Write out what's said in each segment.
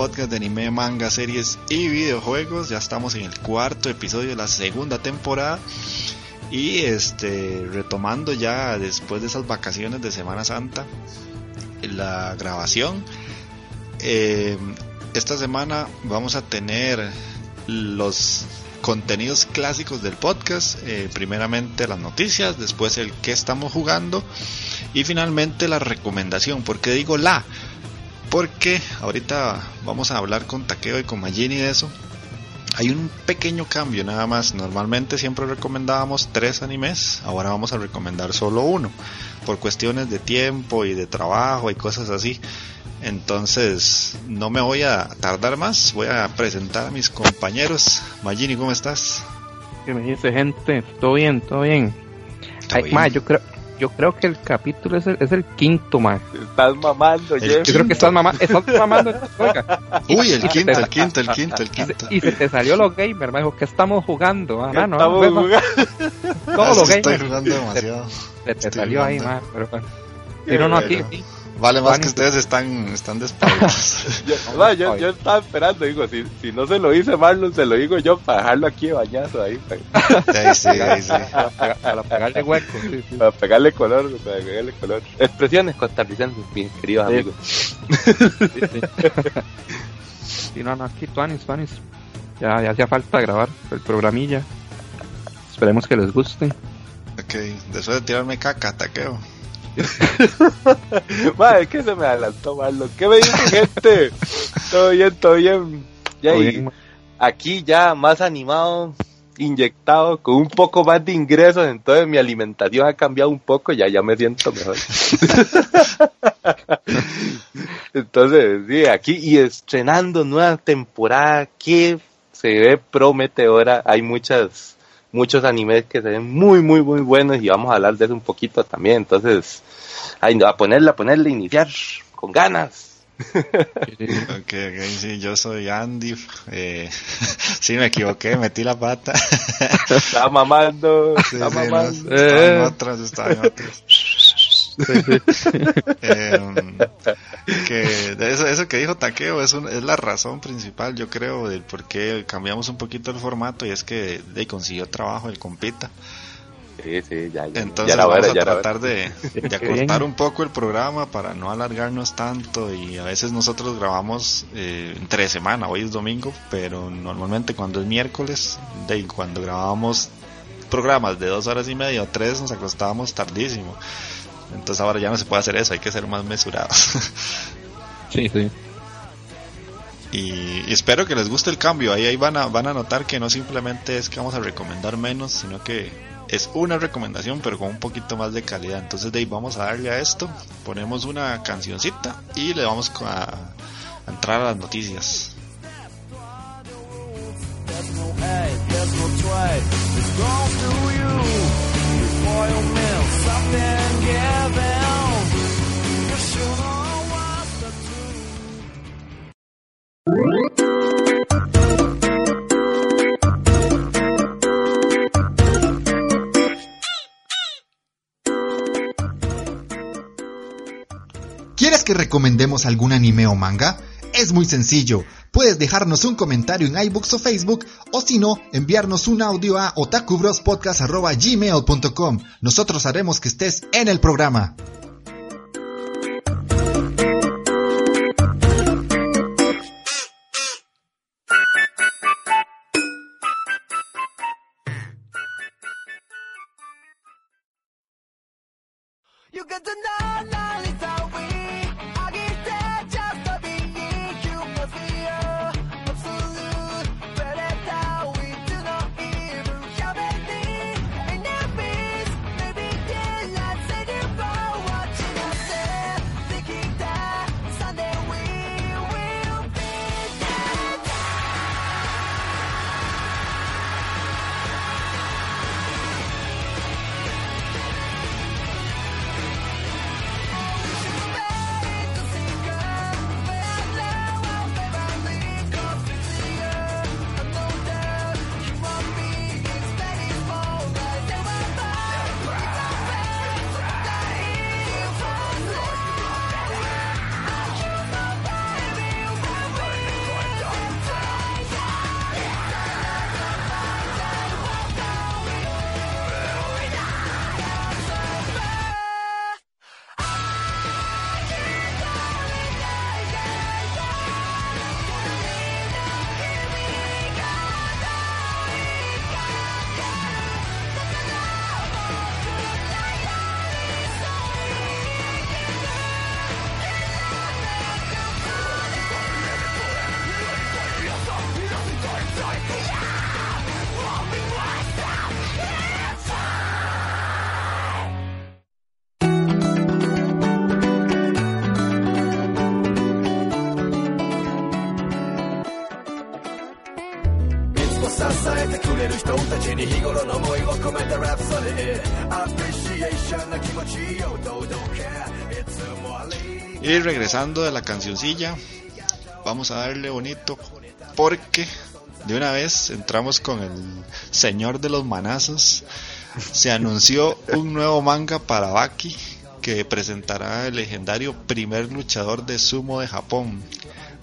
Podcast de anime, manga, series y videojuegos. Ya estamos en el cuarto episodio de la segunda temporada. Y este retomando ya después de esas vacaciones de Semana Santa la grabación. Eh, esta semana vamos a tener los contenidos clásicos del podcast. Eh, primeramente las noticias, después el que estamos jugando y finalmente la recomendación. ¿Por qué digo la? Porque ahorita vamos a hablar con Takeo y con Magini de eso. Hay un pequeño cambio nada más. Normalmente siempre recomendábamos tres animes. Ahora vamos a recomendar solo uno. Por cuestiones de tiempo y de trabajo y cosas así. Entonces no me voy a tardar más. Voy a presentar a mis compañeros. Magini, ¿cómo estás? ¿Qué me dice gente? ¿Todo bien? ¿Todo bien? ¿Todo Ay, bien? ma, yo creo, yo creo que el capítulo es el, es el quinto, ma. Estás mamando, El Jeff. Yo creo que estás mamando, estás mamando, oiga. Uy, el quinto, el quinto, el quinto, el Y se, quinto. y se te salió los gamer, ma, dijo que estamos jugando. Ah, no, Estamos jugando. todos Ah, los sí, estoy gamers. jugando demasiado. Se te estoy salió ahí, ma, pero bueno. Si no, no, aquí, aquí. Vale más que ustedes están, están despavoridos. Yo, ma, yo, yo estaba esperando, digo, si, si no se lo hice Marlon, se lo digo yo para dejarlo aquí de bañazo ahí, para, ahí sí, ahí sí. Para, pega- para pegarle hueco. Sí, sí. para pegarle color, para pegarle color. Expresiones costarricenses, mis queridos Sí. amigos. Sí, sí. Sí, no, no, aquí, Tuanis, Tuanis. Ya, ya hacía falta grabar el programilla. Esperemos que les guste. Ok, después de tirarme caca, taqueo. Ma, es que se me adelantó Marlon. ¿Qué me dice gente? todo bien, todo bien. Ya, Todo bien, aquí ya más animado, inyectado, con un poco más de ingresos, entonces mi alimentación ha cambiado un poco, ya, ya me siento mejor. entonces, sí, aquí y estrenando nueva temporada que se ve prometedora, hay muchas, muchos animes que se ven muy, muy, muy buenos y vamos a hablar de eso un poquito también, entonces, a ponerle, a ponerle, iniciar con ganas. Ok, ok, sí, yo soy Andy. Eh, sí, me equivoqué, metí la pata. Está mamando, Sí, está sí, no, mamando. estaba en otras, estaba en otras. Em, que eso, eso que dijo Taqueo es, un- es la razón principal, yo creo, del por qué cambiamos un poquito el formato y es que de, consiguió trabajo el compita. Sí, sí, ya, ya. Entonces ya vamos a tratar de, acortar un poco el programa para no alargarnos tanto y a veces nosotros grabamos eh, entre semana, hoy es domingo, pero normalmente cuando es miércoles, de cuando grabábamos programas de dos horas y media o tres nos acostábamos tardísimo. Entonces ahora ya no se puede hacer eso, hay que ser más mesurados. Sí, sí. y, y espero que les guste el cambio, ahí, ahí van, a, van a notar que no simplemente es que vamos a recomendar menos, sino que es una recomendación pero con un poquito más de calidad. Entonces de ahí vamos a darle a esto, ponemos una cancioncita y le vamos a, a entrar a las noticias. There's no ¿Quieres que recomendemos algún anime o manga? Es muy sencillo. Puedes dejarnos un comentario en iBooks o Facebook o si no, enviarnos un audio a otakubrospodcast.gmail.com. Nosotros haremos que estés en el programa. Y regresando de la cancioncilla, vamos a darle bonito porque de una vez entramos con el señor de los manazos. Se anunció un nuevo manga para Baki que presentará el legendario primer luchador de sumo de Japón.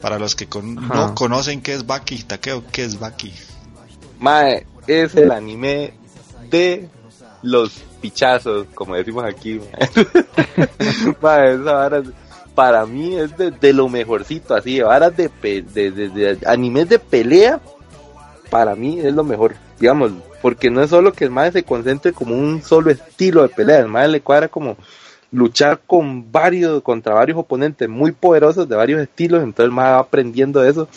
Para los que con- Ajá. no conocen qué es Baki, Takeo, ¿qué es Baki? Mae, es el anime de los pichazos, como decimos aquí. Mae, Mae, esa vara es- para mí es de, lo mejorcito, así, de varas de, pe- de, de- animes de pelea, para mí es lo mejor, digamos, porque no es solo que el mae se concentre como un solo estilo de pelea, el mae le cuadra como luchar con varios, contra varios oponentes muy poderosos de varios estilos, entonces el mae va aprendiendo eso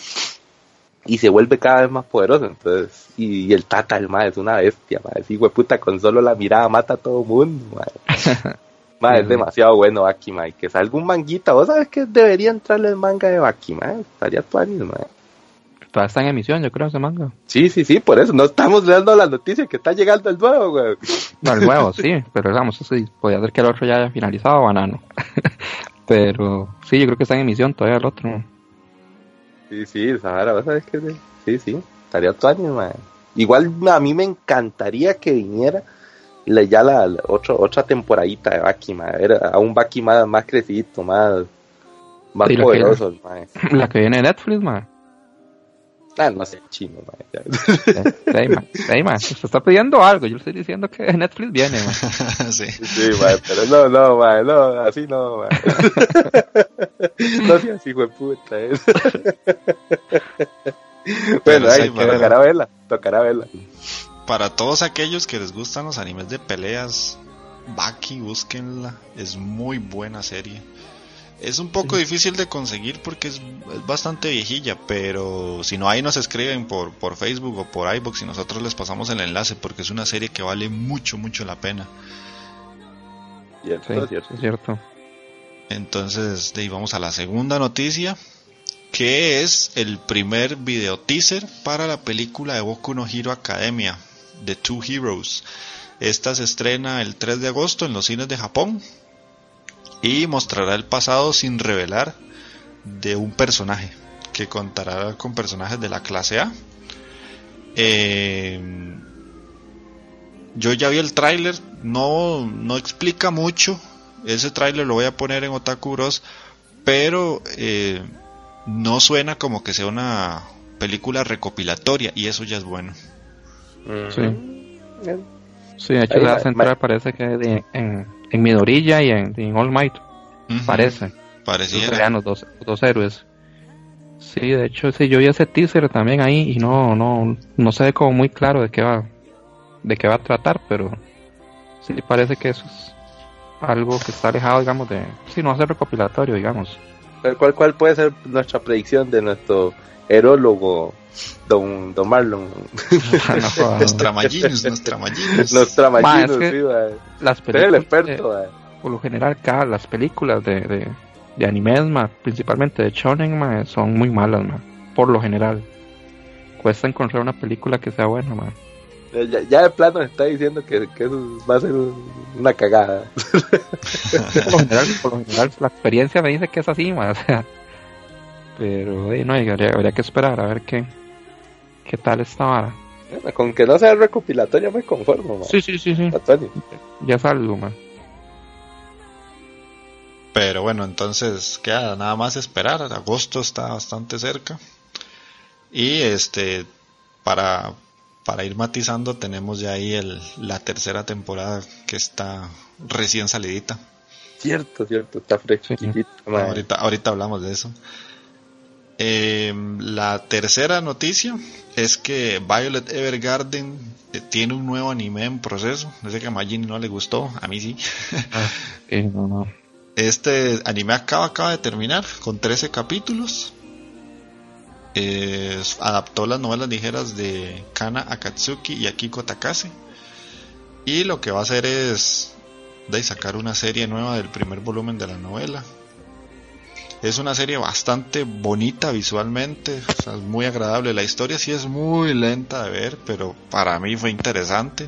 y se vuelve cada vez más poderoso. Entonces, y, y el Tata, el mae, es una bestia, mae. Sí, puta, con solo la mirada mata a todo mundo. Mae, es demasiado bueno Baki, mae. Que salga un manguita. ¿Vos sabes que debería entrarle el manga de Baki, mae? Estaría tuanis, mae. Todavía está en emisión, yo creo, ese manga. Sí, sí, sí, por eso. No estamos dando la noticia que está llegando el nuevo, güey. No, el nuevo, sí, pero vamos, sí, podría ser que el otro ya haya finalizado, banano. pero sí, yo creo que está en emisión todavía el otro. Sí, sí, Sahara, ¿vos sabes que sí? Sí, estaría tuanis, mae. Igual a mí me encantaría que viniera la- ya la, la otra, otra temporadita de Baki, mae. Ver a un Baki más, más crecidito, más, más Sí, la que- poderoso, mae. La que viene de Netflix, man. Ah, no sé, chino, man, ey, man, se está pidiendo algo, yo le estoy diciendo que Netflix viene, sí. Sí, mae, pero no, no, mae, no, así no, mae. no seas hijo de puta, eh. bueno, sí, ahí, mae. tocará verla, tocará verla. Para todos aquellos que les gustan los animes de peleas, Baki, búsquenla. Es muy buena serie. Es un poco difícil de conseguir porque es, es bastante viejilla, pero si no ahí nos escriben por, por Facebook o por iBox y nosotros les pasamos el enlace porque es una serie que vale mucho, mucho la pena. Cierto, Sí, cierto. es cierto. Entonces, de ahí vamos a la segunda noticia, que es el primer video teaser para la película de Boku no Hero Academia, The Two Heroes. Esta se estrena el 3 de agosto en los cines de Japón y mostrará el pasado sin revelar de un personaje que contará con personajes de la clase A. Eh, yo ya vi el tráiler, no, no explica mucho. Ese tráiler lo voy a poner en Otaku Bros pero eh, no suena como que sea una película recopilatoria y eso ya es bueno. Sí. Sí, de hecho Ahí la va- central parece que de- en, en Midorilla y en, en All Might. Ujú, Parece. Pareciera. serían los dos, dos héroes. Sí, de hecho, sí, yo vi ese teaser también ahí y no, no, no se ve como muy claro de qué va, de qué va a tratar, pero sí parece que eso es algo que está alejado, digamos, de, sí, no va a ser recopilatorio, digamos. ¿Cuál, ¿Cuál puede ser nuestra predicción de nuestro erólogo, don, don Marlon? No Ma, es que- sí, mae. Las Usted es el películas, experto, eh, por lo general, cada, las películas de, de, de animes, ma, principalmente de shonen, ma, son muy malas, ma, por lo general. Cuesta encontrar una película que sea buena, ma. Ya, ya- ya de plano está diciendo que, que eso va a ser una cagada. por lo general, por lo general la experiencia me dice que es así, ma, o sea, pero eh, no, habría, habría que esperar a ver qué, qué tal esta vara. Con que no sea recopilatorio me conformo. Sí, sí, sí, sí, Antonio. ya es algo, ma. Pero bueno, entonces queda nada más esperar. Agosto está bastante cerca. Y este, para, para ir matizando, tenemos ya ahí el, la tercera temporada que está recién salidita. Cierto, cierto, está. Ahorita, ahorita hablamos de eso. Eh, la tercera noticia es que Violet Evergarden eh, tiene un nuevo anime en proceso. Dice que a Majin no le gustó, a mí sí. Eh, no, no. Este anime acaba, acaba de terminar con 13 capítulos. Eh, adaptó las novelas ligeras de Kana Akatsuki y Akiko Takase. Y lo que va a hacer es de sacar una serie nueva del primer volumen de la novela. Es una serie bastante bonita visualmente, o sea, es muy agradable. La historia sí es muy lenta de ver, pero para mí fue interesante.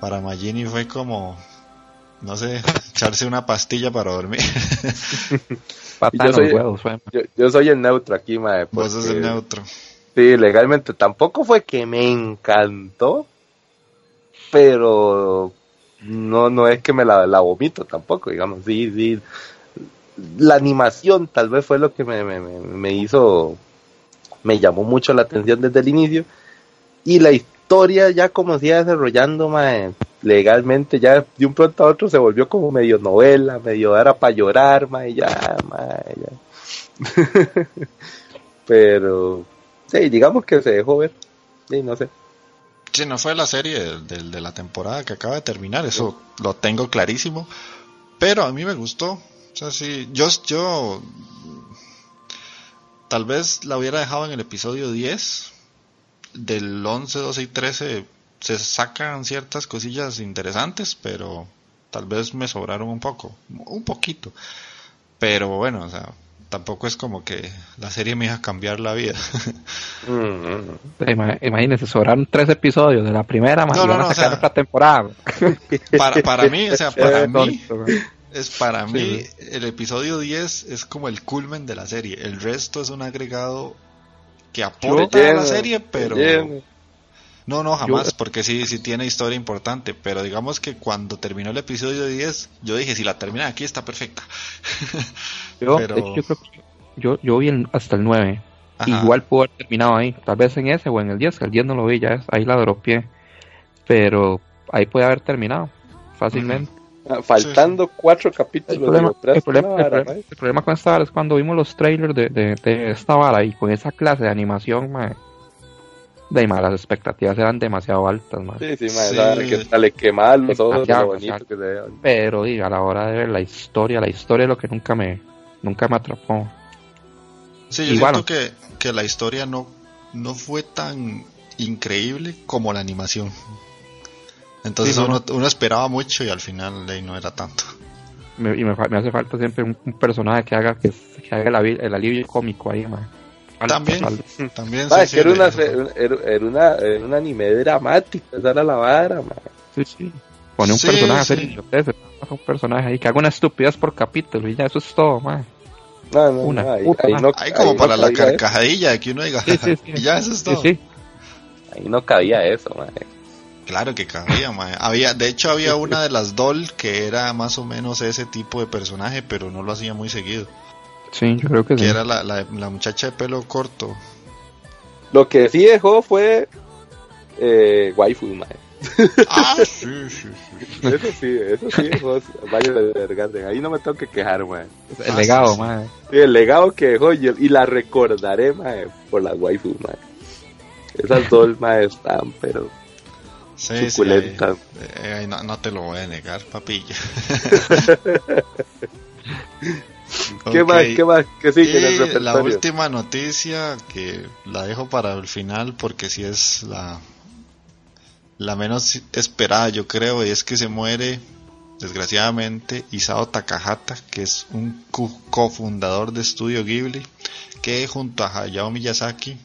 Para Magini fue como, no sé, echarse una pastilla para dormir. En soy- los huevos. Yo, yo soy el neutro aquí, mae. Vos sos el neutro. Sí, legalmente tampoco fue que me encantó, pero no no es que me la, la vomito tampoco, digamos, sí, sí. La animación tal vez fue lo que me, me, me- hizo, me llamó mucho la atención desde el inicio, y la historia ya como se iba desarrollando, mae, legalmente ya de un pronto a otro se volvió como medio novela, medio era para llorar, mae, ya, mae, ya. pero Sí, digamos que se dejó ver. Sí, no sé. Sí, no fue la serie del- de, la temporada que acaba de terminar, eso lo tengo clarísimo. Pero a mí me gustó. O sea, sí, yo, yo tal vez la hubiera dejado en el episodio 10. Del 11, 12 y 13 se sacan ciertas cosillas interesantes, pero tal vez me sobraron un poco, un poquito. Pero bueno, o sea, tampoco es como que la serie me iba a cambiar la vida. Mm, Ima- Imagínense, sobraron tres episodios de la primera, ma, No, no, no, sacar o sea, otra temporada. Para, para mí, o sea, para mí. Es para mí el episodio 10 es como el culmen de la serie. El resto es un agregado que aporta a la serie, pero no, no, jamás, porque sí, sí tiene historia importante. Pero digamos que cuando terminó el episodio 10, yo dije, si la termina aquí está perfecta. Yo, Pero- hecho, yo creo que yo, yo vi el- hasta el 9. Ajá. Igual pudo haber terminado ahí. Tal vez en ese o en el 10. El 10 no lo vi, ya es- ahí la dropié. Pero ahí puede haber terminado fácilmente. Faltando cuatro El capítulos problema, de el, problema, el problema- el problema con esta vara es cuando vimos los trailers de, de, de esta vara y con esa clase de animación, mae, de mae, las expectativas eran demasiado altas, mae. Sí, sí, ma, Sí. vara que hasta le quemaba los ojos lo o sea, bonito que se ve. Pero diga, a la hora de ver la historia, la historia es lo que nunca me, nunca me atrapó. Sí, yo Igual. siento que, que la historia no, no fue tan increíble como la animación. Entonces Sí, no, uno, uno esperaba mucho y al final ahí no era tanto. Me- y me, hace falta siempre un, un personaje que haga que, que haga el, alivio cómico ahí. Falta- También. También sí, es sí, que era, una, era, era una, era un anime dramático, esa era la vara, ma. Sí, sí. Pone un Sí, personaje pasa un personaje ahí que haga una estupidez por capítulo y ya eso es todo, mae. No, no, Una no, ahí, puta ahí ma- no, Ahí como ahí no para la carcajadilla de que uno diga, Sí, sí, sí. y ya eso es todo. sí. Ahí no cabía eso, ma. Claro que cabía, mae. Había, de hecho había una de las doll que era más o menos ese tipo de personaje, pero no lo hacía muy seguido. Sí, yo creo que sí. que era la, la, la muchacha de pelo corto. Lo que sí dejó fue eh, waifu, mae. Ah, sí, sí, sí. Eso sí, eso sí dejó varios de. Ahí no me tengo que quejar, mae. El Ah, legado, sí. mae. Sí, el legado que dejó y, y la recordaré, mae, por las waifu, mae. Esas dos, mae, están, pero Sí, sí, ahí- eh, ahí no, no te lo voy a negar, papilla. ¿Qué más? ¿Qué más? ¿Qué sigue en el Y la última noticia que la dejo para el final porque si es la la menos esperada yo creo y es que se muere desgraciadamente Isao Takahata que es un co- cofundador de Estudio Ghibli que junto a Hayao Miyazaki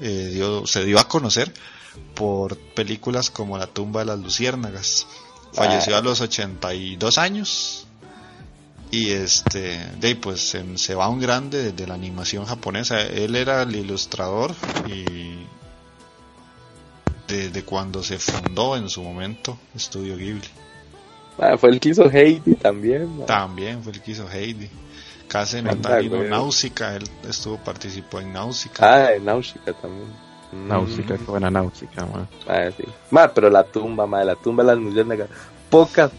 eh, dio- se dio a conocer por películas como La tumba de las luciérnagas falleció a los 82 años y este, de pues se, se va un grande de, la animación japonesa. Él era el ilustrador y desde cuando se fundó en su momento Estudio Ghibli. Mae, fue el que hizo Heidi también. También fue el que hizo Heidi. Casi güey. Náusica, él estuvo participó en Náusica. Ah, de Náusica también. Mm. Náusica, qué buena náusica, mae. Mae, sí. Mae, pero la tumba, mae, la tumba de las luciérnagas. Pocas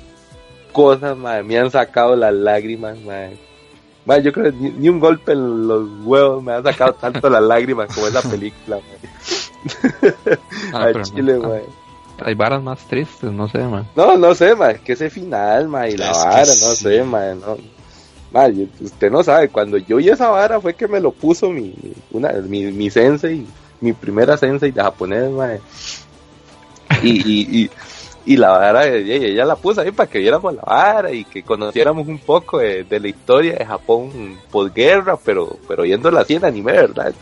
cosas, mae, me han sacado las lágrimas, mae. Mae, yo creo que ni, ni un golpe en los huevos me ha sacado tanto las lágrimas como esa película, mae. Ah, Al pero no. chile, mae. Hay varas más tristes, no sé, mae. No, no sé, es que ese final, mae, y la Es vara, no sí. sé, mae, no. Usted no sabe, cuando yo vi esa vara fue que me lo puso mi, mi- una, mi, mi sensei, mi primera sensei de japonés, mae. Y, y, y, y la vara, ella, ella la puso ahí para que viéramos la vara y que conociéramos un poco de, de la historia de Japón posguerra, pero, pero viéndola así en anime, ¿verdad?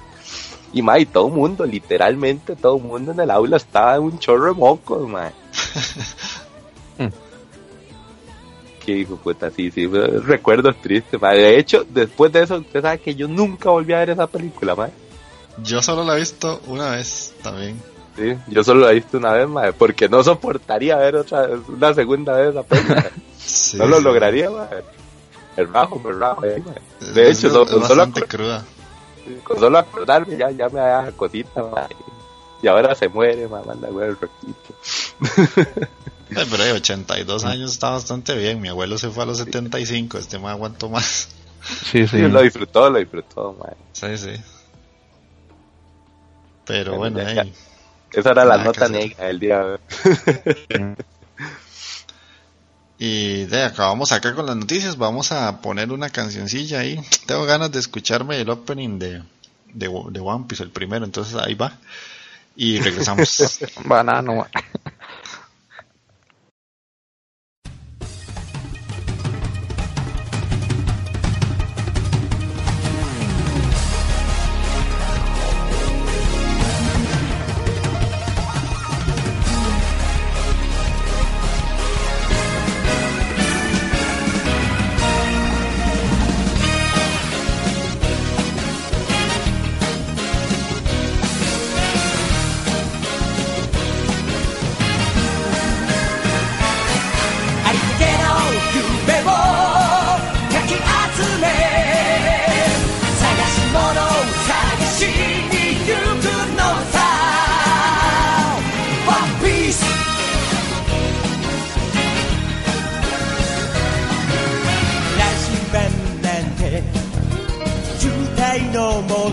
Y mae, y todo el mundo, literalmente todo el mundo en el aula estaba en un chorro de mocos, mae. Qué hijo de puta, sí, sí, recuerdos tristes, mae. De hecho, después de eso, usted sabe que yo nunca volví a ver esa película, mae. Yo solo la he visto una vez también. Sí, yo solo la he visto una vez, mae, porque no soportaría ver otra una segunda vez película. Sí, no lo sí. lograría, mae. El rajo, el rajo, ahí, mae. De Es- hecho, es solo bastante acor- cruda. Con solo acordarme ya, ya me da cosita, mae. Y ahora se muere, mae, manda güey el roquito. Eh, pero hay 82 años está bastante bien. Mi abuelo se fue a los 75, este me aguantó más. Sí, sí. Lo disfrutó, lo disfrutó, mae. Sí, sí. Pero Bueno, bueno, ya- ahí. Esa era la que nota negra del día. Y de acabamos acá con las noticias. Vamos a poner una cancioncilla ahí. Tengo ganas de escucharme el opening de, de, de One Piece, el primero. Entonces ahí va. Y regresamos. Banano,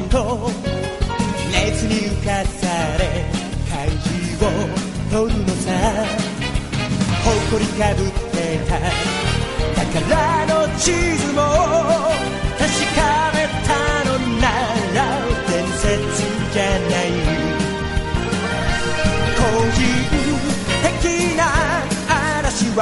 と熱に浮かされ怪獣を取るのさ誇りかぶってた。宝の地図も確かめたのなら伝説じゃない。個人的な嵐は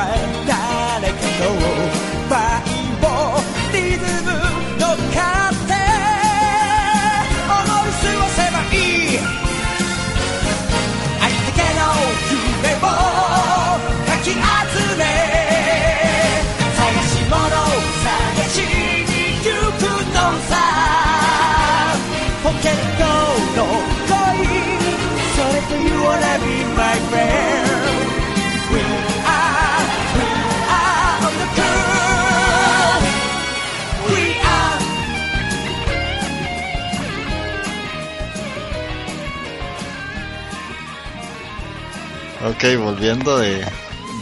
Ok, volviendo de,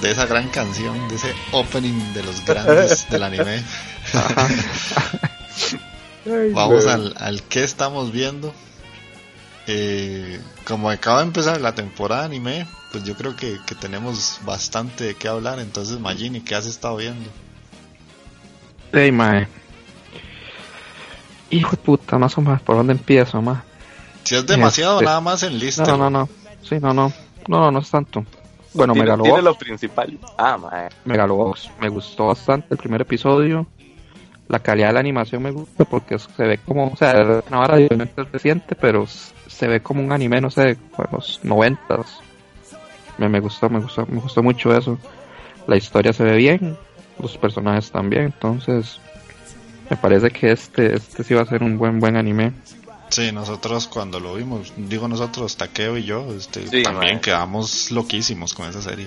de esa gran canción, de ese opening de los grandes del anime. Vamos al, al que estamos viendo. Eh, como acaba de empezar la temporada de anime, pues yo creo que, que tenemos bastante de qué hablar. Entonces, Magini, ¿qué has estado viendo? Ey, mae. Hijo de puta, más o menos, ¿por dónde empiezo, más? Si es demasiado, Este- nada más en lista. No, no, no. Sí, no, no. No, no es tanto. Bueno, tiene, Megalobox. tiene lo principal. Ah, mae. Megalobox. Me gustó bastante el primer episodio. La calidad de la animación me gusta porque se ve como, o sea, una vara obviamente reciente, pero se ve como un anime, no sé, de los noventas. Me, me gustó, me gustó, me gustó mucho eso. La historia se ve bien, los personajes también, entonces me parece que este, este sí va a ser un buen, buen anime. Sí, nosotros cuando lo vimos, digo nosotros, Takeo y yo, este, Sí, también quedamos loquísimos con esa serie.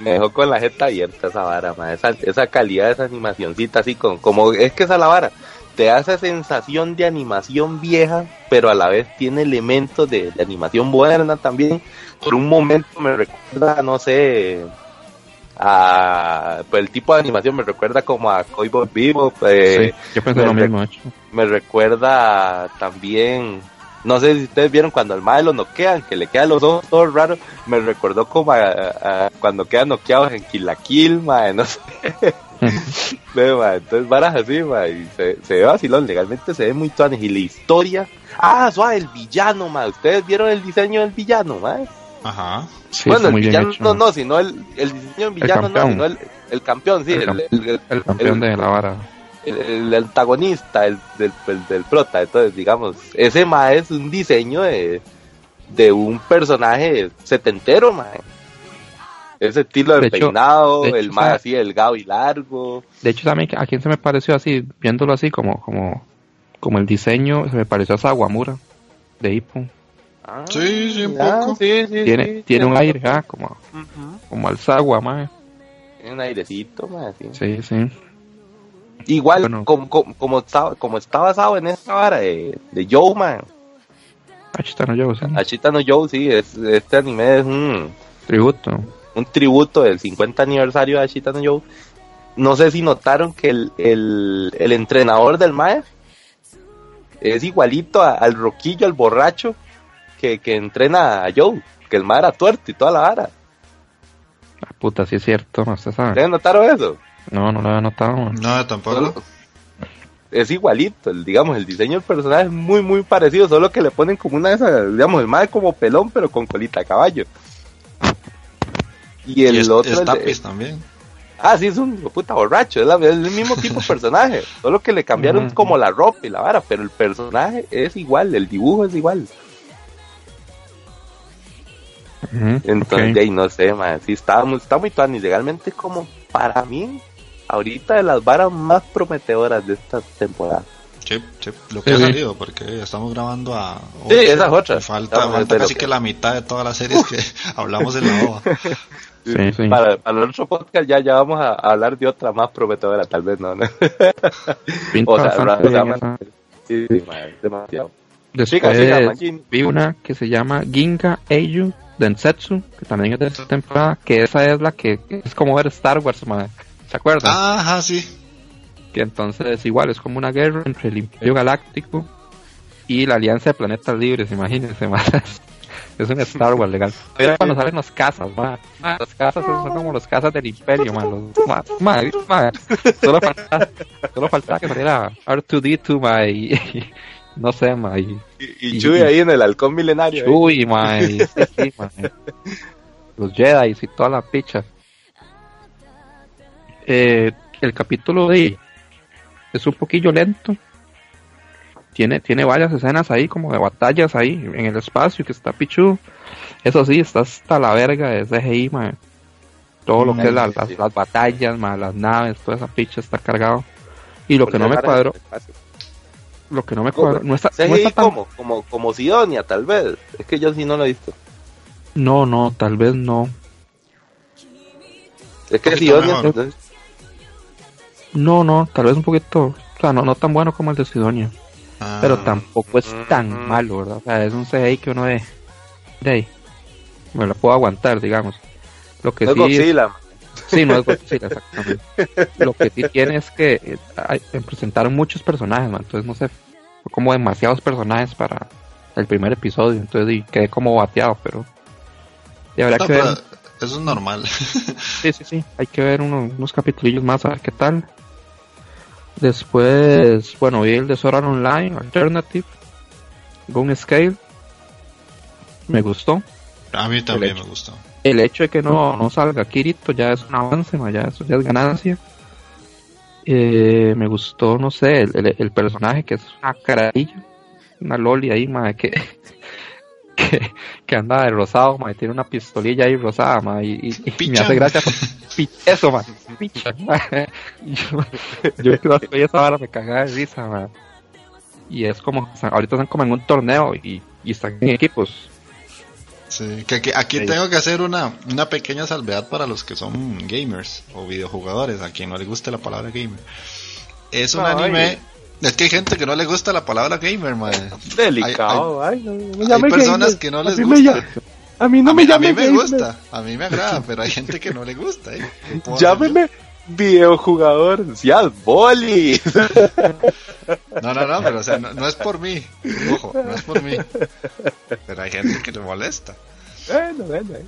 Me, dejó con la jeta abierta esa vara, esa calidad de esa animacioncita, así con, como es que esa la vara. Te da esa sensación de animación vieja, pero a la vez tiene elementos de, de animación moderna también. Por un momento me recuerda, no sé, a, pues el tipo de animación me recuerda como a Cowboy Vivo, eh, sí, yo pensé me lo mismo, hecho. me recuerda también, no sé si ustedes vieron cuando al mae lo noquean, que le quedan los ojos todos raros, me recordó como a, a- cuando quedan noqueados en Kill la Kill, mae, no sé, Ve, entonces varas así, mae, y se, se ve vacilón, legalmente se ve muy tuanes, y la historia, ah, suave, el villano, mae, ustedes vieron el diseño del villano, mae, Ajá. Sí, bueno, el villano hecho. no, no, sino el, el diseño del villano no, sino el, el campeón, sí, El el, cam- el- el- El campeón el- de la vara. el, el antagonista el, del, del, del prota. Entonces, digamos, ese mae es un diseño de, de un personaje setentero, mae. Ese estilo de, De hecho- peinado, de hecho, el mae ¿sabe? así delgado y largo. De hecho, también a quién se me pareció así, viéndolo así como, como, como el diseño, se me pareció a Sawamura de Hippo. Ah, Sí, sí, un ya, poco. sí, sí, Tiene, sí, tiene un aire, ah, como, Ujú. como al Sawa, mae. Tiene un airecito, mae, sí. Sí, sí. Igual, Bueno. como, como, como está, como está basado en esta vara de, de Joe, mae. Ah, chita, no llevo, sí. Ashita no Joe, sí, es, este anime es un... Tributo. un tributo del 50 aniversario de Ashita no Joe. No sé si notaron que el, el, el entrenador del Mae es igualito a- al roquillo, al borracho que, que entrena a Joe. Que el Mae era tuerto y toda la vara. Ah, puta, sí es cierto, no usted sabe. ¿Ustedes notaron eso? No, no lo había notado. man. No, tampoco. Es igualito, el, digamos, el diseño del personaje es muy, muy parecido, solo que le ponen como una de esas, digamos, el Mae como pelón, pero con colita de caballo. Y el y es, otro... es el Tapis también. Ah, sí, es un puta borracho, es, la- es el mismo tipo de personaje, solo que le cambiaron como la ropa y la vara, pero el personaje es igual, el dibujo es igual. Entonces, ok. de ahí no sé, man, sí está, muy- está muy tuanis, legalmente como para mí, ahorita de las varas más prometedoras de esta temporada. Sí, sí, lo que Sí, ha salido, porque estamos grabando a. Sí, esa es otra. y Falta, casi que- que la mitad de todas las series que hablamos en la OVA. Sí, sí. Para, para el otro podcast ya, ya vamos a, a hablar de otra más prometedora, tal vez no, ¿no? O sea. Sí, sí, man, demasiado. Después vi una que se llama Ginga Eiju Densetsu, que también es de esta temporada, que esa es la que es como ver Star Wars, madre. ¿Se acuerdan? Ajá, sí. Que entonces igual es como una guerra entre el Imperio Galáctico y la Alianza de Planetas Libres, imagínense, madre. Es un Star Wars legal. Pero cuando salen los cazas, madre. Madre, Los cazas son como los cazas del Imperio, madre. Los- madre. Solo faltaba, solo faltaba que saliera R2D2, madre. Y, no sé, madre. y- Y, y Y- Chuy ahí en el halcón milenario. ¿eh? Uy, mae, sí, sí, mae. Los Jedi y toda la picha. Eh, el capítulo de es un poquillo lento. Tiene, tiene varias escenas ahí, como de batallas ahí en el espacio, que está pichu. Eso sí, está hasta la verga de CGI, mae. Todo lo que es la- las, las batallas, mae, las naves, toda esa picha está cargado. Y lo que no me cuadró. Lo que no me cuadró, no está, no está tan como, como, como Sidonia, tal vez. Es que yo sí no lo he visto. No, no, tal vez no. Es que Sidonia, mejor. No, no, tal vez un poquito, o sea, no, no tan bueno como el de Sidonia, Ah, pero tampoco es tan Mm. malo, ¿verdad? O sea, es un CGI que uno ve, de ahí, me la puedo aguantar, digamos. Lo que No sí es-. Sí, no es Godzilla, exactamente. Lo que sí tiene es que eh, hay- presentaron muchos personajes, man, entonces no sé, fue como demasiados personajes para el primer episodio, entonces y quedé como bateado, pero y habrá No, que ver, eso es normal. sí, sí, sí, hay que ver uno- unos capitulillos más a ver qué tal. Después, bueno, vi el de Sword Art Online, Alternative, Gun Scale, me gustó. A mí también me gustó. El hecho de que no, no salga Kirito ya es un avance, ma, ya eso ya es ganancia. Eh, me gustó, no sé, el, el- el personaje que es una carilla, una loli ahí, ma, que, que, que anda de rosado, ma, y tiene una pistolilla ahí rosada, ma, y, y- y me hace gracia. Eso, ma, picha, ma. Y yo, yo cuando veía esa vara me cagaba de risa, ma. Y es como, ahorita están como en un torneo y, y están en equipos. Sí, que, que aquí Sí. tengo que hacer una, una pequeña salvedad para los que son gamers o videojugadores, a quien no le guste la palabra gamer. Es un anime. Es que hay gente que no le gusta la palabra gamer, madre. Delicado, ay, no, no me Hay personas gamer. que no les gusta. A mí no a me mí, a mí me gamer. gusta, a mí me agrada, pero hay gente que no le gusta. ¿eh? ¿Qué puedo hacer Llámeme videojugador. Ya, boli. No, no, no, pero o sea, no, no es por mí. Ojo, no es por mí. Pero hay gente que le molesta. bueno, bueno. eh.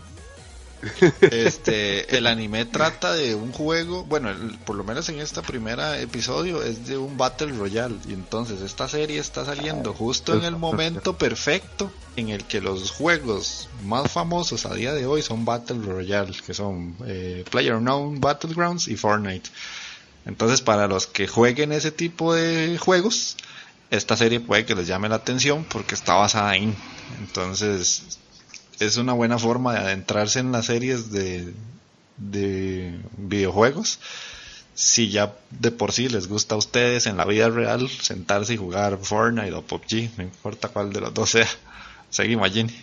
Este, el anime trata de un juego, bueno, por lo menos en este primer episodio es de un Battle Royale. Y entonces esta serie está saliendo justo en el momento perfecto en el que los juegos más famosos a día de hoy son Battle Royale, que son eh, PlayerUnknown Battlegrounds y Fortnite. Entonces, para los que jueguen ese tipo de juegos, esta serie puede que les llame la atención porque está basada en. Entonces, es una buena forma de adentrarse en las series de, de videojuegos. Si ya de por sí les gusta a ustedes en la vida real sentarse y jugar Fortnite o PUBG, no importa cuál de los dos sea. Seguimos, Jenny.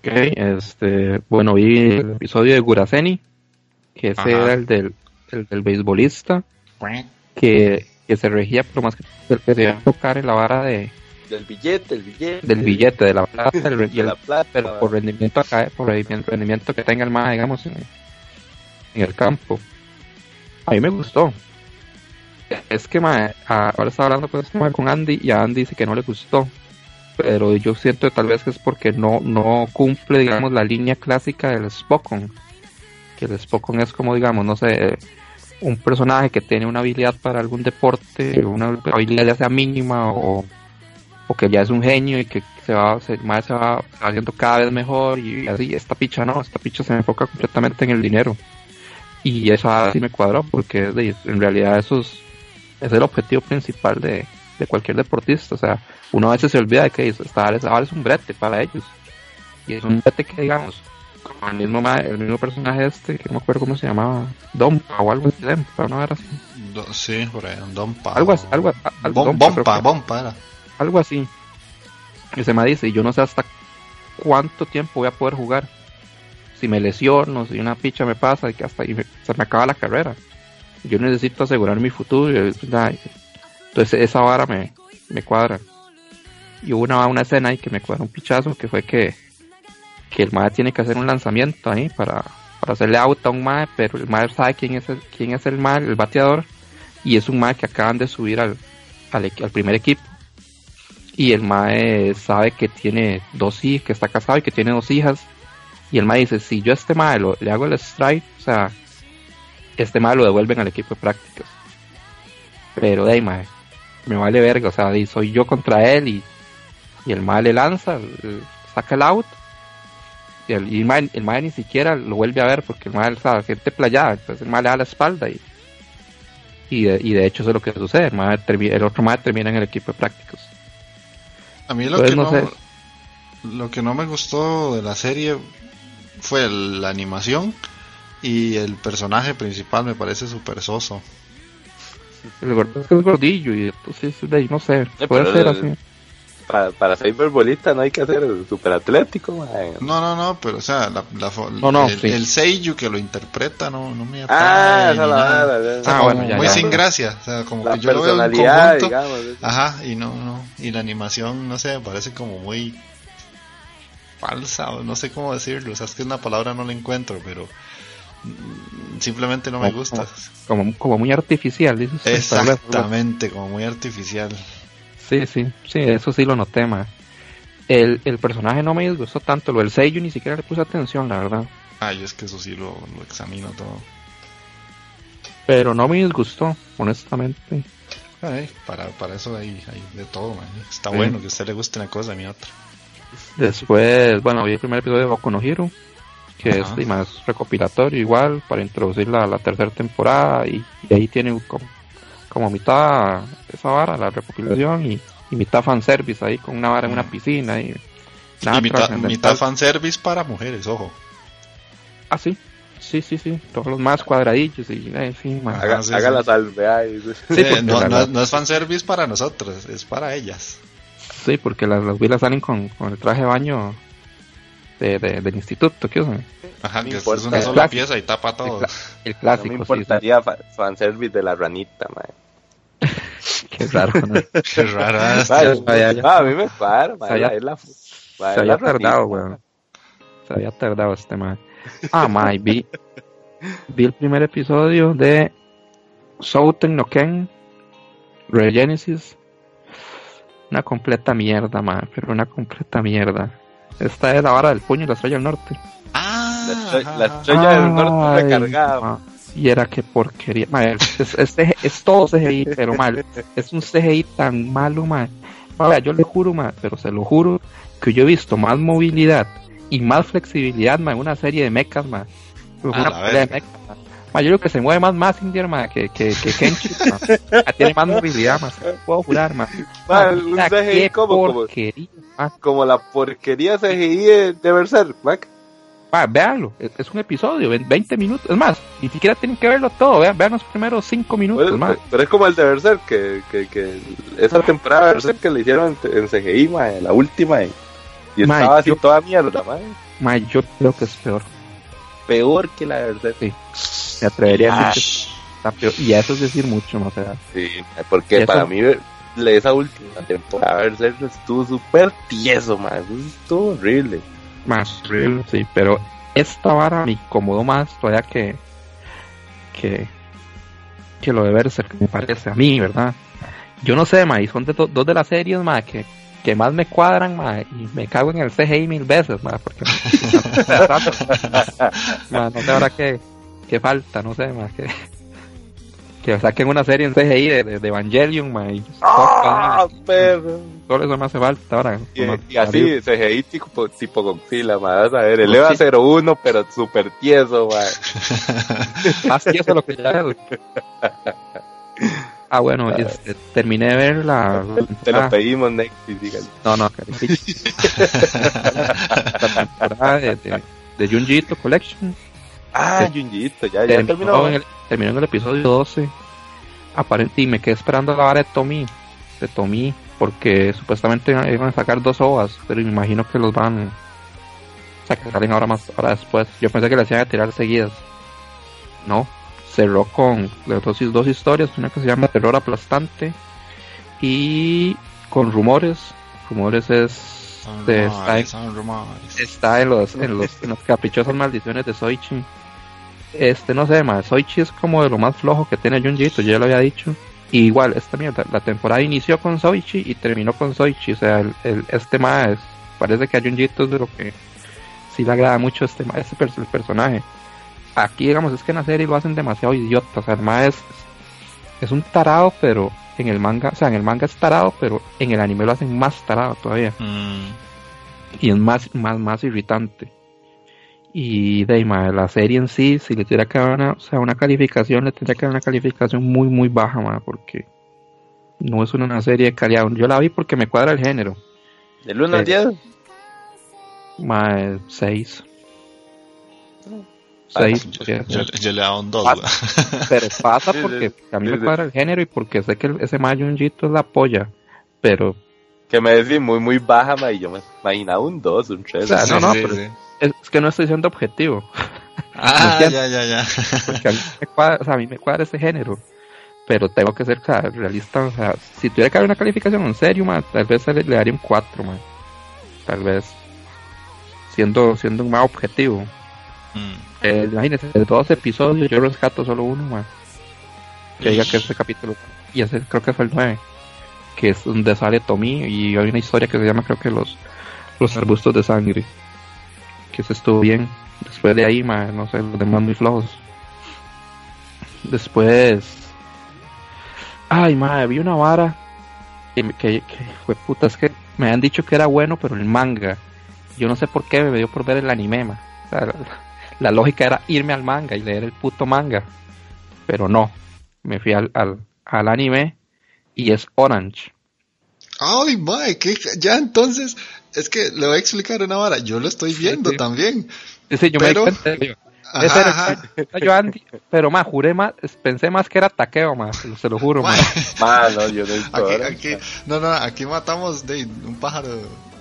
Ok, este, bueno, vi el episodio de Guraseni, que ese Ajá. era el del, el del beisbolista, que, que se regía por más que que quería tocar en la vara de, Del billete, el billete. del billete, de la plata, el, De el- la plata. pero por rendimiento acá, por rendimiento, que tenga el más, digamos, en, en el campo. A mí me gustó. Es que ma, ahora estaba hablando con, este con Andy y a Andy dice que no le gustó. Pero yo siento que tal vez que es porque no, no cumple, digamos, la línea clásica del Spokon. Que el Spokon es como, digamos, no sé, un personaje que tiene una habilidad para algún deporte, una habilidad ya sea mínima o, o que ya es un genio y que se va, se, más se va haciendo cada vez mejor y así, esta picha no, esta picha se enfoca completamente en el dinero. Y eso así me cuadró porque de- en realidad eso es, es el objetivo principal de, de cualquier deportista. O sea, uno a veces se olvida de que esta ahora es un brete para ellos. Y es un brete que digamos, como el mismo, el mismo personaje este, que no me acuerdo cómo se llamaba, Dompa o algo así. Do- sí, por ahí, Dompa. Algo así, algo, al- Bom- Dompa, creo bompa, bompa era. Algo así. Y se me dice, y yo no sé hasta cuánto tiempo voy a poder jugar. Si me lesiono, si una picha me pasa, y que hasta ahí me- se me acaba la carrera. Yo necesito asegurar mi futuro. Entonces esa vara me, me cuadra. Y hubo una, una escena ahí que me cuadra un pichazo, que fue que, que el MAE tiene que hacer un lanzamiento ahí para, para hacerle out a un MAE, pero el MAE sabe quién es el, quién es el MAE, el bateador, y es un MAE que acaban de subir al, al, al primer equipo y el mae sabe que tiene dos hijas, que está casado y que tiene dos hijas. Y el mae dice, si yo a este mae lo- le hago el strike, o sea, este mae lo devuelven al equipo de prácticas. Pero de mae, me vale verga, o sea, soy yo contra él y, y el mae le lanza, saca el out. Y el, y el, mae, ni siquiera lo vuelve a ver porque el mae, o sea, playada, entonces el mae le da la espalda y, y, de, y de hecho eso es lo que sucede, el, mae el otro mae termina en el equipo de prácticas. A mí lo Entonces, que no lo que no me gustó de la serie fue la animación y el personaje principal me parece súper soso. El gordo es que es gordillo y entonces de ahí no sé, Eh, puede ser así. Para, para ser bolita no hay que ser super atlético. No, no, no, pero o sea, la, la fo- No, no, el, sí. el seiyuu que lo interpreta no, no me Ah, esa la O sea, Ah, como bueno, ya, muy ya. sin gracia, o sea, como La que yo lo veo en personalidad, conjunto. digamos. Ajá, y no, no, y la animación, no sé, me parece como muy falsa, no sé cómo decirlo, o sea, es que una palabra no la encuentro, pero mm, simplemente no me gusta. Como, como muy artificial, dices. Exactamente, como muy artificial. Sí, sí, sí, eso sí lo noté, ma. El, el personaje no me disgustó tanto, lo del sello ni siquiera le puse atención, la verdad. Yo es que eso sí lo, lo examino todo. Pero no me disgustó, honestamente. Ay, para, para eso hay, hay de todo, man. Está Sí. bueno que a usted le guste una cosa, a mí otra. Después, bueno, vi el primer episodio de Boku no Hero, que Ajá. es más recopilatorio igual, para introducir la, la tercera temporada, y, y ahí tiene como, como mitad esa vara, la recopilación, y, y mitad fanservice ahí con una vara en una piscina. Y, nada y mitad, mitad fanservice para mujeres, ojo. Ah, sí, sí, sí, sí, todos los más cuadradillos, y eh, sí, ma. Haga, sí, haga sí. la salve. Sí, Eh, porque no, la- no, la- no es fanservice para nosotros, es para ellas. Sí, porque las, las vilas salen con, con el traje de baño de, de- del instituto, ¿qué usan? Ajá, No que es importa. una El sola clásico. pieza y tapa todo. El No clásico, me sí, importaría fa- fanservice de la ranita, man. sí, qué raro, ¿no? Qué raro. a mí me cuadra, man. Se había- es la, man, Se es había la ranita, tardado, man. weón. Se había tardado este man. Ah, ma, y vi, vi el primer episodio de Souten no Ken Regenesis. Una completa mierda, ma, pero una completa mierda. Esta es la vara del puño y la estrella del norte. Ah, La estrella- la estrella del norte Ay, recargada. ma, Y era que porquería. Ma, es, es, es es todo CGI, pero mal. Es un CGI tan malo, ma. Ma, vea, yo le juro, ma, pero se lo juro, que yo he visto más movilidad y más flexibilidad, ma, en una serie de mechas, ma. Una pelea de mechas, ma. Ma, yo creo que se mueve más Massinger, ma, que, que, que Kenshi, ma. Ma, Tiene más movilidad, ma. Lo puedo jurar, ma. Ma, Man, un CGI como- porquería, ma. Como la porquería CGI de, de Berserk, Mac. Ma, véanlo, es, es un episodio, ve- 20 minutos, es más, ni siquiera tienen que verlo todo, vean, vean los primeros 5 minutos, Pero, ma. pero es como el de Berserk, que, que, que esa temporada de Berserk que le hicieron en, en CGI, man, la última. Y, y estaba así yo- toda mierda. Ma, yo creo que es peor. Peor que la de Berserk. Me atrevería a decir que está peor. Y eso es decir mucho, no o sea. Sí, porque Eso- para mí le- esa última temporada de Berserk estuvo súper tieso, man. Eso Estuvo horrible. Más horrible, sí, pero esta vara me incomodó más todavía que que que lo de Berserk, me parece a mí, ¿verdad? Yo no sé, ma, y son de dos de las series, ma, que, que más me cuadran, ma, y me cago en el CGI mil veces, ma, porque ma, no sé ahora qué, qué falta, no sé, ma, que que saquen una serie en CGI de, de, de Evangelion, ma, y ¡Ah, perro! solo eso me hace falta ahora. Y, y así, CGI tipo, tipo Godzilla, man. Vas a ver, el EVA 01, pero súper tieso, man. Más que eso lo que ya es. Ah, bueno, este, terminé de ver la. Te lo pedimos, Nexus, dígale. no, no, la temporada de, de, de Junji Ito Collection. Ah, Sí. Junjito, ya, ya Terminó, terminó. en el, terminó en el episodio 12. Aparente, y me quedé esperando la vara de Tommy. De Tommy, porque supuestamente iban iban a sacar dos ovas, pero me imagino que los van. O sea, que salen ahora más, ahora después. Yo pensé que las iban a tirar seguidas. No, cerró con dos, dos historias, una que se llama Terror Aplastante y con rumores. Rumores es de- está, en, rumores, está en los, en los, en las caprichosas maldiciones de Soichi. Este, no sé, más Soichi es como de lo más flojo que tiene Junji Ito, yo ya lo había dicho. Y igual, esta mierda, la temporada inició con Soichi y terminó con Soichi. O sea, el, el- este más parece que a Junji Ito es de lo que sí le agrada mucho este, este el personaje. Aquí, digamos, es que en la serie lo hacen demasiado idiota. O sea, el es, es un tarado, pero en el manga, o sea, en el manga es tarado, pero en el anime lo hacen más tarado todavía Mm, y es más, más, más irritante. Y de la serie en sí, si le tuviera que dar una, o sea, una calificación, le tendría que dar una calificación muy, muy baja, porque no es una, serie de calidad. Yo la vi porque me cuadra el género. ¿Del 1 al Eh, 10? Ma, 6. Ah, 6, yo, yo- yo le he dado un 2. pero pasa Sí, porque sí, a mí sí, me sí. cuadra el género y porque sé que ese Mayunjito es la polla. Pero, Que me decís muy, muy baja, man, y yo me imaginaba un 2, un 3. O sea, no, no, pero- es, es que no estoy siendo objetivo. Ah, ¿Me ya, ya, ya. porque a mí me cuadra, o sea, a mí me cuadra ese género. Pero tengo que ser o sea, realista, o sea, si tuviera que dar una calificación en serio, man, tal vez le, le daría un 4, man. Tal vez. siendo, siendo un más objetivo. Mm. Eh, imagínense, de dos episodios yo rescato solo uno, man. Que diga que este capítulo, y ese creo que fue el 9, que es donde sale Tommy y hay una historia que se llama creo que los, los arbustos de sangre. Que se estuvo bien. Después de ahí, man, no sé, los demás muy flojos. Después... Ay, madre, vi una vara que, que, fue puta, es que me han dicho que era bueno, pero el manga. Yo no sé por qué me dio por ver el anime. O sea, la, lógica era irme al manga y leer el puto manga. Pero no. Me fui al, al, al anime y es Orange. Ay, mae, que ya entonces, es que le voy a explicar una vara. Yo lo estoy viendo sí. también. Ese yo Pero- me Ajá, ese era- ajá. era yo Andy, pero más, juré más, pensé más que era taqueo más, se lo juro, más. Mano, yo no Aquí, aquí, no, no, aquí matamos de un pájaro,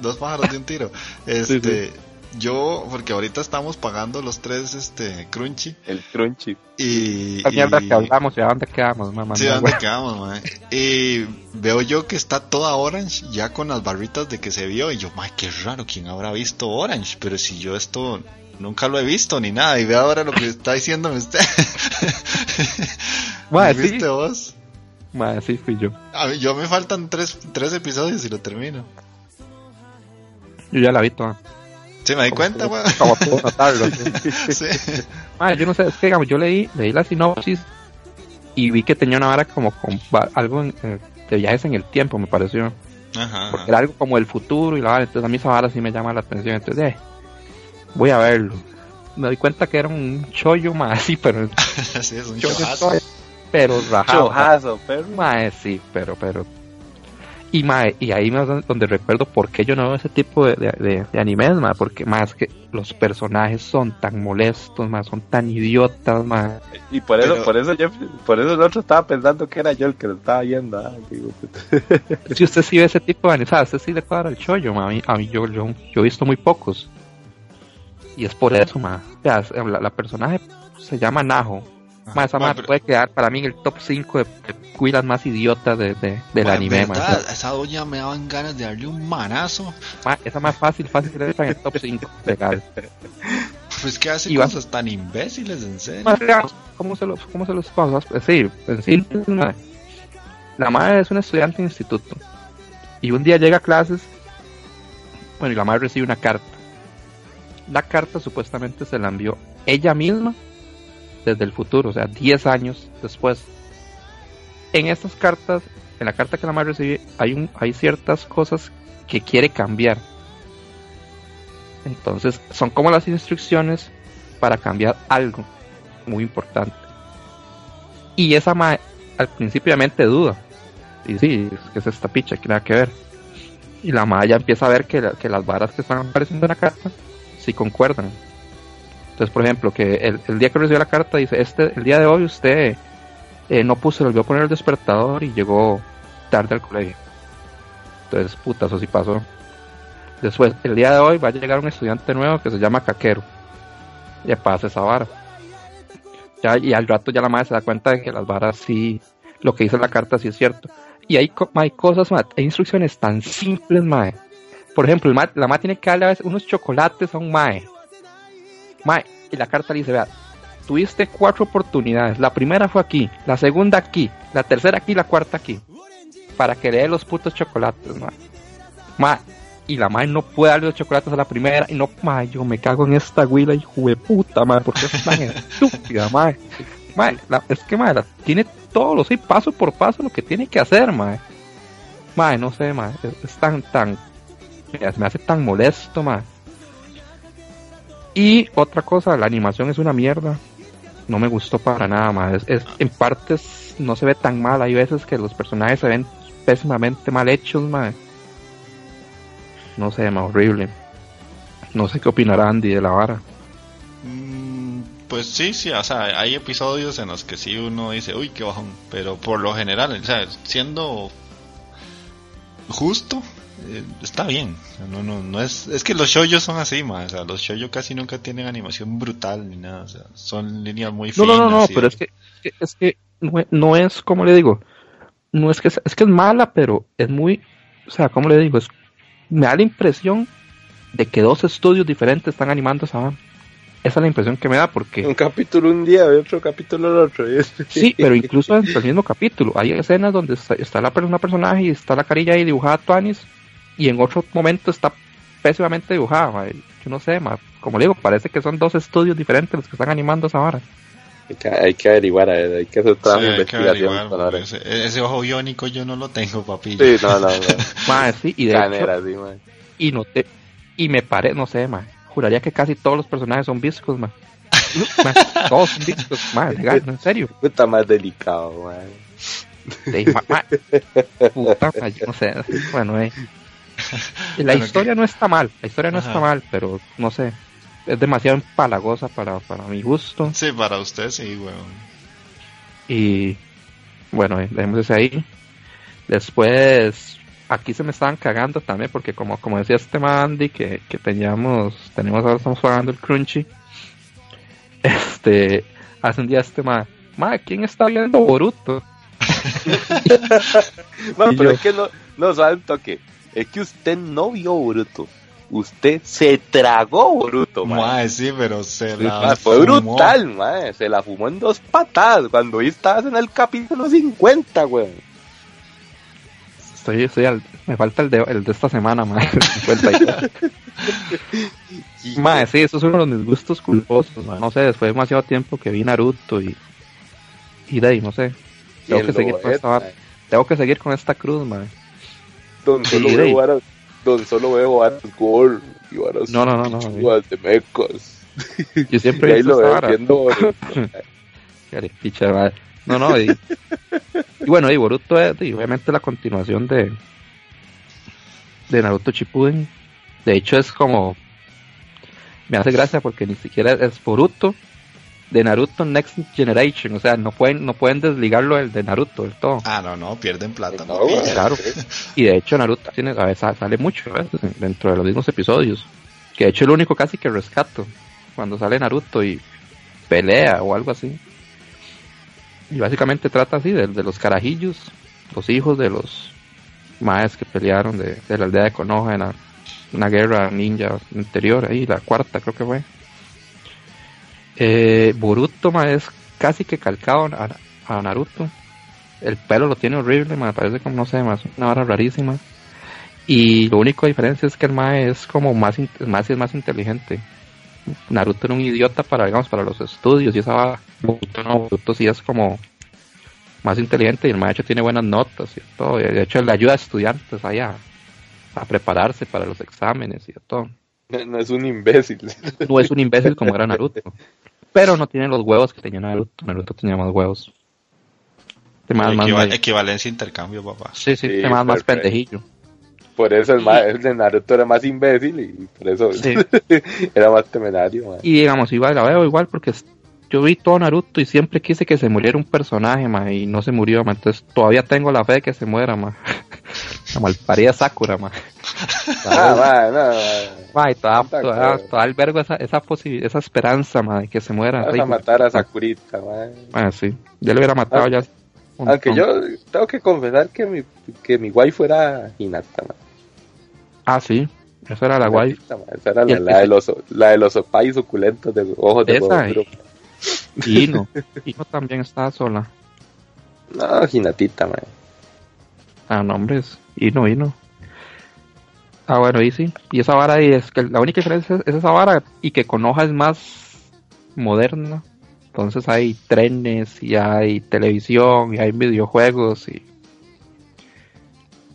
dos pájaros de un tiro. Este, yo, porque ahorita estamos pagando los tres, este, crunchy El crunchy. y, La mierda y- que hablamos y a dónde quedamos, mamá. Sí, ¿dónde quedamos, mae? Y veo yo que está toda Orange ya con las barritas de que se vio. Y yo, mae, qué raro, ¿quién habrá visto Orange? Pero si yo esto nunca lo he visto ni nada. Y ve ahora lo que está diciéndome usted. Mae, ¿Lo sí. ¿Viste vos? Sí fui yo. A mí, yo me faltan tres, tres episodios y lo termino. Yo ya la vi toda. Sí, me di cuenta, mae. Como puedo notarlo. sí. Sí. Mae, yo no sé, es que digamos, yo leí, leí la sinopsis y vi que tenía una vara como con algo en- de viajes en el tiempo, me pareció. Ajá. Porque era algo como el futuro y la vara, entonces a mí esa vara sí me llama la atención. Entonces, eh, voy a verlo. Me doy cuenta que era un chollo más, sí, pero sí, es un chollo chojazo. pero rajado. Chojazo, perro. Mae, sí, pero, pero. Y mae, y ahí me es donde recuerdo por qué yo no veo ese tipo de, de, de- de animes, mae, porque más que los personajes son tan molestos, mae, son tan idiotas, mae. Y por eso, Pero- por eso yo, por eso el otro estaba pensando que era yo el que lo estaba viendo. Ah, digo, Si usted sí ve ese tipo de animes, ¿sabe? usted sí le cuadra el chollo, mae. A mí, a mí yo, yo, yo he visto muy pocos. Y es por eso, mae. O sea, la, la personaje se llama Najo. Mae, mae pero- puede quedar para mí en el top 5 de, cuilas más idiotas de, de- del Mae, anime. ¿verdad? Esa doña me daban ganas de darle un manazo. Mae, esa más fácil, fácil que en el top 5. Legal. Pues que hace Y cosas tan imbéciles, en serio. Más ¿Cómo se los, cómo se los paso? Es decir, en síntesis, mae, la madre es una estudiante de instituto y un día llega a clases, bueno, y la madre recibe una carta. La carta supuestamente se la envió ella misma desde el futuro, o sea, 10 años después. En estas cartas, en la carta que la madre recibe, hay, ciertas cosas que quiere cambiar. Entonces, son como las instrucciones para cambiar algo muy importante. Y esa mae al principio obviamente duda. Y sí, es es esta picha, que nada que ver. Y la mae ya empieza a ver que, que las varas que están apareciendo en la carta sí concuerdan. Entonces, por ejemplo, que el, día que recibió la carta dice, este, el día de hoy usted eh, no puso, le olvidó poner el despertador y llegó tarde al colegio. Entonces, puta, eso sí pasó. Después, el día de hoy va a llegar un estudiante nuevo que se llama Caquero. Ya pasa esa vara. Ya, y al rato ya la madre se da cuenta de que las varas sí, lo que dice la carta sí es cierto. Y hay, hay cosas, hay instrucciones tan simples, mae. Por ejemplo, la madre tiene que darle a veces unos chocolates a un mae. Mae, y la carta dice, vea, tuviste cuatro oportunidades. La primera fue aquí, la segunda aquí, la tercera aquí, la cuarta aquí. Para que le dé los putos chocolates, mae. Mae, y la madre no puede darle los chocolates a la primera. Y no, mae, yo me cago en esta hijo de puta, mae, porque es tan estúpida, mae. Mae, es que, mae, tiene todo, lo sé, paso por paso lo que tiene que hacer, mae. Mae, no sé, mae, es, es tan, tan, me hace tan molesto, mae. Y otra cosa, la animación es una mierda. No me gustó para nada, mae. Es, en partes no se ve tan mal. Hay veces que los personajes se ven pésimamente mal hechos, mae. No sé, mae, horrible. No sé qué opinará Andy de la vara. Mm, Pues sí, sí, o sea, hay episodios en los que sí uno dice, uy, qué bajón, pero por lo general, o sea, siendo justo, eh, está bien. No, no, no es, es que los shoyos son así, ma, o sea, los shoyos casi nunca tienen animación brutal ni nada, o sea, son líneas muy No, finas. no, no, no, y- pero es que, es que, es que no, es- no es como le digo, no es que es, es que es mala, pero es muy, o sea, como le digo, es, me da la impresión de que dos estudios diferentes están animando esa. Esa es la impresión que me da porque Un capítulo un día y otro capítulo el otro. Sí, pero incluso dentro del mismo capítulo hay escenas donde está, está la persona personaje y está la carilla ahí dibujada a Tuanis y en otro momento está pésimamente dibujada. ma. Yo no sé, ma. como le digo, parece que son dos estudios diferentes los que están animando esa vara. Hay que, hay que averiguar, hay que hacer toda Sí, que investigación. averiguar, para ver. ese, ese ojo biónico yo no lo tengo, papi. Sí, no, no, no. Ma, sí, y de Canera, hecho, sí, y noté, y me parece, no sé, ma, juraría que casi todos los personajes son viscos, ma. Ma, todos son viscos, ma, legal, en serio. Puta más delicado, man. Sí, ma- ma- puta, ma, yo no sé, bueno, eh. La Bueno, historia no está mal, la historia no Ajá. está mal, pero no sé, es demasiado empalagosa para, para mi gusto. Sí, para usted sí, weón. Y bueno, eh, dejemos ese ahí. Después, aquí se me estaban cagando también, porque como, como decía este man Andy, que, que teníamos, tenemos ahora estamos pagando el crunchy. Este, hace un día este man, ma, ¿quién está viendo Boruto? Y pero yo- es que no, no sabe un toque. Es que usted no vio Boruto. Usted se tragó Boruto, man. Mae, sí, pero se la fue fumó. brutal, man. Se la fumó en dos patadas. Cuando hoy estabas en el capítulo 50, weón. Estoy, estoy al- me falta el de, el de esta semana, ma, 54. Ma, sí, eso es uno de mis gustos culposos, ma. No sé, después de demasiado tiempo que vi Naruto y. Y de ahí, no sé. Tengo que seguir con es, esta. Tengo que seguir con esta cruz, man. Don solo Sí, veo varas, don solo veo varas gore y varas No, no, no, no, de mecos. Yo siempre Y ahí lo veo viendo picha, madre. No, no, y, y bueno, y Boruto es y obviamente la continuación de de Naruto Shippuden. De hecho es como me hace gracia porque ni siquiera es Boruto de Naruto Next Generation, o sea, no pueden no pueden desligarlo del de Naruto del todo. Ah, no, no, pierden plata. No. Claro. Y de hecho Naruto tiene a veces sale mucho dentro de los mismos episodios. Que de hecho es lo único casi que rescato cuando sale Naruto y pelea o algo así. Y básicamente trata así de, de los carajillos, los hijos de los maes que pelearon de, de la aldea de Konoha en la- una guerra ninja anterior, ahí la cuarta creo que fue. Eh, Boruto ma, es casi que calcado a, Naruto. El pelo lo tiene horrible, me parece como, no sé, más una vara rarísima. Y lo único diferencia es que el Mae es como más, sí es más inteligente. Naruto era un idiota para, digamos, para los estudios y esa vara. Boruto no, Boruto sí es como más inteligente y el Mae de hecho tiene buenas notas y todo. De hecho le ayuda a estudiantes ahí a, a prepararse para los exámenes y todo. No es un imbécil. No es un imbécil como era Naruto. Pero no tiene los huevos que tenía Naruto. Naruto tenía más huevos. Más Equiva- medio- equivalencia intercambio, papá. Sí, sí, Sí, más perfecto. pendejillo. Por eso el, ma- el de Naruto era más imbécil y por eso Sí. era más temerario. man. Y digamos, igual la veo igual porque yo vi todo Naruto y siempre quise que se muriera un personaje, ma, y no se murió, ma. Entonces todavía tengo la fe de que se muera, ma. La malparida Sakura, ma. Ah, man, no, man. Ma, y toda, Está toda, claro. toda albergo esa, esa esa esperanza, ma, de que se muera. Vas a matar a Sakurita, man. Ah, sí. Yo le hubiera matado Ah, ya. un Aunque yo tengo que confesar que mi, que mi guay fuera Hinata, man. Ah, sí. Esa era la guay. Man. Esa era Y la, de los, la de los opais suculentos de ojos de Esa, duro. Y Ino. Ino también estaba sola. No, Hinatita, man. Ah, nombres. Ino, Ino. Ah, bueno, y sí. Y esa vara ahí es que la única diferencia es esa vara y que con hoja es más moderna. Entonces hay trenes y hay televisión y hay videojuegos y...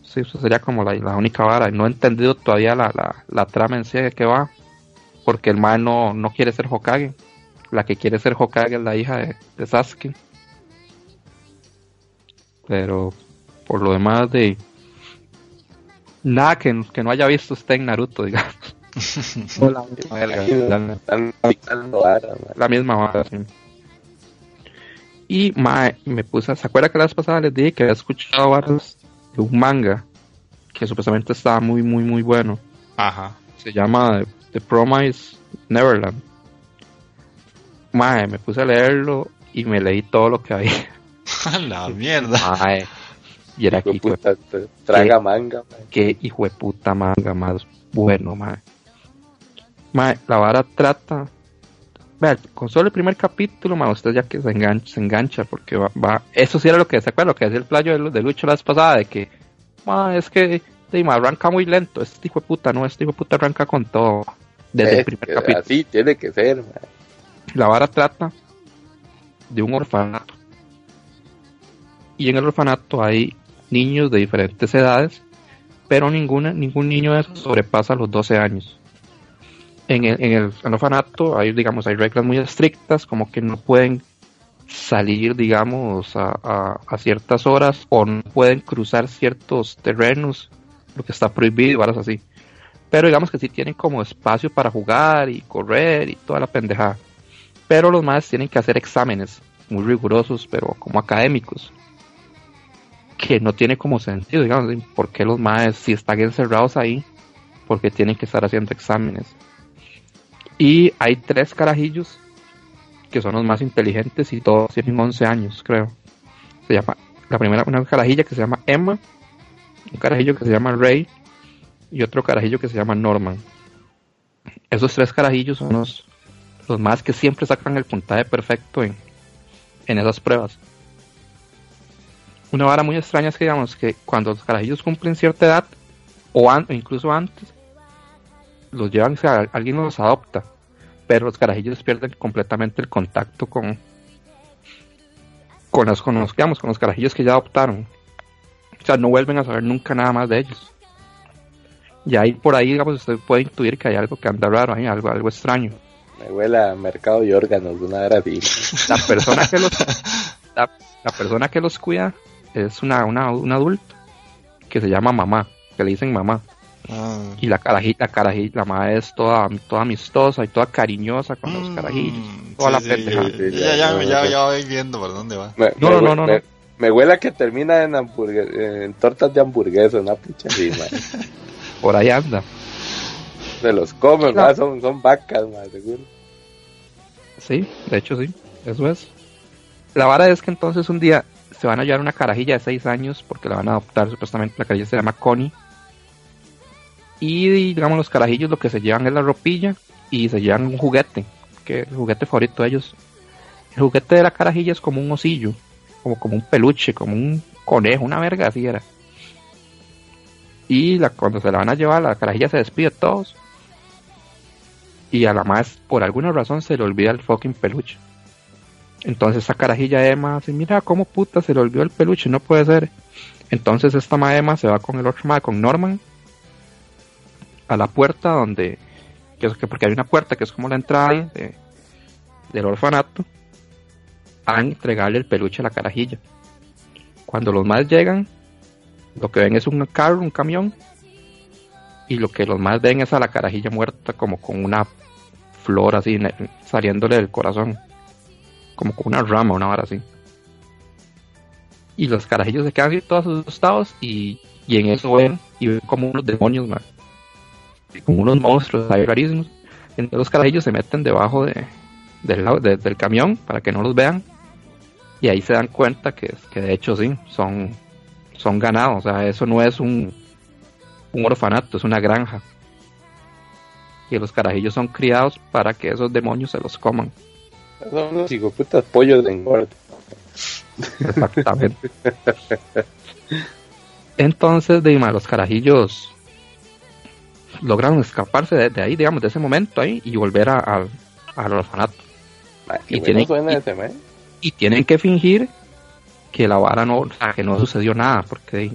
Sí, eso sería como la, la única vara. No he entendido todavía la, la, la trama en sí de qué va. Porque el man no, no quiere ser Hokage. La que quiere ser Hokage es la hija de, de Sasuke. Pero por lo demás de... Nada que, que no haya visto usted en Naruto, digamos. La misma la- la vara, sí. Y mae, me puse, ¿se acuerda que la vez pasada les dije que había escuchado varas de un manga que supuestamente estaba muy, muy, muy bueno? Ajá. Se llama The, The Promise Neverland. Mae, me puse a leerlo y me leí todo lo que había. A la mierda. Mae, y era Hijo de aquí, puta, te- traga manga, man. qué hijo de puta manga más bueno, mae. Mae, la vara trata. Vea, con solo el primer capítulo, mae, usted ya que se engancha, se engancha porque va, va- Eso sí era lo que se acuerda, lo que decía el playo de, de Lucho la vez pasada, de que. mae, es que. de, arranca muy lento. Este hijo de puta, no, este hijo de puta arranca con todo. Desde el primer que capítulo. Así tiene que ser, mae. La vara trata de un orfanato. Y en el orfanato hay niños de diferentes edades, pero ninguna, ningún niño de sobrepasa los 12 años. En el, en el- en orfanato hay, digamos, hay reglas muy estrictas, como que no pueden salir, digamos, a, a- ciertas horas o no pueden cruzar ciertos terrenos, lo que está prohibido, varas así. Pero digamos que sí tienen como espacio para jugar y correr y toda la pendejada pero los más tienen que hacer exámenes muy rigurosos, pero como académicos, que no tiene como sentido, digamos, ¿por qué los más, si están encerrados ahí, porque tienen que estar haciendo exámenes? Y hay tres carajillos que son los más inteligentes y todos tienen 11 años, creo. Se llama, la primera, una carajilla que se llama Emma, un carajillo que se llama Ray y otro carajillo que se llama Norman. Esos tres carajillos son los los más que siempre sacan el puntaje perfecto en, en esas pruebas. Una vara muy extraña es que digamos que cuando los carajillos cumplen cierta edad, o, an- o incluso antes, los llevan, o sea, alguien los adopta, pero los carajillos pierden completamente el contacto con con los, con los, digamos, con los carajillos que ya adoptaron. O sea, no vuelven a saber nunca nada más de ellos. Y ahí por ahí, digamos, usted puede intuir que hay algo que anda raro ahí, algo, algo extraño. Me huele a mercado de órganos, una así. la persona que los la, la persona que los cuida es una, una un adulto que se llama mamá que le dicen mamá Ah. y la carajita la carajita la mamá es toda toda amistosa y toda cariñosa con los Mm, carajillos sí, toda la sí, pendeja sí, Sí, Ya, ya, ya, ya, ya. ya voy viendo por dónde va. Me, No, me no, no, no, me- no. me huele a que termina en, en tortas de hamburguesa, una pucha así, mae. por ahí anda Se los comen, No. mae, son, son vacas, mae, seguro. sí de hecho sí eso es la vara es que entonces un día se van a llevar una carajilla de 6 años porque la van a adoptar supuestamente la carajilla se llama Connie. Y digamos los carajillos lo que se llevan es la ropilla y se llevan un juguete que es el juguete favorito de ellos. El juguete de la carajilla es como un osillo como como un peluche como un conejo una verga así era. Y la, cuando se la van a llevar la carajilla se despide de todos. Y a la más por alguna razón se le olvida el fucking peluche entonces esa carajilla Emma dice, mira cómo puta se le olvidó el peluche, no puede ser. Entonces esta ma Emma se va con el otro ma, con Norman, a la puerta donde, que es que porque hay una puerta que es como la entrada de- del orfanato, a entregarle el peluche a la carajilla. Cuando los más llegan, lo que ven es un carro, un camión, y lo que los más ven es a la carajilla muerta como con una flor así saliéndole del corazón como con una rama, una vara así. Y los carajillos se quedan todos asustados y, y en eso ven y ven como unos demonios, man. Como unos monstruos ahí rarísimos. Entonces los carajillos se meten debajo de, del, de- del camión para que no los vean. Y ahí se dan cuenta que, que de hecho sí, son, son ganados. O sea, eso no es un, un orfanato, es una granja. Y los carajillos son criados para que esos demonios se los coman. Son unos hijoputas pollos de engorde. Exactamente. Entonces, de los carajillos lograron escaparse de, de ahí, digamos, de ese momento ahí y volver a- al- al orfanato. Qué Y ese, tienen que fingir que la vara no, o sea, que no sucedió nada, porque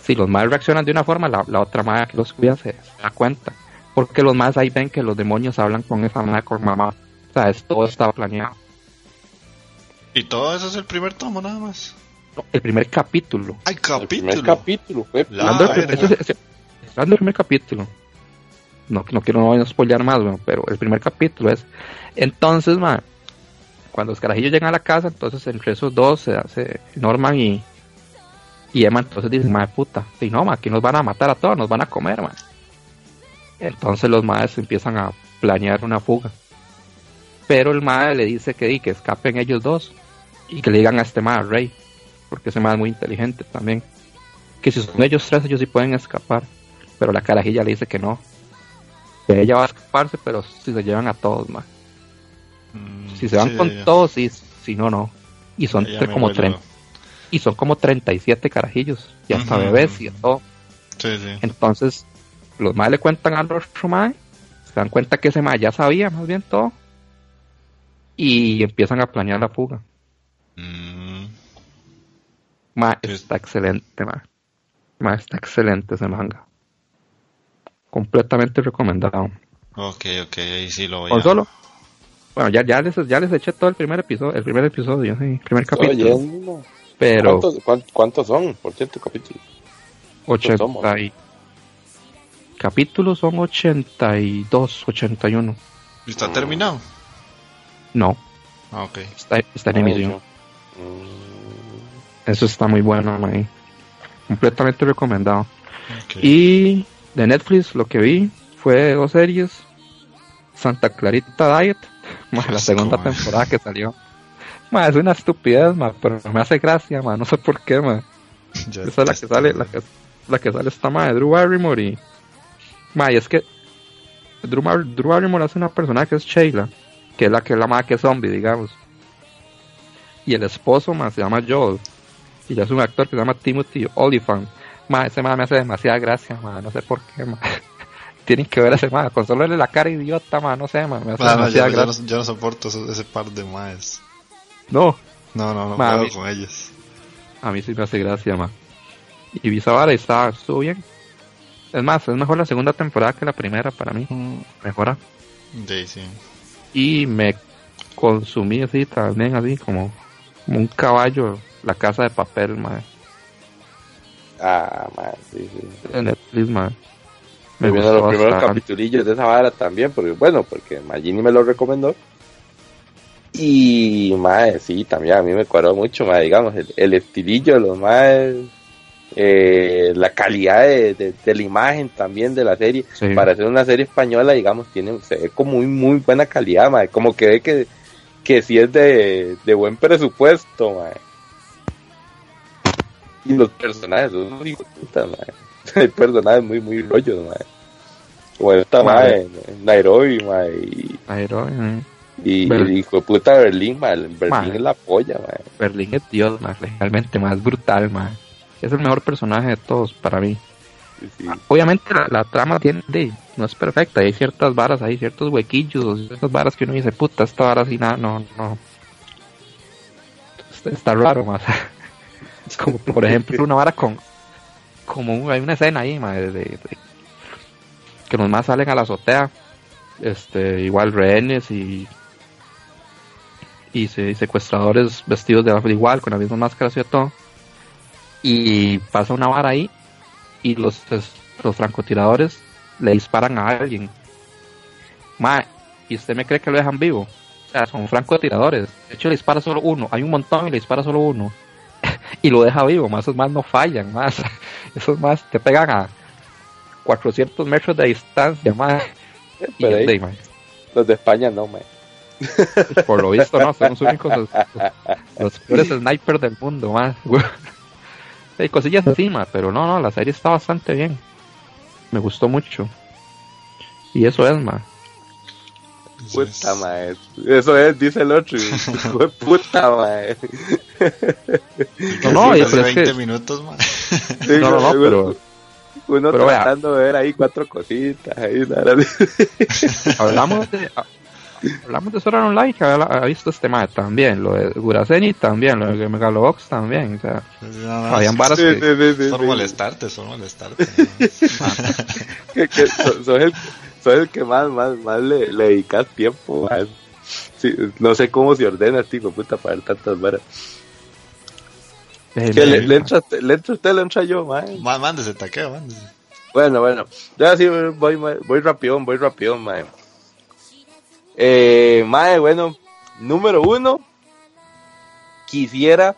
si los más reaccionan de una forma, la, la otra madre que los cuida se, se da cuenta. Porque los más ahí ven que los demonios hablan con esa madre, con mamá. O sea, es, todo está planeado. Y todo eso es el primer tomo nada más. No, el primer capítulo. ¡Ay, El primer capítulo! capítulo fue Hablando del- primer capítulo. No, no quiero no spoilear más, weón, pero el primer capítulo es. Entonces, ma, cuando los carajillos llegan a la casa, entonces entre esos dos se hace Norman y, y Emma, entonces dicen, madre puta, si no, ma, aquí nos van a matar a todos, nos van a comer, ma. Entonces los madres empiezan a planear una fuga. Pero el madre le dice que, que escapen ellos dos y que le digan a este madre, Rey, porque ese madre es muy inteligente también que si son ellos tres, ellos sí pueden escapar. Pero la carajilla le dice que no. ella va a escaparse, pero si se llevan a todos, ma. Mm, Si se van sí, con ya- todos, sí, si no, no. Y son ya como vuelvo- 30, y son como 37 carajillos, y hasta bebés y todo. Sí, sí. Entonces, los más le cuentan al otro mae, se dan cuenta que ese mae ya sabía más bien todo, y empiezan a planear la fuga. Mm, Ma, está excelente, ma. Ma, está excelente ese manga. Completamente recomendado. ok, ok, ahí sí lo voy ¿Con a... solo? Bueno, ya, ya, les, ya les eché todo el primer episodio, el primer episodio, sí, el primer capítulo. Oye, pero ¿cuántos, cuán- cuántos son, por cierto, capítulos? 80 y... Capítulos son 82, 81. ¿Está terminado? No, Ah, ok. está, está en emisión. Mm, Eso está muy bueno, ma. Completamente recomendado. Y de Netflix lo que vi fue dos series. Santa Clarita Diet, ma, la segunda temporada que salió. Ma, es una estupidez, ma, pero me hace gracia, ma, no sé por qué, ma. Ya Esa es la que sale, la que, la que sale esta ma de Drew Barrymore y... Ma, y es que Drew, Drew Barrymore hace una persona que es Sheila, que es la que es la ma que es zombie, digamos. Y el esposo, ma, se llama Joel. Y ya es un actor que se llama Timothy Oliphant. Ma, ese ma me hace demasiada gracia, ma, no sé por qué, ma. Tienen que ver a ese ma, con solo verle la cara idiota, ma, no sé, ma, me hace demasiada ya gracia. no, ya no soporto ese par de maes. No, No, no, no Ma, puedo mí- con ellos. A mí sí me hace gracia, ma. Y y está, estuvo bien. Es más, es mejor la segunda temporada que la primera para mí. Mejora. Sí, sí. Y me consumí así también, así como, como un caballo, la casa de papel, ma. Ah, man, sí, sí. De Netflix, ma. Me viendo los primeros bastante. capitulillos de esa vara también, porque bueno, porque Magini me lo recomendó. Y, madre, sí, también a mí me cuadró mucho, madre, digamos, el, el estilillo de los más, eh, la calidad de, de- de la imagen también de la serie. Sí. Para hacer una serie española, digamos, tiene, se ve como muy, muy buena calidad, madre, como que ve que, que sí es de, de buen presupuesto, madre. Y los personajes son unos hijos de puta, madre. Hay personajes muy, muy rollos, madre. Como esta Madre. madre Nairobi, madre, y, Aero, eh. y Ber- el hijo de puta Berlín, madre. Berlín Madre. es la polla, madre. Berlín es Dios, ma, realmente más brutal. Es el mejor personaje de todos para mí. Sí. Obviamente la, la trama tiene, de- no es perfecta, hay ciertas varas, hay ciertos huequillos, ciertas varas que uno dice, puta, esta vara así, nada, no, no. Está, está raro, más. Como por ejemplo una vara con, como hay una escena ahí, ma, de, de- de- que los más salen a la azotea, este, igual rehenes y y se- secuestradores vestidos de igual, con las mismas máscaras y todo. Y pasa una vara ahí y los, los francotiradores le disparan a alguien. Ma, ¿y usted me cree que lo dejan vivo? O sea, son francotiradores. De hecho, le dispara solo uno. Hay un montón y le dispara solo uno. y lo deja vivo, más esos más no fallan, más. Esos más te pegan a 400 metros de distancia, más. Pero ahí, de- ma, los de España no, madre. por lo visto, no, son los únicos, los, los- los peores snipers del mundo, más. Hay cosillas encima, pero no, no, la serie está bastante bien. Me gustó mucho. Y eso es, más. Puta, madre. Eso es, dice el otro. Puta, madre. No, no, Hace y- pero es 20 que- minutos, man. Sí, No, no, no, uno- pero Uno pero vea. tratando de ver ahí cuatro cositas. Ahí, la verdad. hablamos de. Ha- Hablamos de Sword Art Online, que había visto este tema también, lo de Guraseni también, lo de Megalobox también, o sea, No, habían varas Sí, que, sí, sí, sí. molestarte, por molestarte. ¿no? que, que so- soy, el, soy el que más, más, más le, le dedicas tiempo. man. Sí, no sé cómo se ordena de puta para ver tantas varas. Que le, le entra, usted- le entra usted, le entra yo, man. Ma- Mándese taqueo, mándese. Bueno, bueno. Ya sí voy, voy, voy rapidón, voy rapidón, mae. Eh, mae, bueno, número uno, quisiera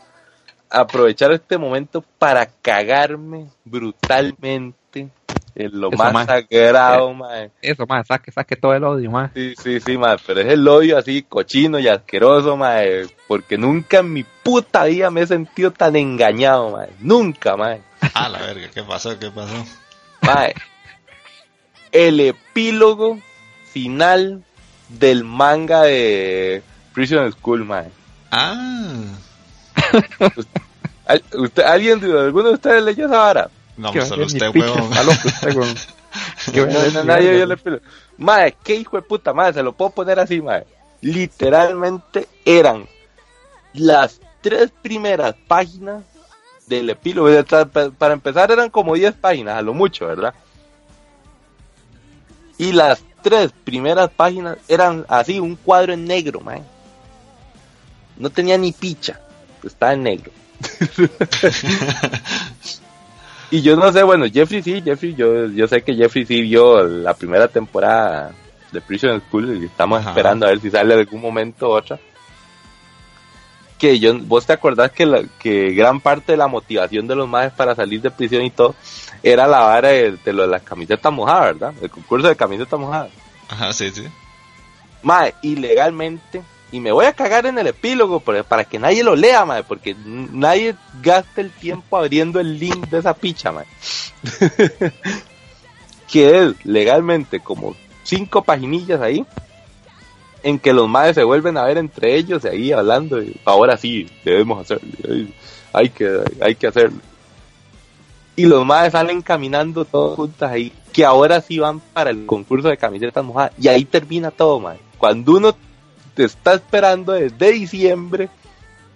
aprovechar este momento para cagarme brutalmente en lo Eso, más mae. sagrado, mae. eso, más, saque, saque todo el odio, más. Sí, sí, sí, mae, pero es el odio así cochino y asqueroso, mae, porque nunca en mi puta vida me he sentido tan engañado, mae. Nunca, mae. Ah, la verga, ¿qué pasó? ¿Qué pasó? Mae, el epílogo final del manga de Prison School, mae. Ah. ¿Al- usted- ¿Alguien, de- alguno de ustedes leyó esa vara? No, solo usted, weón. vaya No, nadie mierda, vio el epílogo. Mae, qué hijo de puta, mae, se lo puedo poner así, mae. Literalmente eran las tres primeras páginas del epílogo. Para empezar eran como 10 páginas, a lo mucho, ¿verdad? Y las tres primeras páginas eran así, un cuadro en negro, mae. No tenía ni picha, estaba en negro. Y yo no sé, bueno, Jeffrey sí, Jeffrey, yo, yo sé que Jeffrey sí vio la primera temporada de Prison School y estamos Ajá. esperando a ver si sale algún momento otra. Que yo, vos te acordás que, la- que gran parte de la motivación de los maes para salir de prisión y todo era la vara de, de lo de las camisetas mojadas, ¿verdad? El concurso de camisetas mojadas. Ajá, sí, sí. Mae, ilegalmente. Y me voy a cagar en el epílogo para, para que nadie lo lea, mae, porque nadie gaste el tiempo abriendo el link de esa picha, mae. que es legalmente como cinco paginillas ahí, en que los maes se vuelven a ver entre ellos ahí hablando, ahora sí, debemos hacerlo, hay- que, hay que hacerlo. Y los maes salen caminando todos juntos ahí, que ahora sí van para el concurso de camisetas mojadas, y ahí termina todo, mae. Cuando uno te está esperando desde diciembre,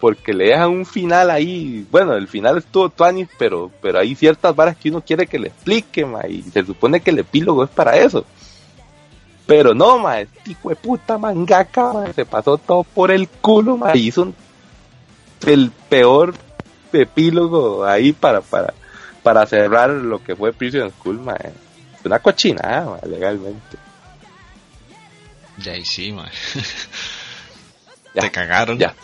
porque le dejan un final ahí, bueno, el final estuvo tuanis, pero, pero hay ciertas varas que uno quiere que le explique, y se supone que el epílogo es para eso. Pero no, ma, este hijo de puta mangaka, ma, se pasó todo por el culo, ma, y hizo un- el peor epílogo ahí para, para, para cerrar lo que fue Prison School, ma. Una cochinada, ma, legalmente. Ya ahí sí, man. Ya, Te cagaron. ya.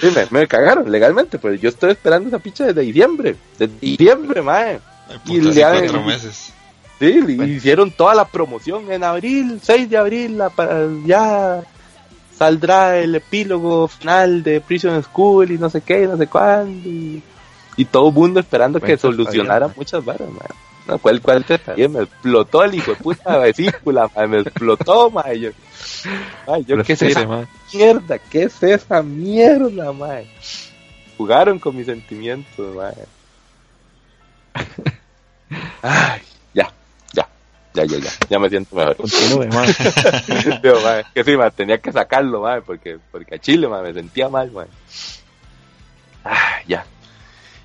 Sí, me, me cagaron legalmente, pero yo estoy esperando esa picha desde diciembre. Desde diciembre, mae. Ay, Y le cuatro meses. Sí, hicieron toda la promoción en abril, 6 de abril, la, para, ya saldrá el epílogo final de Prison School y no sé qué, y no sé cuándo. Y, y todo el mundo esperando que solucionara bien, muchas varas, mae. No, ¿cuál, cuál te? Me explotó el hijo de puta vesícula, mae, me explotó, mae. Yo, qué sé Respire, esa mierda, ¿qué es esa mierda, mae? Jugaron con mis sentimientos, mae. Ay, ya, ya, ya, ya, me siento mejor. Continúe. Digo, mae, que sí, tenía que sacarlo, mae, porque, porque a Chile, me sentía mal, mae. Ah, ya.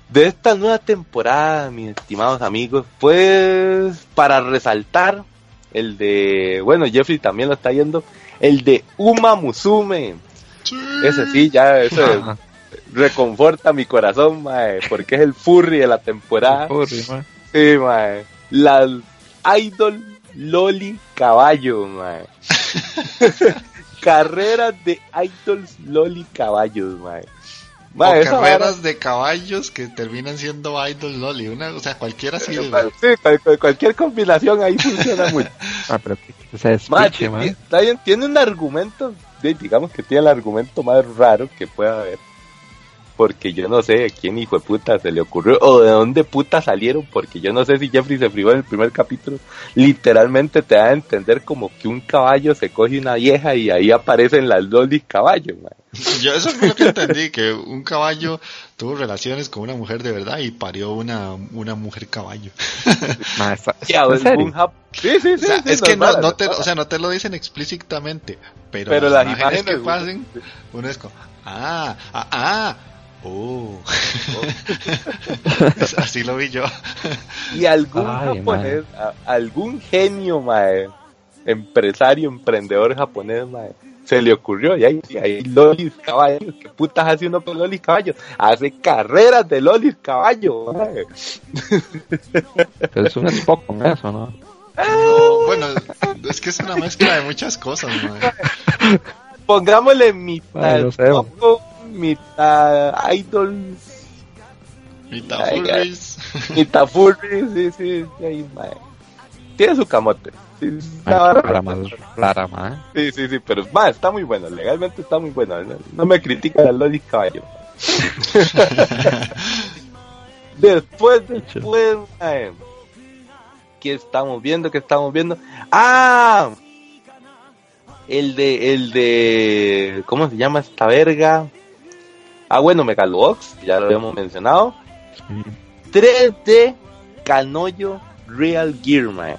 De esta nueva temporada, mis estimados amigos, pues, para resaltar el de, bueno, Jeffrey también lo está yendo, el de Uma Musume. Ese sí, ya, ese Ajá. reconforta mi corazón, mae, porque es el furry de la temporada. Furry, mae. Sí, mae. La Idol Loli Caballo, mae. Carreras de Idols Loli Caballos, mae. Mae, o carreras de caballos que terminan siendo idol loli. Una, o sea, cualquiera sirve. Sí, cual- cual- cualquier combinación ahí funciona mucho. Ah, pero Mae, mae. bien, tiene un argumento, de- digamos que tiene el argumento más raro que pueda haber. Porque yo no sé a quién hijo de puta se le ocurrió o de dónde puta salieron. Porque yo no sé si Jeffrey se privó en el primer capítulo. Literalmente te da a entender como que un caballo se coge una vieja y ahí aparecen las lolis caballos. mae. Yo eso fue lo que entendí, que un caballo tuvo relaciones con una mujer de verdad y parió una, una mujer caballo. Mae, está- Ya, ¿En es que no, te, o sea, no te lo dicen explícitamente, pero, Pero las, las imágenes, imágenes, que pasen, uno es como, ah, ah, ah, oh. Así lo vi yo. Y algún Ay, japonés, a- algún genio, mae, empresario, emprendedor japonés, mae, se le ocurrió, y ahí, y ahí lolis caballos, ¿qué putas hace uno con lolis caballos? Hace carreras de lolis caballos, mae. Pero es un Spock con eso, ¿no? No, bueno, es que es una mezcla de muchas cosas, madre. Pongámosle mitad Ay, mitad idol, Mitad furries. mitad furry, sí, sí, sí, ahí, mae. Tiene su camote. Sí, vara- para más rara, mae. Sí, sí, sí, pero más, está muy bueno, legalmente está muy bueno. No, no me critica el Lolis Caballo. después, después, mae, ¿qué estamos viendo? ¿Qué estamos viendo? ¡Ah! El de, el de, ¿cómo se llama esta verga? Ah, bueno, Megalobox, ya lo habíamos mencionado. 3D Canoyo Real Gear, mae.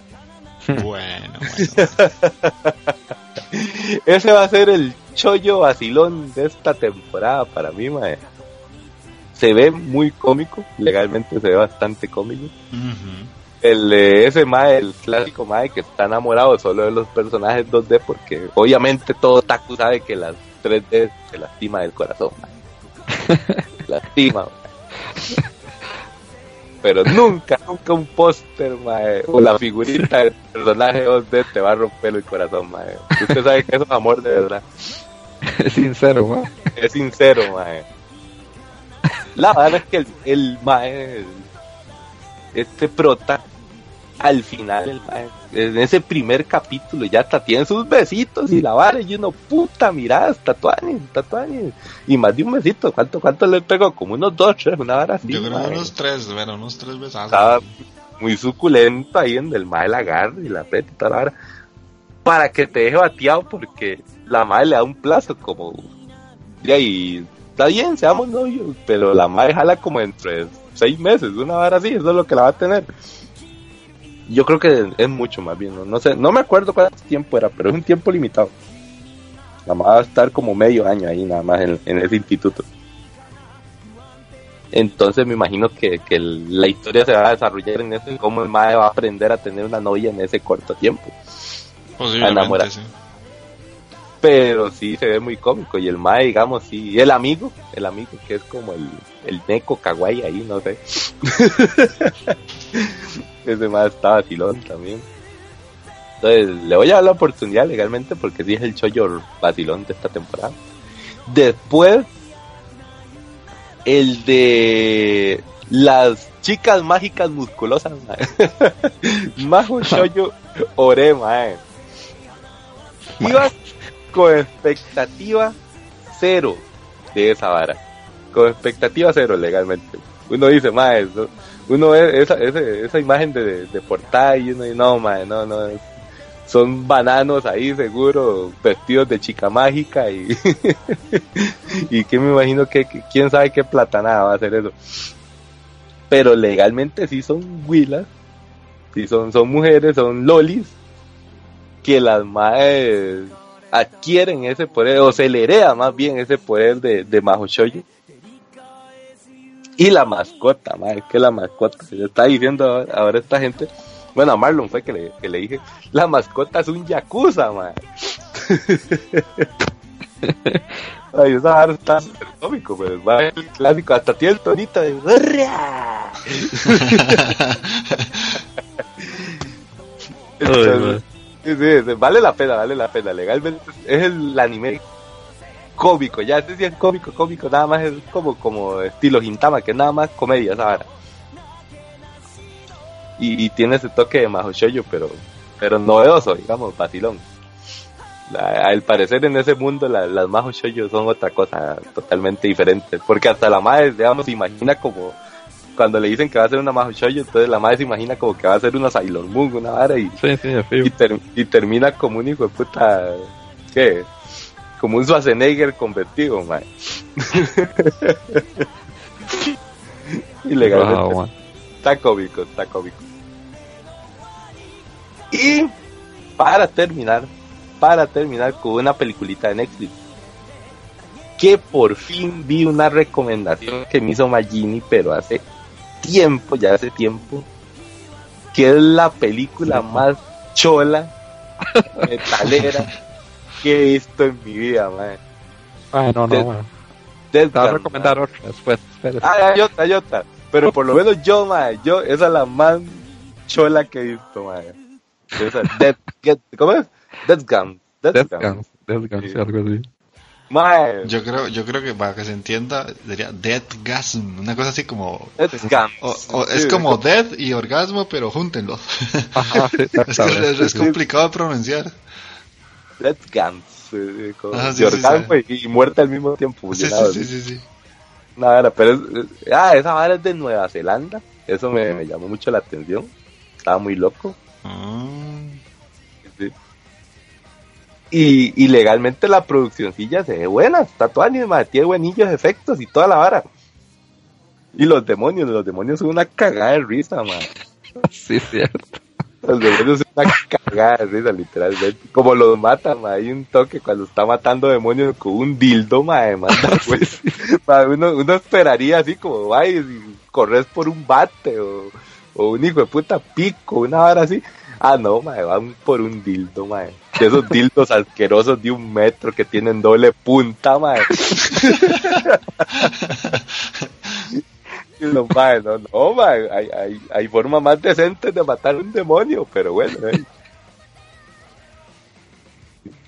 Bueno, bueno. Ese va a ser el chollo vacilón de esta temporada para mí, mae. Se ve muy cómico, legalmente se ve bastante cómico. El de ese mae, el clásico mae que está enamorado solo de los personajes 2D porque obviamente todo Taku sabe que las 3D se lastima del corazón, mae. Lastima, mae. Pero nunca, nunca un póster, mae, o la figurita del personaje 2D te va a romper el corazón, mae. Usted sabe que eso es amor de verdad. Es sincero. Es sincero, mae. La verdad es que el, el mae, este prota, al final, el mae, en ese primer capítulo ya hasta tiene sus besitos y la vara y uno, puta, mirá, tatuajes, tatuajes. Y más de un besito, ¿cuánto, cuánto le pegó? Como unos dos, tres, una vara así. Yo creo mae. que unos tres, bueno, unos tres besazos. Estaba muy suculento ahí en el mae la agarra y la aprieta y toda la vara. Para que te deje bateado porque la madre le da un plazo como y ahí está bien, seamos novios, pero la madre jala como entre seis meses, una vara así, eso es lo que la va a tener. Yo creo que es mucho más bien, no, No sé, no me acuerdo cuánto tiempo era, pero es un tiempo limitado. La madre va a estar como medio año ahí nada más en, en ese instituto. Entonces me imagino que, que la historia se va a desarrollar en eso y cómo el madre va a aprender a tener una novia en ese corto tiempo. Posiblemente, sí. Pero sí se ve muy cómico. Y el Mae, digamos, sí. Y el amigo, el amigo que es como el, el Neko Kawaii ahí, no sé. Ese Mae está vacilón también. Entonces, le voy a dar la oportunidad legalmente porque sí es el chollo vacilón de esta temporada. Después, el de las chicas mágicas musculosas, mae. Majo Shoyo Ore, mae. Iba con expectativa cero de esa vara. Con expectativa cero legalmente. Uno dice, mae, eso- uno ve esa, esa imagen de, de portada y uno dice, no, mae, no, no. Son bananos ahí seguro, vestidos de chica mágica y, y que me imagino que, quién sabe qué platanada va a hacer eso. Pero legalmente sí son huilas, sí son, son mujeres, son lolis, que las madres adquieren ese poder, o se le hereda más bien ese poder de, de Majo Shoyo. Y la mascota, madre, que la mascota, se le está diciendo ahora, ahora esta gente, bueno, a Marlon fue que le, que le dije, la mascota es un yakuza, madre. Ay, esa vara está súper cómico, pero va el clásico, hasta tiene el tonito de. Entonces, sí, vale la pena, vale la pena. Legalmente es el anime cómico, ya este sí es cómico, cómico, nada más es como, como estilo Hintama, que es nada más comedia vara. Y, y tiene ese toque de Majo Shoujo, pero, pero novedoso, digamos, vacilón. Al parecer en ese mundo la- las Majo Shoujo son otra cosa totalmente diferente, porque hasta la madre, digamos, se imagina como cuando le dicen que va a ser una Majo Shoujo, entonces la madre se imagina como que va a ser una Sailor Moon, una vara y Sí, sí, y, ter- y termina como un hijo de puta, ¿qué? Como un Schwarzenegger convertido, man. y legalmente Wow, man. está cómico, está cómico. Y para terminar, para terminar con una peliculita de Netflix, que por fin vi una recomendación que me hizo Magini, pero hace tiempo, ya hace tiempo, que es la película más chola, metalera que he visto en mi vida, man. Ay, no, Te- no, man. Death Te voy a Gun, recomendar otra después. espérate. Ah, hay otra, hay otra. Pero por lo menos yo, mae, yo, esa es la más chola que he visto, mae. Esa, Death, Get- ¿Cómo es? Death Gun. Death, Death Gun. Guns, Death Guns, Sí. algo así. Mae, Yo creo, yo creo que para que se entienda, sería Deathgasm, una cosa así como... O es Sí, como death y orgasmo, pero júntenlos. Ajá, sí, es, complicado de pronunciar. Ajá, sí, sí, orgasmo y, y muerte al mismo tiempo. Sí, fusionado, sí, sí, sí, vara, pero es, es- ah, esa vara es de Nueva Zelanda. Eso me, me llamó mucho la atención. estaba muy loco. Ah, Sí. Y, y legalmente la produccióncilla se ve buena, está toda animada, tiene buenillos efectos y toda la vara. Y los demonios, los demonios son una cagada de risa, man. Sí, cierto. Los demonios son una cagada de risa, literalmente. Como los matan, man. Hay un toque cuando está matando demonios con un dildo, man. pues. Man, uno, uno esperaría así como, vaya, corres por un bate o, o un hijo de puta pico, una vara así. Ah, no, mae, van por un dildo, mae. De esos dildos asquerosos de un metro que tienen doble punta, mae. Los mae, no, no, hay, hay, formas más decentes de matar un demonio, pero bueno, eh.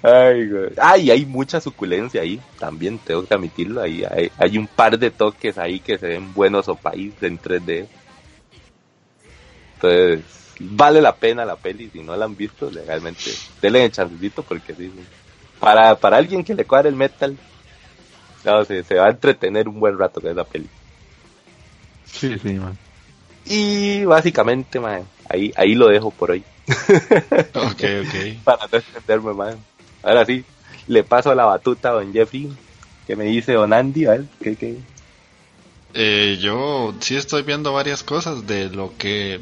Ay, güey. Ay, hay mucha suculencia ahí, también tengo que admitirlo, ahí hay, hay un par de toques ahí que se ven buenos o país en 3D. Entonces, vale la pena la peli, si no la han visto, legalmente, denle el chancecito porque sí. Para, para alguien que le cuadre el metal, no, se, se va a entretener un buen rato con esa peli. Sí, sí, man. Y básicamente, man, ahí, ahí lo dejo por hoy. ok, ok. Para no extenderme más. Ahora sí, le paso la batuta a don Jeffrey, que me dice don Andy, a ver, ¿qué, qué? Eh, yo sí estoy viendo varias cosas de lo que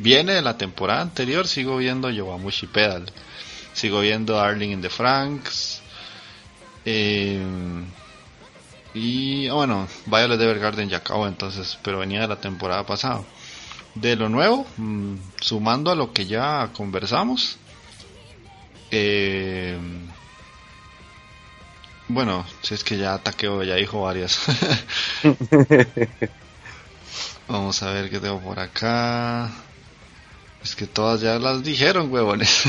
viene de la temporada anterior. Sigo viendo Yowamushi Pedal. Sigo viendo Darling in the Franks. Eh, y ah, bueno, Violet Evergarden ya acabó entonces, pero venía de la temporada pasada. De lo nuevo, mm, sumando a lo que ya conversamos. Eh, bueno, si es que ya Takeo ya dijo varias. Vamos a ver qué tengo por acá. Es que todas ya las dijeron, huevones.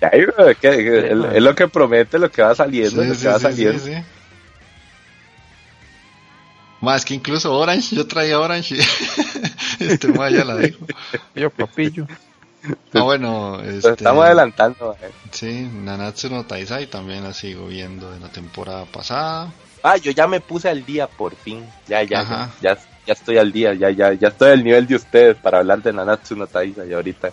Ay, que es, es lo que promete, lo que va saliendo, Sí, lo que sí, va sí, saliendo. sí, sí. Más que incluso Orange, yo traía Orange y este ma ya la dijo. Yo, papillo. Ah, bueno, este, estamos adelantando. eh. Sí, Nanatsu no Taizai también la sigo viendo de la temporada pasada. Ah, yo ya me puse al día por fin. Ya, ya, Ajá. ya, ya, ya estoy al día, ya, ya, ya estoy al nivel de ustedes para hablar de Nanatsu no Taizai ahorita.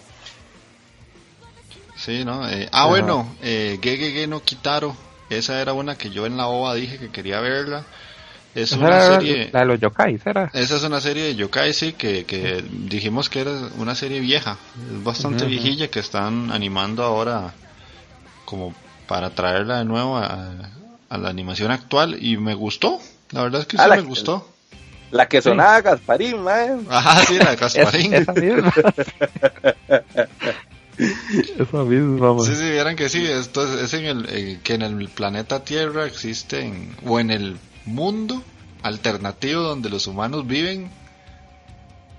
Sí, ¿no? Eh, ah, bueno, eh, Gegege no Kitaro. Esa era una que yo en la OVA dije que quería verla. Es Esa una era serie... La de los yokais, ¿era? Esa es una serie de yokai, sí, que, que dijimos que era una serie vieja. Es bastante viejilla que están animando ahora como para traerla de nuevo a, a la animación actual y me gustó. La verdad es que sí Ah, la me que- gustó. La que sonaba Gasparín, man. Ajá, sí, la de Es- Gasparín. esa misma. esa misma, man. Sí, sí, vieran que sí, esto es, es en el, eh, que en el planeta Tierra existen, o en el mundo alternativo donde los humanos viven,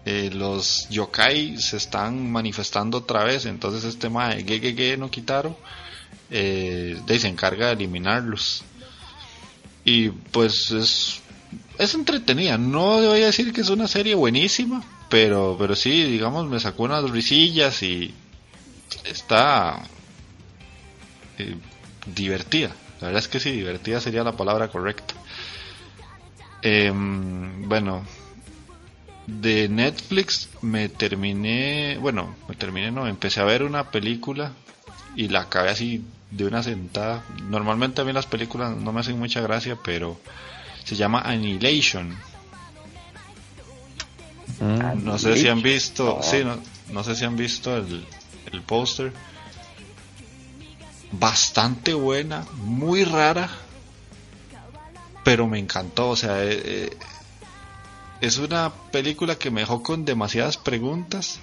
eh, los yokai se están manifestando otra vez, entonces este mae, Gegege no Kitaro, eh, de ahí se encarga de eliminarlos. Y pues es, es entretenida, no voy a decir que es una serie buenísima, pero, pero sí, digamos, me sacó unas risillas y está eh, divertida. La verdad es que sí, divertida sería la palabra correcta. Em, bueno, de Netflix me terminé, bueno, me terminé, no, empecé a ver una película y la acabé así de una sentada. Normalmente a mí las películas no me hacen mucha gracia, pero se llama Annihilation. Mm. No sé si han visto, sí, no, no sé si han visto el, el póster. Bastante buena, muy rara, pero me encantó. O sea, eh, eh, es una película que me dejó con demasiadas preguntas,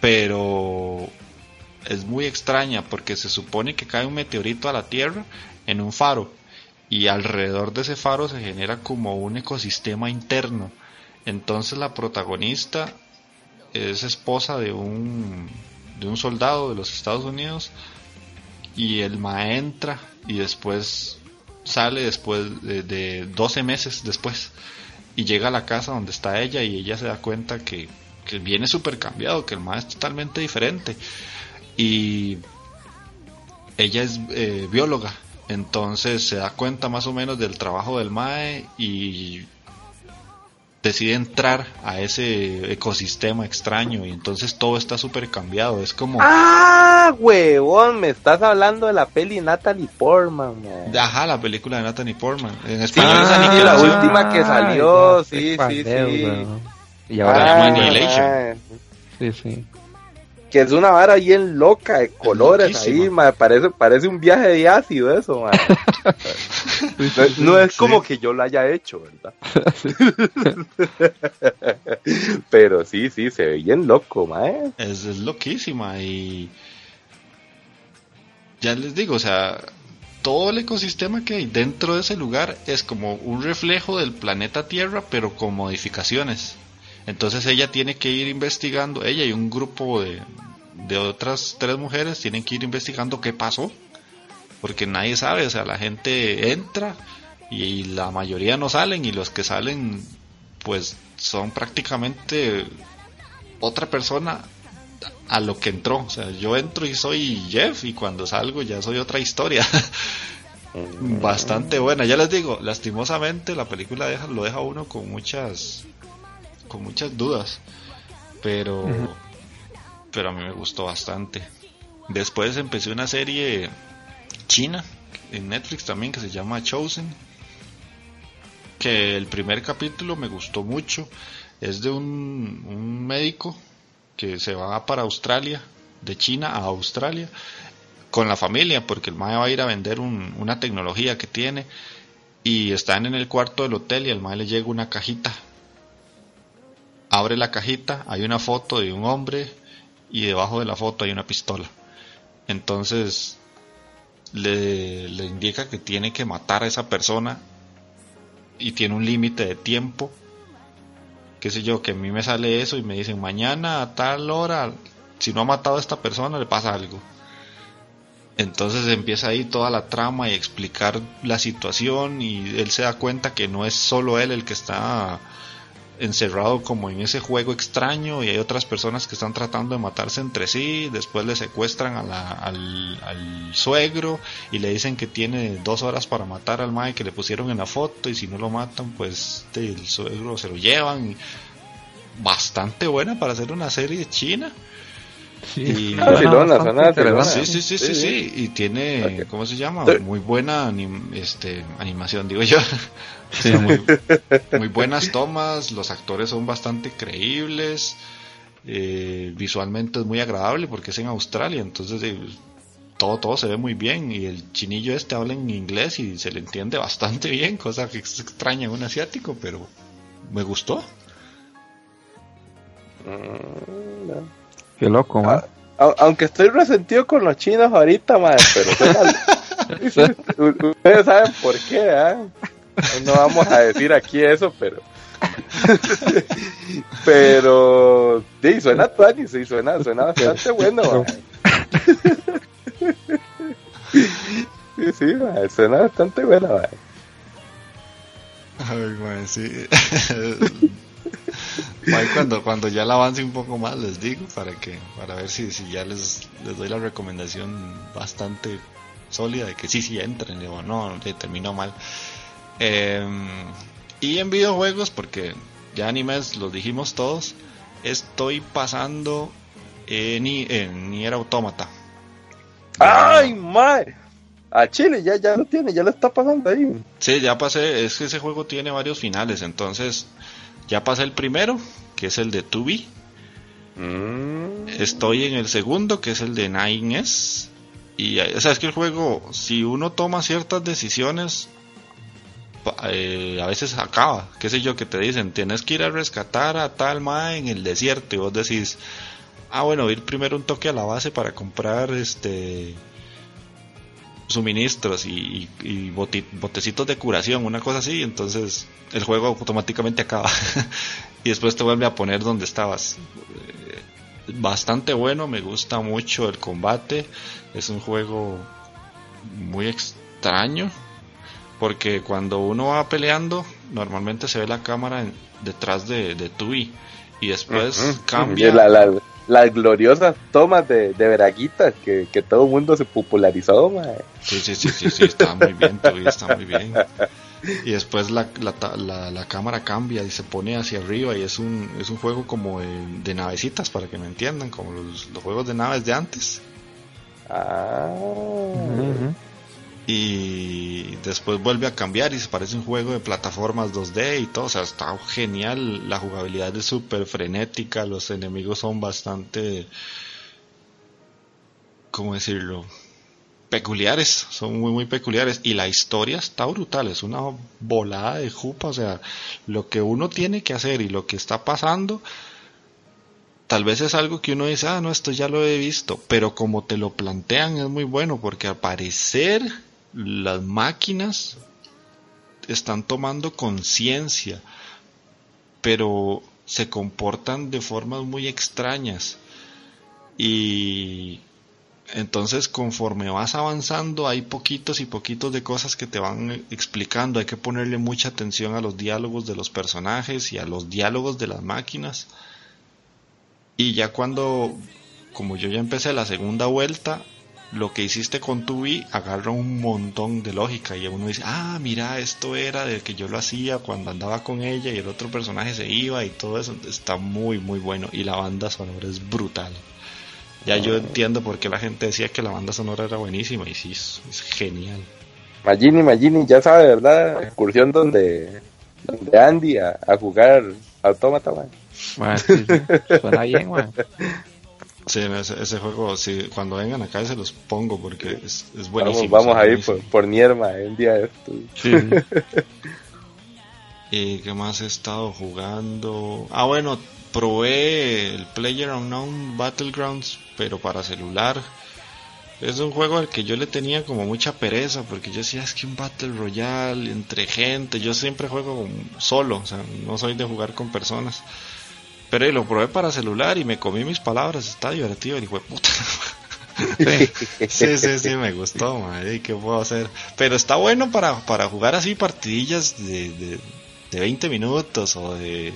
pero es muy extraña porque se supone que cae un meteorito a la Tierra en un faro y alrededor de ese faro se genera como un ecosistema interno. Entonces la protagonista es esposa de un de un soldado de los Estados Unidos y el ma entra y después sale después de, de 12 meses después y llega a la casa donde está ella y ella se da cuenta que, que viene súper cambiado, que el ma es totalmente diferente y ella es eh, bióloga entonces se da cuenta más o menos del trabajo del mae y decide entrar a ese ecosistema extraño y entonces todo está súper cambiado. Es como... Ah, huevón, me estás hablando de la peli Natalie Portman, man. Ajá, la película de Natalie Portman. En español es Ah, la última que salió, sí, sí, sí. Y ahora Ah, es Ay, Annihilation. Sí, sí. Que es una vara bien loca de colores ahí, parece, parece un viaje de ácido eso. No, no es Sí. como que yo lo haya hecho, ¿verdad? Pero sí, sí, se ve bien loco, mae. Es, es loquísima y ya les digo, o sea, todo el ecosistema que hay dentro de ese lugar es como un reflejo del planeta Tierra, pero con modificaciones. Entonces ella tiene que ir investigando, ella y un grupo de, de otras tres mujeres tienen que ir investigando qué pasó, porque nadie sabe, o sea, la gente entra y la mayoría no salen y los que salen pues son prácticamente otra persona a lo que entró. O sea, yo entro y soy Jeff y cuando salgo ya soy otra historia. Bastante buena. Ya les digo, lastimosamente la película deja, lo deja uno con muchas con muchas dudas. Pero pero a mí me gustó bastante. Después empecé una serie china en Netflix también que se llama Chosen. Que el primer capítulo me gustó mucho. Es de un, un médico que se va para Australia, de China a Australia, con la familia, porque el mae va a ir a vender un- una tecnología que tiene. Y están en el cuarto del hotel y al mae le llega una cajita. Abre la cajita, hay una foto de un hombre y debajo de la foto hay una pistola. Entonces le, le indica que tiene que matar a esa persona y tiene un límite de tiempo. Qué sé yo, que a mí me sale eso y me dicen mañana a tal hora, si no ha matado a esta persona le pasa algo. Entonces empieza ahí toda la trama y explicar la situación y él se da cuenta que no es solo él el que está encerrado como en ese juego extraño y hay otras personas que están tratando de matarse entre sí, después le secuestran a la- al, al suegro y le dicen que tiene dos horas para matar al mae que le pusieron en la foto y si no lo matan pues el suegro se lo llevan. Bastante buena para hacer una serie china. Y- Ah, sí. Sí, sí, sí, sí, y tiene. ¿cómo se llama? Muy buena anim- este, animación, digo yo. Sí, muy, muy buenas tomas, los actores son bastante creíbles, eh, visualmente es muy agradable porque es en Australia, entonces eh, todo, todo se ve muy bien y el chinillo este habla en inglés y se le entiende bastante bien, cosa que es extraña en un asiático, pero me gustó. Qué loco, man. A- aunque estoy resentido con los chinos ahorita, madre, pero ustedes saben por qué, ¿ah? No vamos a decir aquí eso, pero pero sí, suena tuani, sí, suena, suena bastante bueno, madre. Sí, sí, madre, suena bastante bueno, madre. Ay, mae, sí. Cuando, cuando ya la avance un poco más les digo para que para ver si, si ya les, les doy la recomendación bastante sólida de que sí, sí entren o no, le terminó mal. Em, y en videojuegos, porque ya animes los dijimos todos, estoy pasando en, en Nier Automata. Ay, madre. A Chile ya, ya lo tiene, ya lo está pasando ahí. Sí, ya pasé, es que ese juego tiene varios finales, entonces ya pasé el primero, que es el de 2B. Mm. Estoy en el segundo, que es el de 9S. Y eh, o sea, es que el juego, si uno toma ciertas decisiones, eh, a veces acaba. Qué sé yo, que te dicen, tienes que ir a rescatar a tal ma en el desierto. Y vos decís, ah, bueno, ir primero un toque a la base para comprar este suministros y, botecitos de curación, una cosa así. Entonces el juego automáticamente acaba. y después te vuelve a poner donde estabas. Eh, bastante bueno, me gusta mucho el combate. Es un juego muy extraño. Porque cuando uno va peleando, normalmente se ve la cámara en- detrás de, de Tui. Y después cambia. La- las gloriosas tomas de, de Veraguitas que, que todo el mundo se popularizó, mae. Sí, sí, sí, sí, sí, está muy bien, está muy bien. y después la, la, ta- la- la cámara cambia y se pone hacia arriba y es un, es un juego como de, de navecitas, para que me entiendan, como los, los juegos de naves de antes. Ah. Y después vuelve a cambiar y se parece un juego de plataformas 2D y todo, o sea, está genial, la jugabilidad es súper frenética, los enemigos son bastante, ¿cómo decirlo? Peculiares, son muy muy peculiares. Y la historia está brutal, es una volada de jupa, o sea, lo que uno tiene que hacer y lo que está pasando tal vez es algo que uno dice, ah, no, esto ya lo he visto, pero como te lo plantean es muy bueno, porque al parecer las máquinas están tomando conciencia, pero se comportan de formas muy extrañas. Y entonces conforme vas avanzando hay poquitos y poquitos de cosas que te van explicando, hay que ponerle mucha atención a los diálogos de los personajes y a los diálogos de las máquinas. Y ya cuando, como yo ya empecé la segunda vuelta, lo que hiciste con tu Wii agarra un montón de lógica y uno dice, ah, mira, esto era de que yo lo hacía cuando andaba con ella y el otro personaje se iba y todo eso está muy, muy bueno y la banda sonora es brutal. Ya yo entiendo por qué la gente decía que la banda sonora era buenísima y sí, es, es genial. Magini, Magini, ya sabe, ¿verdad? Excursión donde, donde Andy a, a jugar autómata, man. Sí, sí, suena bien, weón. Sí, ese, ese juego, sí, cuando vengan acá se los pongo porque es, es Vamos, buenísimo. vamos es a ir por, por Nierma un día de estos. Sí, ¿Y qué más he estado jugando? Ah, bueno, probé el Player Unknown Battlegrounds, pero para celular. Es un juego al que yo le tenía como mucha pereza, porque yo decía, es que un Battle Royale entre gente, yo siempre juego solo, o sea, no soy de jugar con personas. Pero eh, lo probé para celular y me comí mis palabras, está divertido, el hijo de puta. Sí, sí, sí, me gustó, madre, ¿y ¿qué puedo hacer? Pero está bueno para, para jugar así partidillas de, de, de 20 minutos o de,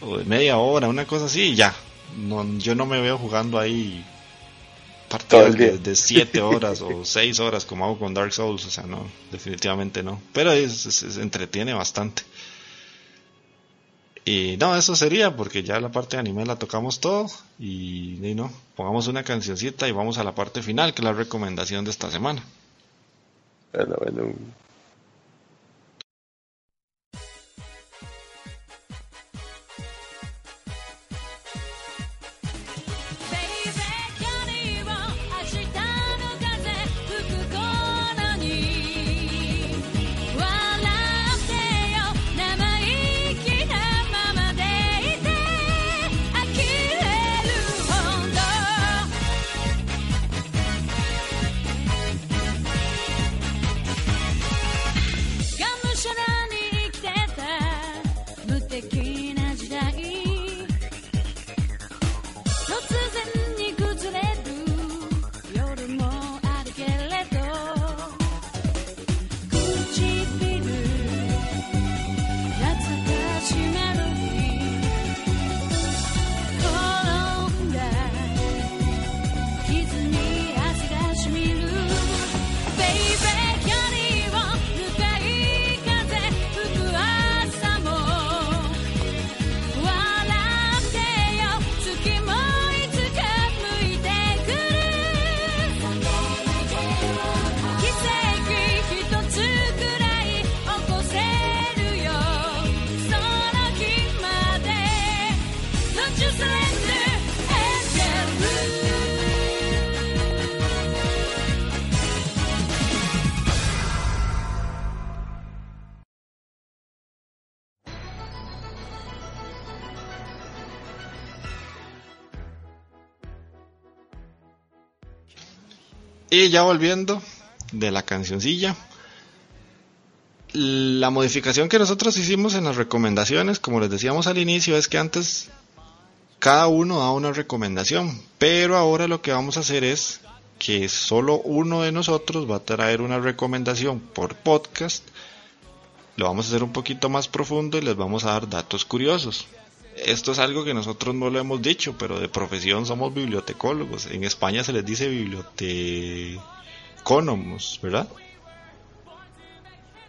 o de media hora, una cosa así, y ya. No, yo no me veo jugando ahí partidas de, de 7 horas o 6 horas como hago con Dark Souls, o sea, no, definitivamente no. Pero es, es- es- entretiene bastante. Y no, eso sería porque ya la parte de anime la tocamos todo y, no, pongamos una cancioncita y vamos a la parte final que es la recomendación de esta semana. Bueno, bueno.「Y ya volviendo de la cancioncilla. La modificación que nosotros hicimos en las recomendaciones, como les decíamos al inicio, es que antes cada uno da una recomendación, pero ahora lo que vamos a hacer es que solo uno de nosotros va a traer una recomendación por podcast. Lo vamos a hacer un poquito más profundo y les vamos a dar datos curiosos. Esto es algo que nosotros no lo hemos dicho, pero de profesión somos bibliotecólogos. En España se les dice bibliotecónomos, ¿verdad?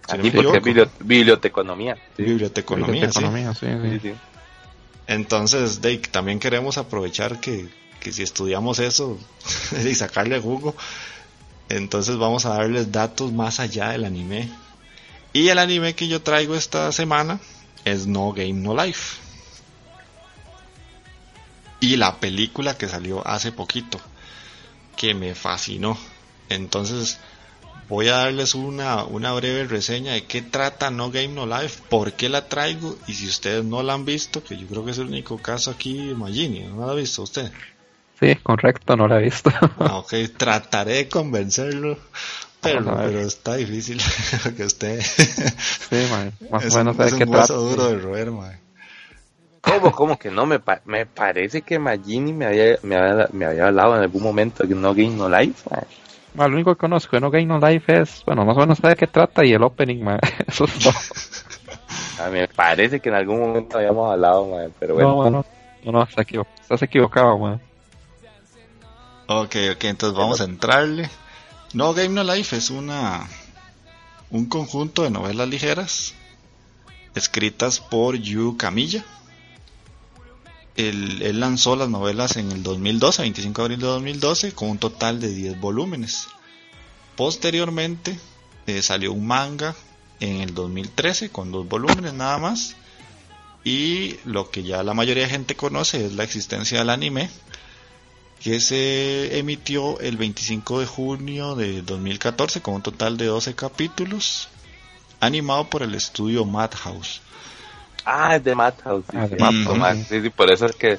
Sí, me porque biblioteconomía. Sí, Biblioteconomía, sí. Economía, sí, sí. sí, sí. Entonces, de, también queremos aprovechar que, que si estudiamos eso y sacarle jugo, entonces vamos a darles datos más allá del anime. Y el anime que yo traigo esta semana es No Game No Life. Y la película que salió hace poquito, que me fascinó. Entonces, voy a darles una, una breve reseña de qué trata No Game No Life, por qué la traigo y si ustedes no la han visto, que yo creo que es el único caso aquí, Magini, ¿no la ha visto usted? Sí, correcto, no la he visto. Ah, ok, trataré de convencerlo, pero, pero está difícil que usted sí, más es o menos es qué un hueso duro de roer, mae. ¿Cómo, cómo que no? Me, pa- me parece que Magini me había, me, había, me había hablado en algún momento de No Game No Life. mae. Ma, lo único que conozco de No Game No Life es, bueno, más o menos sabe qué trata y el opening, ma. Eso es todo. Ah, me parece que en algún momento habíamos hablado, mae, pero bueno. No, no, no, no, estás, equivo- estás equivocado, ma. Ok, ok, entonces vamos a entrarle. No Game No Life es una un conjunto de novelas ligeras escritas por Yu Camilla. Él, lanzó las novelas en el 2012, 25 de abril de 2012, con un total de 10 volúmenes. Posteriormente eh, salió un manga en el 2013 con dos volúmenes nada más. Y lo que ya la mayoría de gente conoce es la existencia del anime, que se emitió el 25 de junio de 2014 con un total de 12 capítulos, animado por el estudio Madhouse. Ah, es de Madhouse. Sí, Ah, de sí, Madhouse. sí, sí, por eso es que,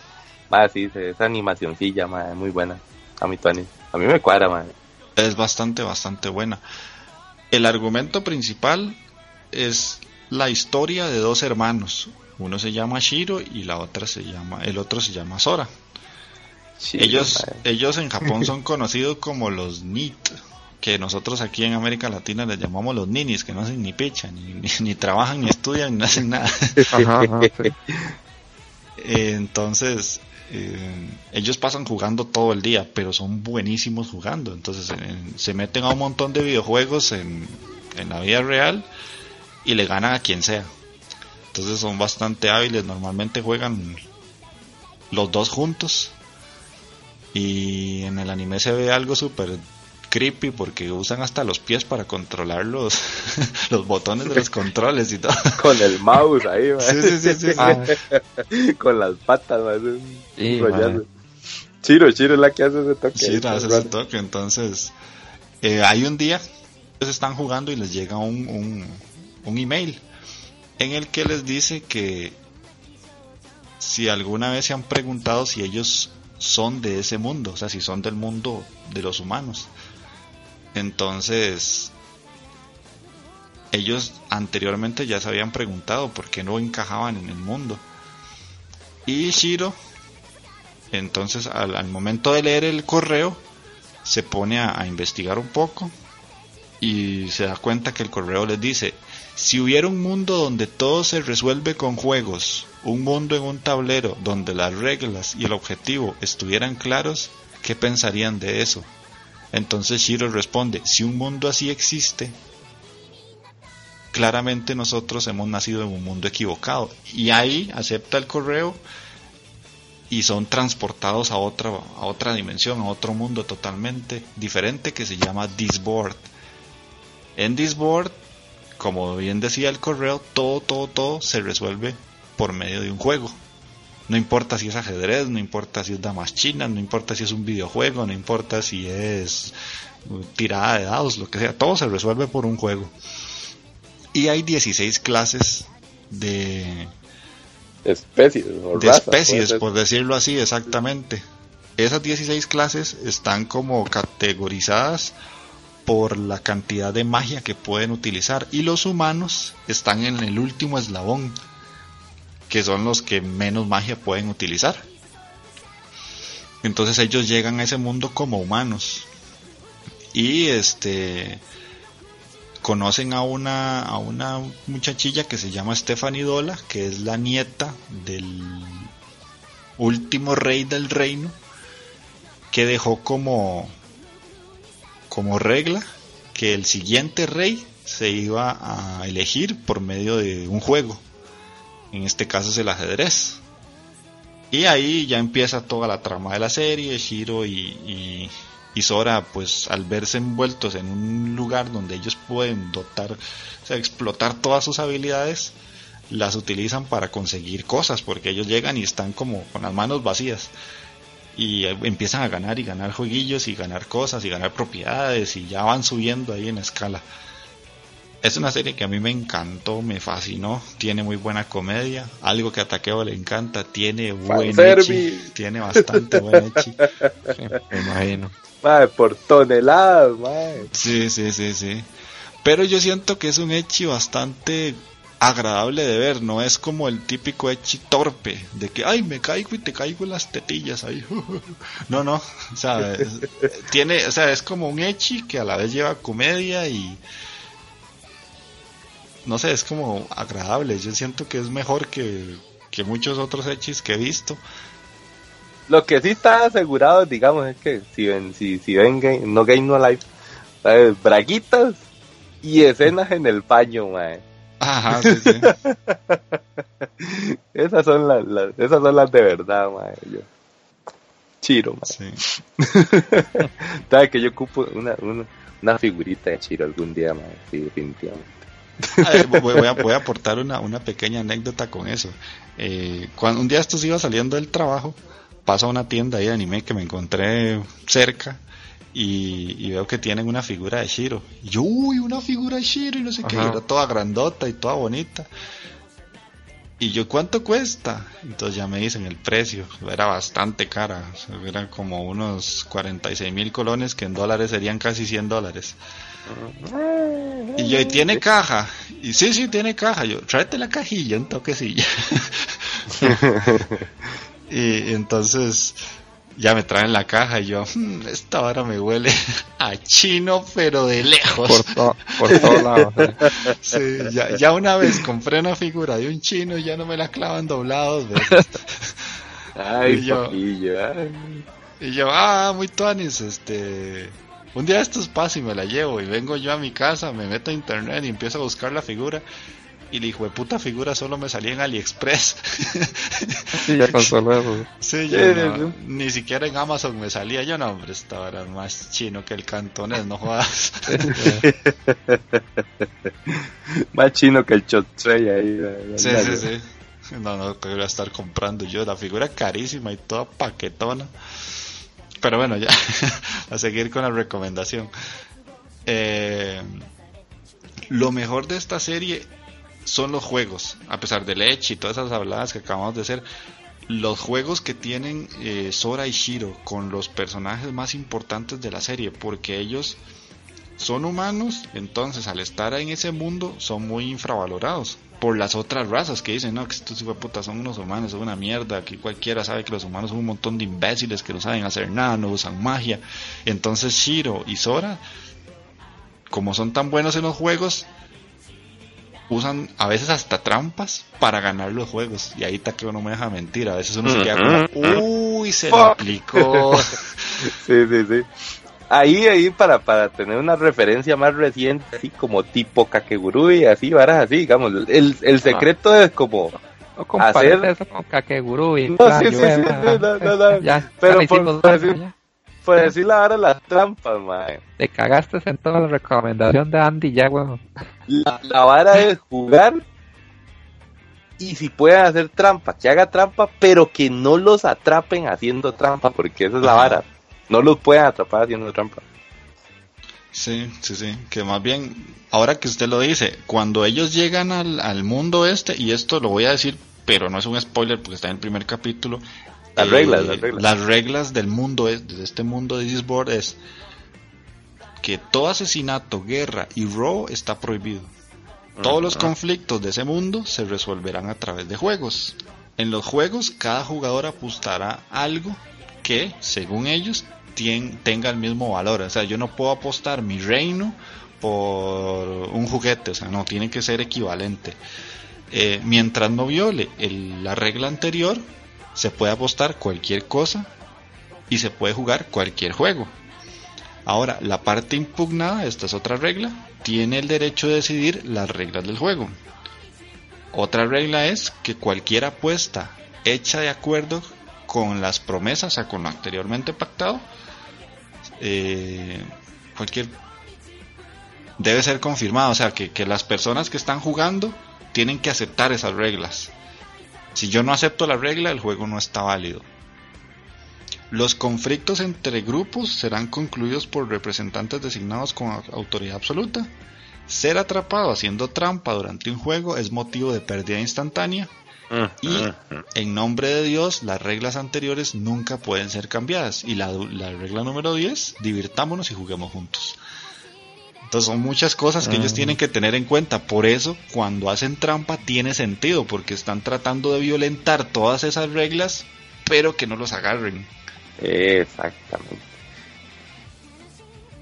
sí, sí, esa animacioncilla, mae, muy buena. A mi Tony. A mí me cuadra, mae. Es bastante, bastante buena. El argumento principal es la historia de dos hermanos. Uno se llama Shiro y la otra se llama, el otro se llama Sora. Sí, ellos, ellos en Japón son conocidos como los NIT, que nosotros aquí en América Latina les llamamos los ninis, que no hacen ni picha, ni, ni, ni trabajan, ni estudian, ni hacen nada. Ajá, ajá, sí. Eh, Entonces, eh, ellos pasan jugando todo el día, pero son buenísimos jugando. Entonces, en- se meten a un montón de videojuegos en, en la vida real y le ganan a quien sea. Entonces, son bastante hábiles. Normalmente juegan los dos juntos. Y en el anime se ve algo súper creepy porque usan hasta los pies para controlar los, los botones de los controles y todo. Con el mouse ahí, mae. Sí, sí, sí, sí, sí. Ah, Con las patas, un Sí. Chiro, Chiro es la que hace ese toque. Sí, no, ese es el toque. Entonces, eh, hay un día, ellos están jugando y les llega un, un, un email en el que les dice que si alguna vez se han preguntado si ellos son de ese mundo, o sea, si son del mundo de los humanos. Entonces, ellos anteriormente ya se habían preguntado por qué no encajaban en el mundo. Y Shiro entonces, al, al momento de leer el correo, se pone a, a investigar un poco y se da cuenta que el correo les dice, si hubiera un mundo donde todo se resuelve con juegos, un mundo en un tablero donde las reglas y el objetivo estuvieran claros, ¿qué pensarían de eso? Entonces Shiro responde, si un mundo así existe, claramente nosotros hemos nacido en un mundo equivocado. Y ahí acepta el correo y son transportados a otra, a otra dimensión, a otro mundo totalmente diferente que se llama Disboard. En Disboard, como bien decía el correo, todo, todo, todo se resuelve por medio de un juego. No importa si es ajedrez, no importa si es damas chinas, no importa si es un videojuego, no importa si es uh, tirada de dados, lo que sea, todo se resuelve por un juego. Y hay 16 clases de, Especies, o de razas, especies, por decirlo así, exactamente. Esas 16 clases están como categorizadas por la cantidad de magia que pueden utilizar y los humanos están en el último eslabón, que son los que menos magia pueden utilizar. Entonces ellos llegan a ese mundo como humanos y este conocen a una a una muchachilla que se llama Stephanie Dola, que es la nieta del último rey del reino que dejó como como regla que el siguiente rey se iba a elegir por medio de un juego. En este caso es el ajedrez. Y ahí ya empieza toda la trama de la serie. Shiro y, y, y Sora, pues al verse envueltos en un lugar donde ellos pueden dotar, o sea, explotar todas sus habilidades, las utilizan para conseguir cosas, porque ellos llegan y están como con las manos vacías. Y empiezan a ganar y ganar jueguillos y ganar cosas y ganar propiedades y ya van subiendo ahí en escala. Es una serie que a mí me encantó, me fascinó, tiene muy buena comedia, algo que a Takeo le encanta, tiene buen echi, tiene bastante buen echi. Me imagino. Mae, por toneladas, mae. Sí, sí, sí, sí. Pero yo siento que es un echi bastante agradable de ver, no es como el típico echi torpe, de que, ay, me caigo y te caigo en las tetillas ahí. No, no, o sea, es- tiene, o sea, es como un echi que a la vez lleva comedia y no sé, es como agradable. Yo siento que es mejor que, que muchos otros echis que he visto. Lo que sí está asegurado, digamos, es que si ven, si, si ven game, no Game No Life, ¿sabes? braguitas y escenas en el baño, mae. Ajá, sí, sí. Esas son las, las- esas son las de verdad, mae. Yo. Chiro, mae. sí. Sabes que yo ocupo una, una, una figurita de Chiro algún día, mae. Sí, definitivamente. A ver, voy, a, voy a aportar una, una pequeña anécdota con eso. Eh, cuando un día estos iba saliendo del trabajo, paso a una tienda ahí de anime que me encontré cerca y, y veo que tienen una figura de Shiro. Y yo, uy, una figura de Shiro y no sé qué, era toda grandota y toda bonita. Y yo, ¿cuánto cuesta? Entonces ya me dicen el precio, era bastante cara, o sea, eran como unos 46 mil colones que en dólares serían casi 100 dólares. Y yo, ¿y tiene caja? Y sí, sí, tiene caja. Yo, tráete la cajilla, un toquecilla. y entonces ya me traen la caja y yo, "Hmm, esta vara me huele a chino, pero de lejos. Por, to- por todos lados. sí. Sí, ya, ya una vez compré una figura de un chino y ya no me la clavan doblados. Ay, Y yo- papillo, ay. Y yo, ah, muy tuanis, este... Un día estos pasa y me la llevo y vengo yo a mi casa, me meto a internet y empiezo a buscar la figura y la hijo de puta figura solo me salía en AliExpress. Sí, ya con solo eso. sí, yo no- ni siquiera en Amazon me salía. Yo no, hombre, esta era más chino que el cantonés, no jodas. Más chino que el chotsei ahí. ay, sí, sí, sí. No, no, que voy a estar comprando yo la figura carísima y toda paquetona. Pero bueno, ya, a seguir con la recomendación. Eh, lo mejor de esta serie son los juegos, a pesar de Leche y todas esas habladas que acabamos de hacer. Los juegos que tienen eh, Sora y Shiro con los personajes más importantes de la serie, porque ellos son humanos, entonces al estar en ese mundo son muy infravalorados por las otras razas que dicen, no, que estos putas son unos humanos, son una mierda, aquí cualquiera sabe que los humanos son un montón de imbéciles que no saben hacer nada, no usan magia. Entonces Shiro y Sora, como son tan buenos en los juegos, usan a veces hasta trampas para ganar los juegos. Y ahí Takeo no me deja mentir, a veces uno se queda como, uy, se lo aplicó. Sí, sí, sí. Ahí, ahí, para, para tener una referencia más reciente, así como tipo Kakegurui, así, varas así, digamos. El, el secreto es como, No Hacer- eso con Kakeguru y No, sí, sí, sí, no, no, no. Ya, Pero por- por decir- ya. pues decir las trampas, mae. Te cagaste en toda la recomendación de Andy ya, weón. La, la vara es jugar y si pueden hacer trampa, que haga trampa, pero que no los atrapen haciendo trampa, porque esa es la vara. No los pueden atrapar haciendo trampa. Sí, sí, sí. Que más bien, ahora que usted lo dice, cuando ellos llegan al, al mundo este, y esto lo voy a decir, pero no es un spoiler porque está en el primer capítulo. Las reglas, las reglas. las reglas del mundo, es, de este mundo de Disboard es que todo asesinato, guerra y robo está prohibido. Todos los conflictos de ese mundo se resolverán a través de juegos. En los juegos, cada jugador apostará algo que, según ellos, tenga el mismo valor. O sea, yo no puedo apostar mi reino por un juguete. O sea, no, tiene que ser equivalente. Eh, mientras no viole la regla anterior, se puede apostar cualquier cosa y se puede jugar cualquier juego. Ahora, la parte impugnada, esta es otra regla, tiene el derecho de decidir las reglas del juego. Otra regla es que cualquier apuesta hecha de acuerdo con las promesas, o sea, con lo anteriormente pactado, eh, cualquier debe ser confirmado, o sea, que, que las personas que están jugando tienen que aceptar esas reglas. Si yo no acepto la regla, el juego no está válido. Los conflictos entre grupos serán concluidos por representantes designados con au- autoridad absoluta. Ser atrapado haciendo trampa durante un juego es motivo de pérdida instantánea. Y en nombre de Dios, las reglas anteriores nunca pueden ser cambiadas. Y la, la regla número 10, divirtámonos y juguemos juntos. Entonces son muchas cosas que ellos tienen que tener en cuenta. Por eso, cuando hacen trampa, tiene sentido, porque están tratando de violentar todas esas reglas, pero que no los agarren. Exactamente.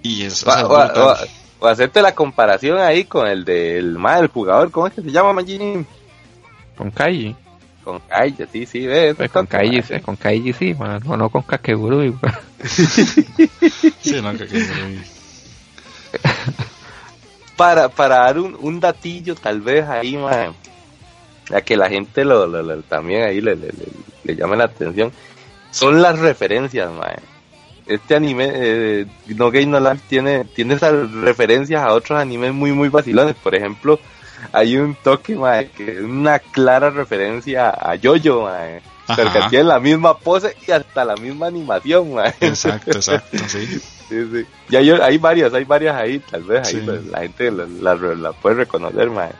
Y es, O, hacerte la comparación ahí con el del mal el jugador, ¿cómo es que se llama Magini? Con Kaiji. Con Kaiji, sí, sí, ves. Pues con Kaiji, sí, con Kaiji sí, man, no con Kakeguru. y- Sí, no, Para, para dar un, un datillo, tal vez ahí, man, a que la gente lo, lo- lo- también ahí le, le, le- le llame la atención, son las referencias, man. Este anime, eh, No Game No Life, tiene, tiene esas referencias a otros animes muy, muy vacilones. Por ejemplo, hay un toque, man, que es una clara referencia a Jojo, man. Pero que tiene la misma pose y hasta la misma animación. Exacto, exacto, sí. Sí, sí. Y hay, hay varias, hay varias ahí, tal vez ahí Sí. pues, la gente la, la, la puede reconocer, mae.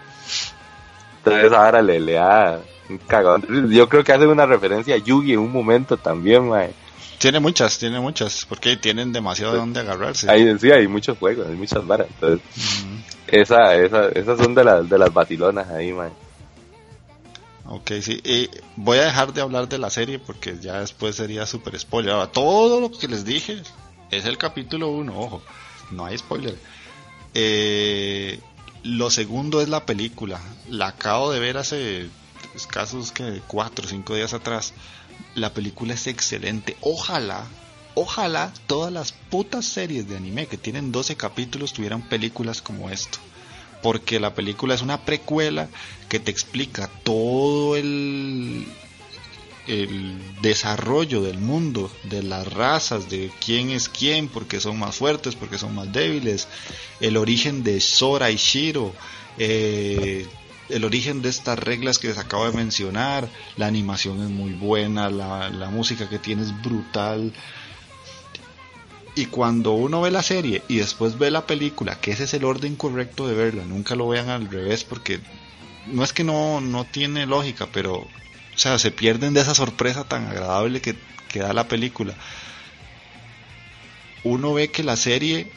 Entonces ahora le, le da un cagón. Yo creo que hace una referencia a Yugi en un momento también, mae. Tiene muchas, tiene muchas, porque tienen demasiado de dónde agarrarse. Ahí sí, hay muchos juegos, hay muchas varas. Entonces, Ujú. esa, esa, esas son de las, de las vacilonas ahí, mae. Ok, sí. Y voy a dejar de hablar de la serie porque ya después sería super spoiler. Ahora, todo lo que les dije es el capítulo 1, ojo, no hay spoiler. Eh, lo segundo es la película. La acabo de ver hace escasos que 4 o 5 días atrás. La película es excelente. Ojalá, ojalá todas las putas series de anime que tienen 12 capítulos tuvieran películas como esto porque la película es una precuela que te explica todo el, desarrollo del mundo, de las razas, de quién es quién, porque son más fuertes, porque son más débiles, el origen de Sora y Shiro, eh, el origen de estas reglas que les acabo de mencionar, la animación es muy buena, la, la música que tiene es brutal, y cuando uno ve la serie y después ve la película, que ese es el orden correcto de verla, nunca lo vean al revés porque no es que no, no tiene lógica, pero o sea, se pierden de esa sorpresa tan agradable que, que da la película. Uno ve que la serie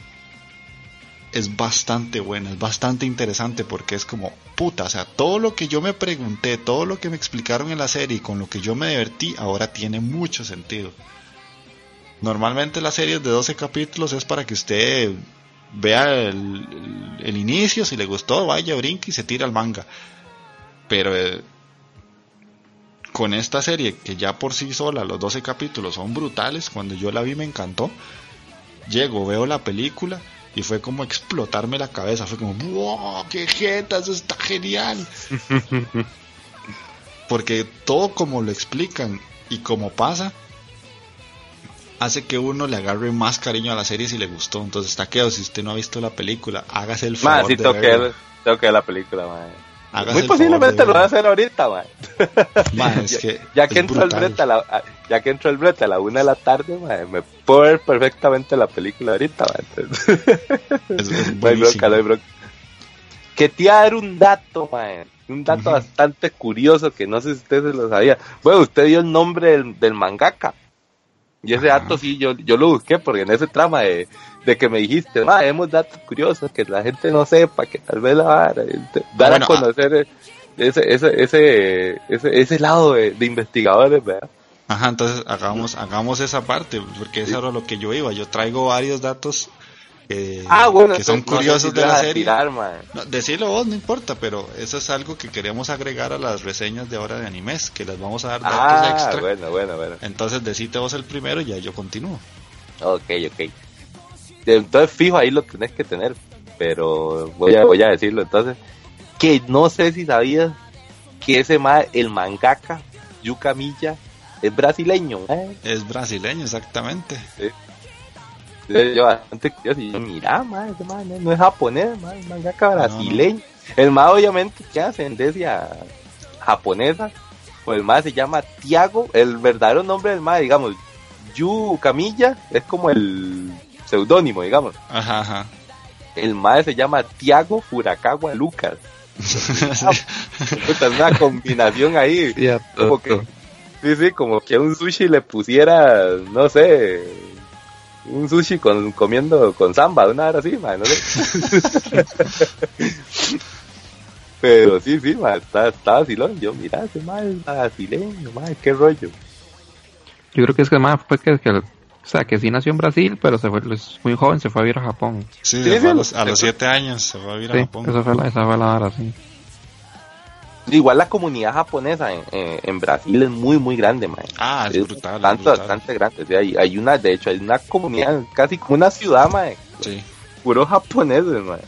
es bastante buena, es bastante interesante porque es como, puta, o sea, todo lo que yo me pregunté, todo lo que me explicaron en la serie y con lo que yo me divertí, ahora tiene mucho sentido. Normalmente las series de 12 capítulos es para que usted vea el, inicio, si le gustó, vaya, brinque y se tira al manga. Pero eh, con esta serie, que ya por sí sola los 12 capítulos son brutales, cuando yo la vi me encantó. Llego, veo la película y fue como explotarme la cabeza. Fue como, ¡wow! ¡Qué jeta! Eso está genial. Porque todo como lo explican y como pasa, hace que uno le agarre más cariño a la serie si le gustó. Entonces quedado. Si usted no ha visto la película, hágase el Más, favor sí de tengo que, verla. ver, tengo que ver la película. Hágase Muy posiblemente lo voy a hacer ahorita, mae. Ma, es ya, que ya es que entró el brete a la, ya que entró el brete a la una de la tarde, mae, me puedo ver perfectamente la película ahorita, Es- es no hay bronca, no hay bronca. Que te iba a dar un dato. Un dato bastante curioso que no sé si usted se lo sabía. Bueno, usted dio el nombre del, del mangaka. Y ese dato sí, yo, yo lo busqué porque en ese trama de, de que me dijiste, ma, hemos datos curiosos que la gente no sepa, que tal vez la vara, dar bueno, a conocer eh, ese, ese, ese, ese, ese lado de, de investigadores, ¿verdad? Ajá, entonces hagamos, hagamos esa parte, porque eso era lo que yo iba. Yo traigo varios datos eh, Ah, bueno, que son no curiosos de la serie. tirar. No, decirlo vos no importa, pero eso es algo que queremos agregar a las reseñas de ahora de animes, que les vamos a dar datos Ah, extra. bueno, bueno, bueno. Entonces decite vos el primero y ya yo continúo. Ok, ok. Entonces, fijo, ahí lo tenés que tener. Pero voy a, voy a decirlo. Entonces, que no sé si sabías que ese ma, el mangaka, Yuka Milla, es brasileño. ¿eh? Es brasileño, exactamente. Entonces, yo bastante curioso. Y yo, mira, ma, ese ma no, no es japonés, ma, es mangaka brasileño. El ma, obviamente, tiene ascendencia japonesa. Pues el ma se llama Tiago. El verdadero nombre del ma, digamos, Yu Camilla, es como el seudónimo, digamos. Ajá, ajá. El mae se llama Tiago Furakawa Lucas. Es una combinación ahí. Como que, sí, sí, como que a un sushi le pusiera, no sé, un sushi con, comiendo con samba, una hora así, mae, no sé. Pero sí, sí, mae, está, está vacilón. Yo, mira, ese es brasileño, mae, qué rollo. Yo creo que es que más fue que, que- o sea, que sí nació en Brasil, pero se fue, es muy joven, se fue a vivir a Japón. Sí, Sí, se sí, fue a lo- los, a los siete años se fue a vivir a Japón. esa fue la, esa fue la vara, sí. Igual la comunidad japonesa en, en, en Brasil es muy, muy grande, mae. Ah, es Es brutal. bastante, brutal. bastante grande. O sea, hay, hay una, de hecho, hay una comunidad, casi como una ciudad, mae. Sí. Puro japoneses, mae.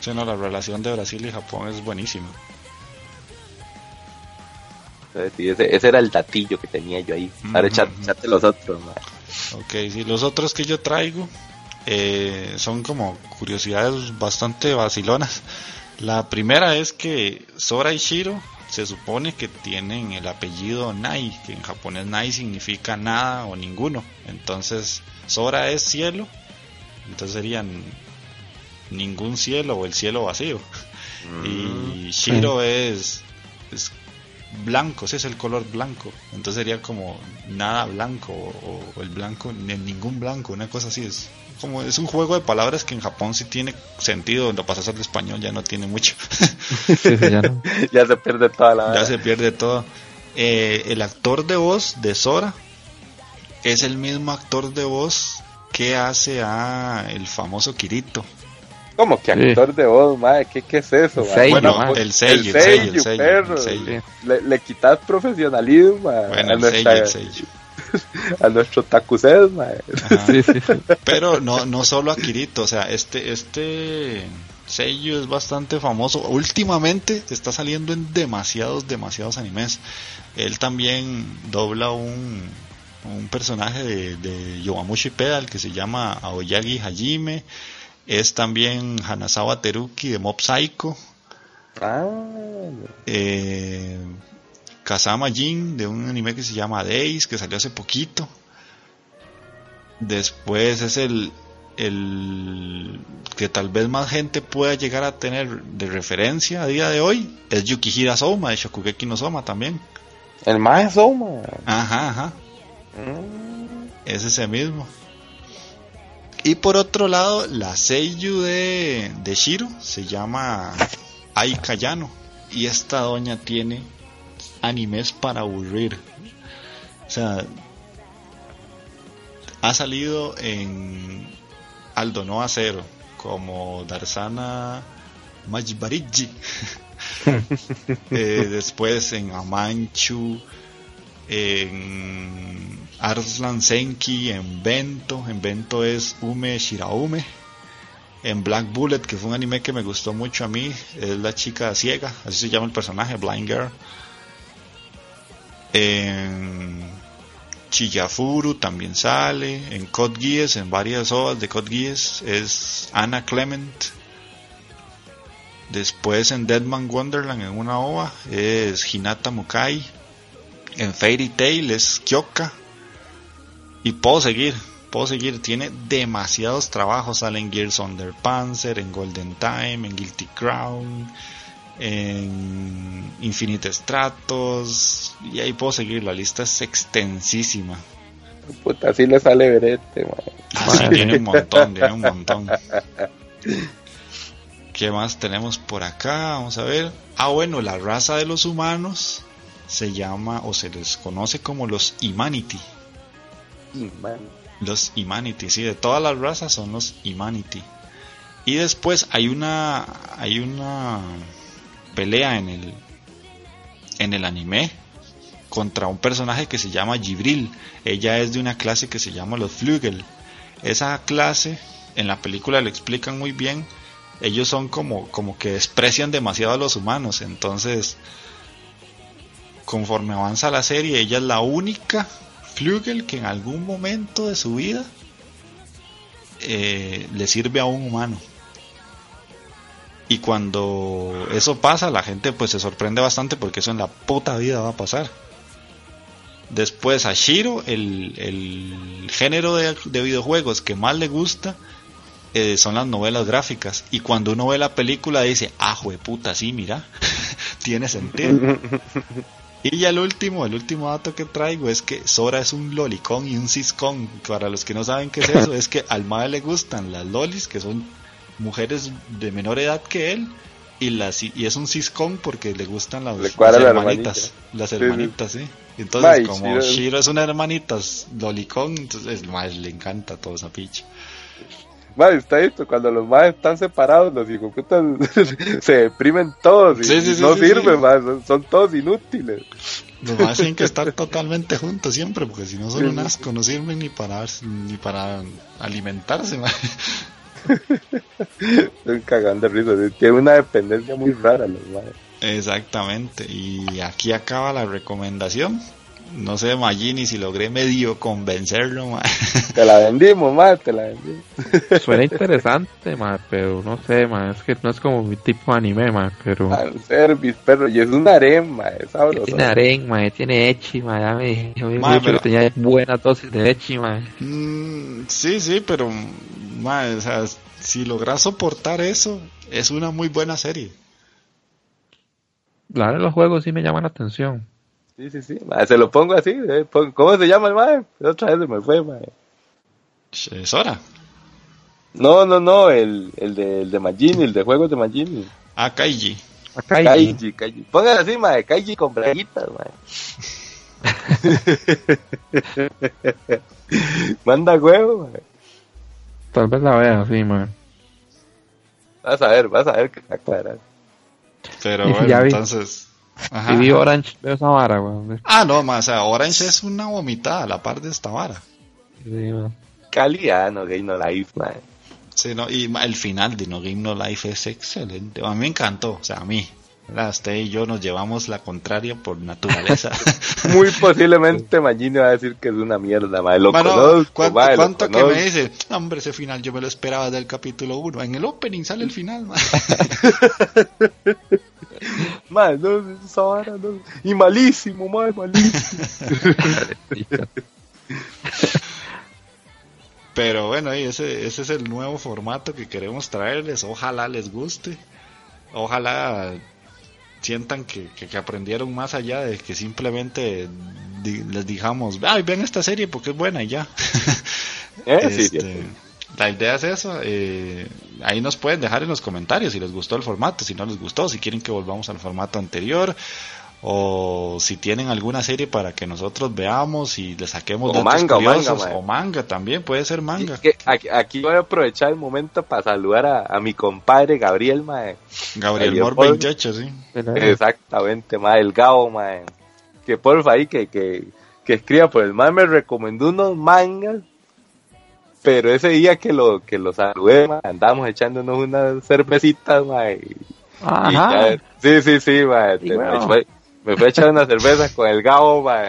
Sí, no, la relación de Brasil y Japón es buenísima. Sí, ese, ese era el datillo que tenía yo ahí. Ahora echate, ujú. echate los otros, mae. Ok, sí, los otros que yo traigo eh, son como curiosidades bastante vacilonas. La primera es que Sora y Shiro se supone que tienen el apellido Nai, que en japonés Nai significa nada o ninguno. Entonces, Sora es cielo, entonces serían ningún cielo o el cielo vacío. Mm. Y Shiro es, es blanco, ese es el color blanco. Entonces sería como nada blanco o, o el blanco, ni ningún blanco, una cosa así. Es como es un juego de palabras que en Japón sí tiene sentido, lo pasas al español ya no tiene mucho. Sí, sí, ya no. ya se pierde toda la. ya se pierde todo. Eh, el actor de voz de Sora es el mismo actor de voz que hace a el famoso Kirito. Como que Sí. actor de voz, mae. ¿Qué, qué es eso? Sello, bueno, el sello, el sello, el sello, perro. el sello. Le, le quitas profesionalismo Bueno, a, el nuestra- sello, el sello. a nuestro mae. Ajá. Sí, sí, sí. Pero no, no solo a Kirito, o sea, este, este sello es bastante famoso. Últimamente está saliendo en demasiados, demasiados animes. Él también dobla un, un personaje de, de Yowamushi Pedal que se llama Aoyagi Hajime. Es también Hanazawa Teruki de Mob Psycho. Ah, Eh, Kazama Jin de un anime que se llama Days, que salió hace poquito. Después es el, el que tal vez más gente pueda llegar a tener de referencia a día de hoy. Es Yukihira Souma de Shokugeki no Soma también. el mae Soma. Ajá, ajá. Mm, Es ese mismo. Y por otro lado, la Seiyu de, de Shiro se llama Ai Kayano. Y esta doña tiene animes para aburrir. O sea, ha salido en Aldo Noa Cero, como Darsana Majbariji. Eh, después en Amanchu, en Arslan Senki, en Bento, en Bento es Ume Shiraume, en Black Bullet, que fue un anime que me gustó mucho a mí, es la chica ciega, así se llama el personaje, Blind Girl. En Chiyafuru también sale, en Code Geass, en varias ovas de Code Geass es Anna Clement. Después en Deadman Wonderland en una ova es Hinata Mukai. En Fairy Tail es Kyoka. Y puedo seguir, puedo seguir. Tiene demasiados trabajos. Sale en Gears Under Panzer, en Golden Time, en Guilty Crown, en Infinite Stratos. Y ahí puedo seguir. La lista es extensísima. Puta, así le sale verete, mae. Ah, sí, tiene un montón, tiene un montón. ¿Qué más tenemos por acá? Vamos a ver. Ah, bueno, la raza de los humanos se llama o se les conoce como los Humanity. Y, man, Los Humanity, sí, de todas las razas son los Humanity. Y después hay una hay una pelea en el en el anime contra un personaje que se llama Jibril. Ella es de una clase que se llama los Flügel. esa clase, en la película lo explican muy bien, ellos son como, como que desprecian demasiado a los humanos, entonces conforme avanza la serie, ella es la única Flugel que en algún momento de su vida eh, le sirve a un humano. Y cuando eso pasa, la gente pues se sorprende bastante porque eso en la puta vida va a pasar. Después a Shiro, el, género de, de videojuegos que más le gusta eh, son las novelas gráficas. Y cuando uno ve la película dice, ah, puta, sí, mira, tiene sentido. Y ya el último, el último dato que traigo es que Sora es un lolicón y un ciscón. Para los que no saben qué es eso, es que al madre le gustan las lolis, que son mujeres de menor edad que él, y las y es un ciscón porque le gustan las, Le las cuadra la hermanitas. Las Sí, sí. hermanitas, sí. Entonces, como Shiro- Shiro es una hermanita lolicón, entonces el madre le encanta toda esa picha. Madre, está esto, cuando los más están separados, los hijos putas se deprimen todos y Sí, sí, sí, no sí, sirven sí. más, son, son todos inútiles. Los más tienen que estar totalmente juntos siempre, porque si no son un asco, no sirven ni para ni para alimentarse. ma. Estoy cagando de risa, tiene una dependencia muy rara los más. Exactamente. Y aquí acaba la recomendación. No sé, Magini, si logré medio convencerlo. ma. Te la vendimos, más, te la vendimos. Suena interesante, ma, pero no sé, ma, es que no es como mi tipo de anime, ma, pero... Fan service, perro, y es un harem, ma, es sabroso. Tiene aren, ma, tiene echi, ma, ya me Ma, pero- que tenía buena dosis de echi, ma. Mm, sí, sí, pero ma, o sea, si logras soportar eso, es una muy buena serie. La verdad, los juegos sí me llaman la atención. Sí, sí, sí, ma, se lo pongo así, eh, ¿cómo se llama el mae? Otra vez se me fue, ma. Es hora. No, no, no, el, el de, el de Magini, el de juegos de Magini. Ah, Kaiji. Acá hay... Kaiji, Kaiji. Póngale así, ma, Kaiji con braguitas, ma. Manda huevo, ma. Tal vez la vea, sí, ma. Vas a ver, vas a ver que está clara. Pero bueno, ya vi- entonces. Ajá, Si vi. Orange, veo esa vara, weón. Ah, no, ma, o sea, Orange es una vomitada a la par de esta vara. Sí. Calidad, no gay, no life, ma. Sí, no, y el final de No Game No Life es excelente. A mí me encantó, o sea, a mí. ¿verdad? Usted y yo nos llevamos la contraria por naturaleza. Muy posiblemente Magini va a decir que es una mierda, ma. Lo Mano, conozco, ¿cuánto, ma, lo cuánto que conozco. me dice? "No, Hombre, ese final yo me lo esperaba del capítulo 1. En el opening sale el final. ma". Ma, no, esa vara, no. Y malísimo, ma, malísimo. Pero bueno, ahí ese, ese es el nuevo formato que queremos traerles. Ojalá les guste. Ojalá sientan que, que- que aprendieron más allá de que simplemente di- les dijamos, ay, ven esta serie porque es buena y ya. Eh, sí, Este, sí. La idea es esa. eh, ahí nos pueden dejar en los comentarios si les gustó el formato, si no les gustó, si quieren que volvamos al formato anterior. O si tienen alguna serie para que nosotros veamos y le saquemos O datos manga, o manga, mae. o manga también, puede ser manga. Es que aquí, aquí voy a aprovechar el momento para saludar a, a mi compadre Gabriel, ma. Gabriel Mor Paul. 28, sí. Exactamente, ma, el Gao, ma. Que porfa ahí, que, que, que escriba, pues el ma me recomendó unos mangas, pero ese día que lo, que lo saludé, ma, andábamos echándonos unas cervecitas, ma, y, y Ajá. ya- sí, sí, sí, ma, Sí, te- me, fue, me fue a echar unas cervezas con el Gao, ma.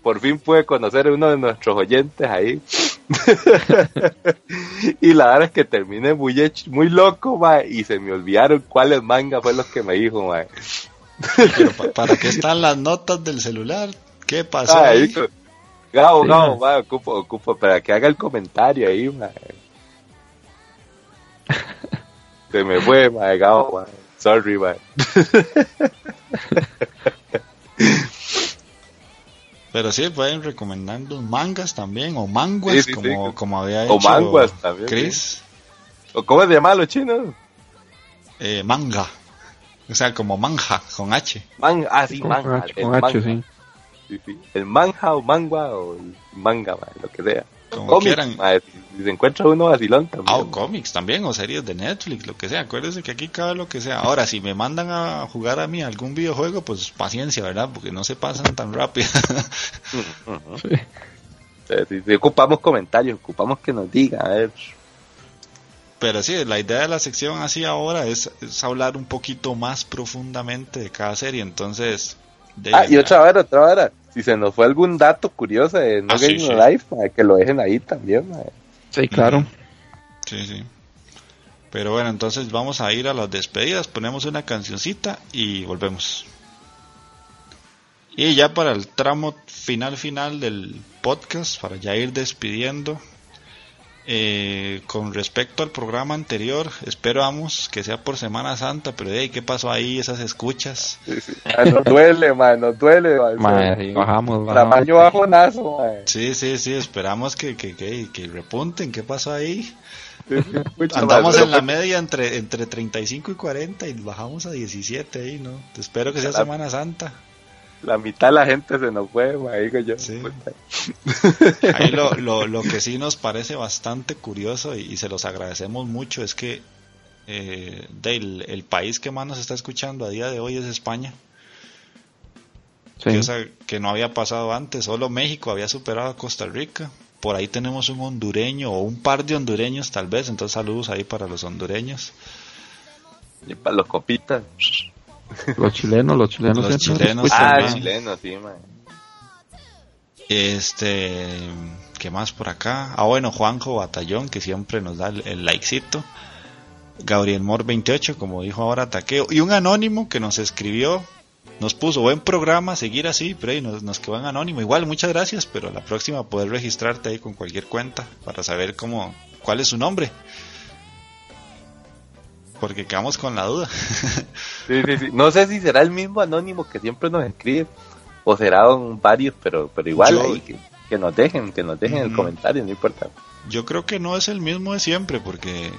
Por fin pude conocer a uno de nuestros oyentes ahí. y la verdad es que terminé muy hecho, muy loco, ma, y se me olvidaron cuáles mangas fue los que me dijo, ma. Pero pa- ¿para qué están las notas del celular? ¿Qué pasó Ah, ahí? Gabo, Sí, Gabo, ma. ma, ocupo, ocupo, para que haga el comentario ahí, ma. Se me fue, ma, Gabo, ma. Sorry, ma. Pero sí, pueden recomendando mangas también, o manguas, Sí, sí, como, sí. como había O hecho manguas también, Chris. ¿O cómo se llaman los chinos? Eh, manga. O sea, como manja, con H. Man, ah, sí, Con manga. H, con H, manga. sí. Sí, sí. El manja o mangua o el manga, ma, lo que sea. Como Cómics, quieran. ma, si, si se encuentra uno vacilón también. Ah, o cómics también, o series de Netflix, lo que sea. Acuérdense que aquí cabe lo que sea. Ahora, si me mandan a jugar a mí algún videojuego, pues paciencia, ¿verdad? Porque no se pasan tan rápido. Sí, sí, ocupamos comentarios, ocupamos que nos digan, a ver. Pero sí, la idea de la sección así ahora es, es hablar un poquito más profundamente de cada serie. Entonces, de- Ah, y otra hora, otra hora. Si se nos fue algún dato curioso de No Ah, Game sí. No Life, que lo dejen ahí también. Sí, claro. Sí, sí. Pero bueno, entonces vamos a ir a las despedidas, ponemos una cancioncita y volvemos. Y ya para el tramo final final del podcast, para ya ir despidiendo, eh, con respecto al programa anterior, esperamos que sea por Semana Santa, pero hey, ¿qué pasó ahí? Esas escuchas. Ah, nos duele, mae, nos duele, mae. Mae, y bajamos, bajamos. Tamaño bajonazo. Sí, sí, sí, esperamos que, que, que, que repunten. ¿Qué pasó ahí? Andamos más, en la media entre, entre 35 y 40 y bajamos a 17 ahí, ¿no? Te espero que sea La- Semana Santa. La mitad de la gente se nos fue, digo yo. Sí. Puta. Ahí lo, lo, lo que sí nos parece bastante curioso y, y se los agradecemos mucho es que eh, del, el país que más nos está escuchando a día de hoy es España. Sí. Cosa que no había pasado antes, solo México había superado a Costa Rica. Por ahí tenemos un hondureño o un par de hondureños tal vez, entonces saludos ahí para los hondureños. Y para los copitas. Los chilenos, los chilenos Los chilenos. Ah, chileno, sí, mae. Este, ¿qué más por acá? Ah, bueno, Juanjo Batallón, que siempre nos da el, el likecito. Gabriel Mor 28, como dijo ahora Taqueo. Y un anónimo que nos escribió, nos puso buen programa, seguir así, pero ahí nos, nos quedó en anónimo. Igual, muchas gracias, pero la próxima poder registrarte ahí con cualquier cuenta para saber cómo, cuál es su nombre. Porque quedamos con la duda. Sí, sí, sí. No sé si será el mismo anónimo que siempre nos escribe o será un varios, pero, pero igual Yo- ahí que, que nos dejen, que nos dejen el Ujú. comentario, no importa. Yo creo que no es el mismo de siempre, porque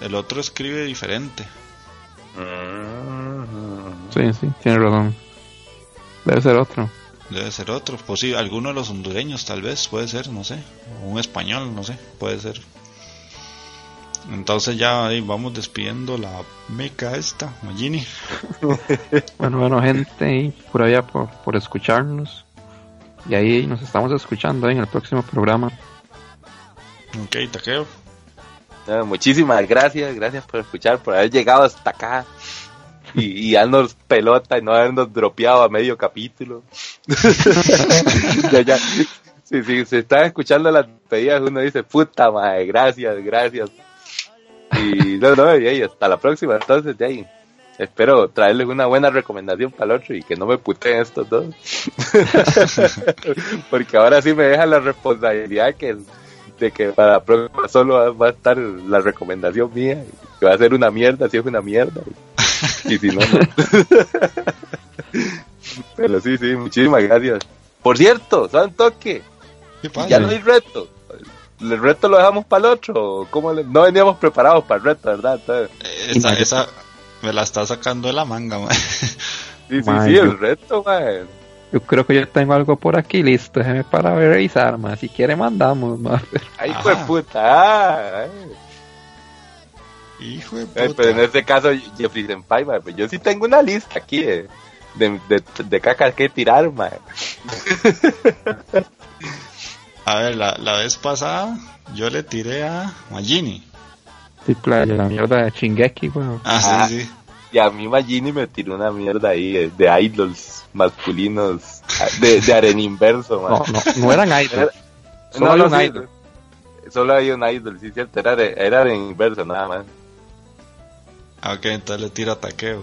el otro escribe diferente. Mm. Sí, sí, tiene razón. Debe ser otro. Debe ser otro, pues sí, alguno de los hondureños tal vez, puede ser, no sé, un español, no sé, puede ser. Entonces ya ahí vamos despidiendo la meca esta, Magini. Bueno, bueno, gente, y por allá por, por escucharnos. Y ahí nos estamos escuchando en el próximo programa. Ok, taqueo. Ah, muchísimas gracias, gracias por escuchar, por haber llegado hasta acá y, y darnos pelota y no habernos dropeado a medio capítulo. ya, ya. Sí, sí, se están escuchando las pedidas, uno dice, puta madre, gracias, gracias. Y no, no, y ahí, hasta la próxima, entonces, de ahí. Espero traerles una buena recomendación para el otro y que no me puteen estos dos. Porque ahora sí me deja la responsabilidad que de que para la próxima solo va- va a estar la recomendación mía, y que va a ser una mierda si es una mierda. Y, y si no, no. Pero sí, sí, muchísimas gracias. Por cierto, ¿saben toque? ¿Qué Ya no hay reto. ¿El reto lo dejamos para el otro? o ¿Cómo le- No veníamos preparados para el reto, ¿verdad? Entonces, Esa, esa me la está sacando de la manga, man. sí, sí, Man, sí, yo- el reto, man. Yo creo que yo tengo algo por aquí listo. Déjeme para revisar, más. Si quiere, mandamos, más. Ay, Ajá. fue puta. ah, ay. Hijo de Eh, puta. pero en este caso, Jeffrey Senpai, man, pues yo sí tengo una lista aquí de, de, de, de caca que tirar, man. A ver, la, la vez pasada yo le tiré a Magini. Sí, playa, la mierda de Chingeki, weón. Ah, Ah. sí, sí. Y a mí Magini me tiró una mierda ahí eh, de idols masculinos, ah, de, de aren inverso, man. No, no, no eran idols. Solo No, no, un sí, idol. Solo hay un idol, sí, cierto. Era, de- era de inverso, nada más. Ah, Ok, entonces le tiro a taqueo.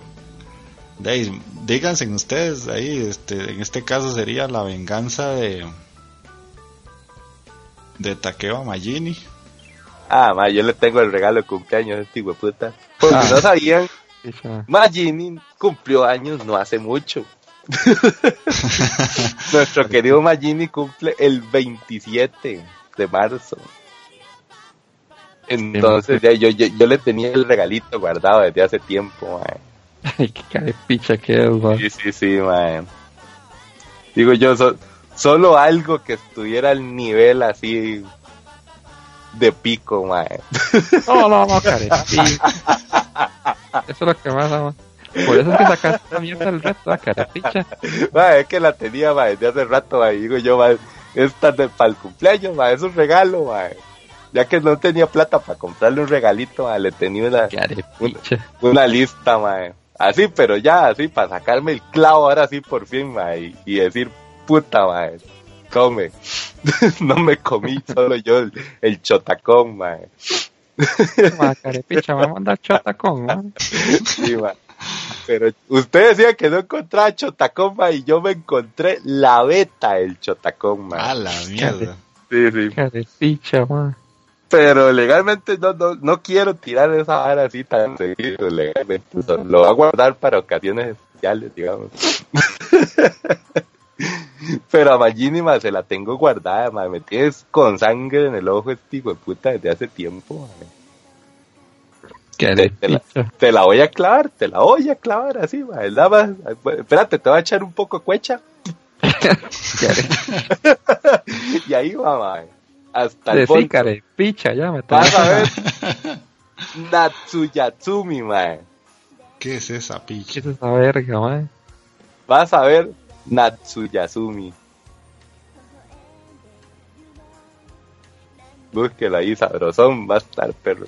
De ahí, díganse ustedes ahí, este, en este caso sería la venganza de de Takeo a Magini. Ah, ma, yo le tengo el regalo de cumpleaños a este puta. Porque Ah. no sabían. Magini cumplió años no hace mucho. Nuestro querido Magini cumple el 27 de marzo. Entonces ya, yo, yo, yo le tenía el regalito guardado desde hace tiempo, ma. Ay, qué cara de picha que es, weón. Sí, sí, sí, man. Digo yo, so- solo algo que estuviera al nivel así de pico, man. No, no, no, de picha. Eso es lo que más ama. Por eso es que sacaste esta mierda del resto, ah, cara de picha. Man, es que la tenía, man, desde hace rato, man. Digo yo, man, esta de para el cumpleaños, mae, es un regalo, mae. Ya que no tenía plata para comprarle un regalito, mae, le tenía una, Carepicha. una lista, mae. Así, pero ya, así, para sacarme el clavo ahora sí por fin, mae, y, y decir, puta, mae, come. no me comí solo yo el, el chotacón, mae. Ma, carepicha, me va a mandar chotacón, ma. Sí, mae. Pero usted decía que no encontraba chotacón, mae, y yo me encontré la beta del chotacón, mae. A la mierda. Sí, sí. Carepicha, ma. Pero legalmente no, no, no quiero tirar esa vara así tan seguido, legalmente. Lo voy a guardar para ocasiones especiales, digamos. Pero a Magini, ma, se la tengo guardada, ma. Me tienes con sangre en el ojo este hijo de puta desde hace tiempo, ma. Carepicha. Te la voy a clavar, te la voy a clavar así, ma. Nada más. Espérate, te voy a echar un poco cuecha. y ahí va, ma. Hasta el De sí, fondo. carepicha, ya me Vas a ver. Natsuyatsumi, mae. ¿Qué es esa ¿Qué picha? es esa verga, ma? Vas a ver Natsuyasumi. Búsquela ahí, sabrosón, va a estar perro.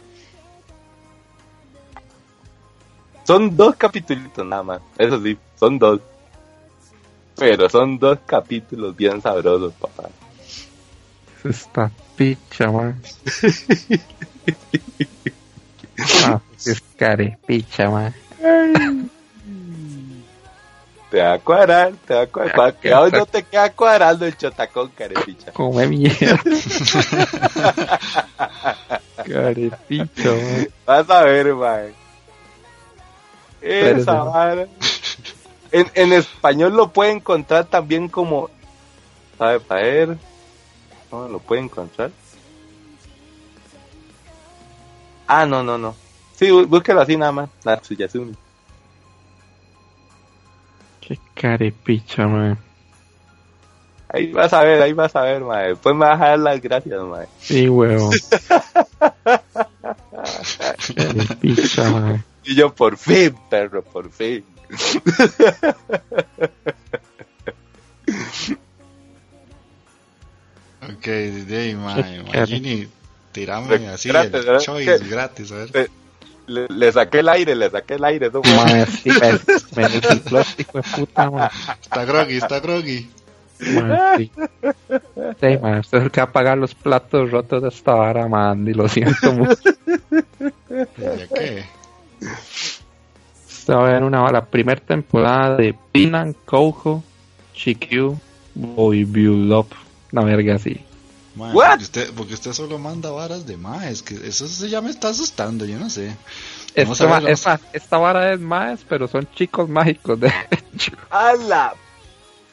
Son dos capítulos nada más, eso sí, son dos. Pero son dos capítulos bien sabrosos, papá. Es esta picha, ma. Ah, es carepicha, ma. Te va a cuadrar, te va a cuadrar. Para que hoy no te queda cuadrando el chotacón, carepicha. Come mierda. carepicha, ma. Vas a ver. Espérese, Esa ¿no? vara. En, en español lo puede encontrar también como. ¿Sabe? Para ver. ¿Cómo lo puede encontrar? Ah, no, no, no. Sí, bú- búsquelo así nada más. Natsuyasumi. Qué carepicha, ma. Ahí vas a ver, ahí vas a ver, mae. Después me vas a dar las gracias, mae. Sí, huevo. carepicha, ma. Y yo, por fin, perro, por fin. Ok, de ahí, mae. Qué Magini, tirame así el choice gratis, a ver. Eh, Le, le saqué el aire, le saqué el aire. No, Ma, sí, me, me desinfló hijo de puta, ma. Está groggy, está groggy. Ma, sí. Sí, ma, usted es el que va a pagar los platos rotos de esta vara, man. Y lo siento mucho. ¿Ya qué? Usted va a ver una, la primera temporada de Pinan, Koujo, Chikyu, Boy Love. Una verga así. What? porque usted, porque usted solo manda varas de más, que eso se ya me está asustando, yo no sé. Esta, esta, esta vara es más, pero son chicos mágicos, de hecho. A la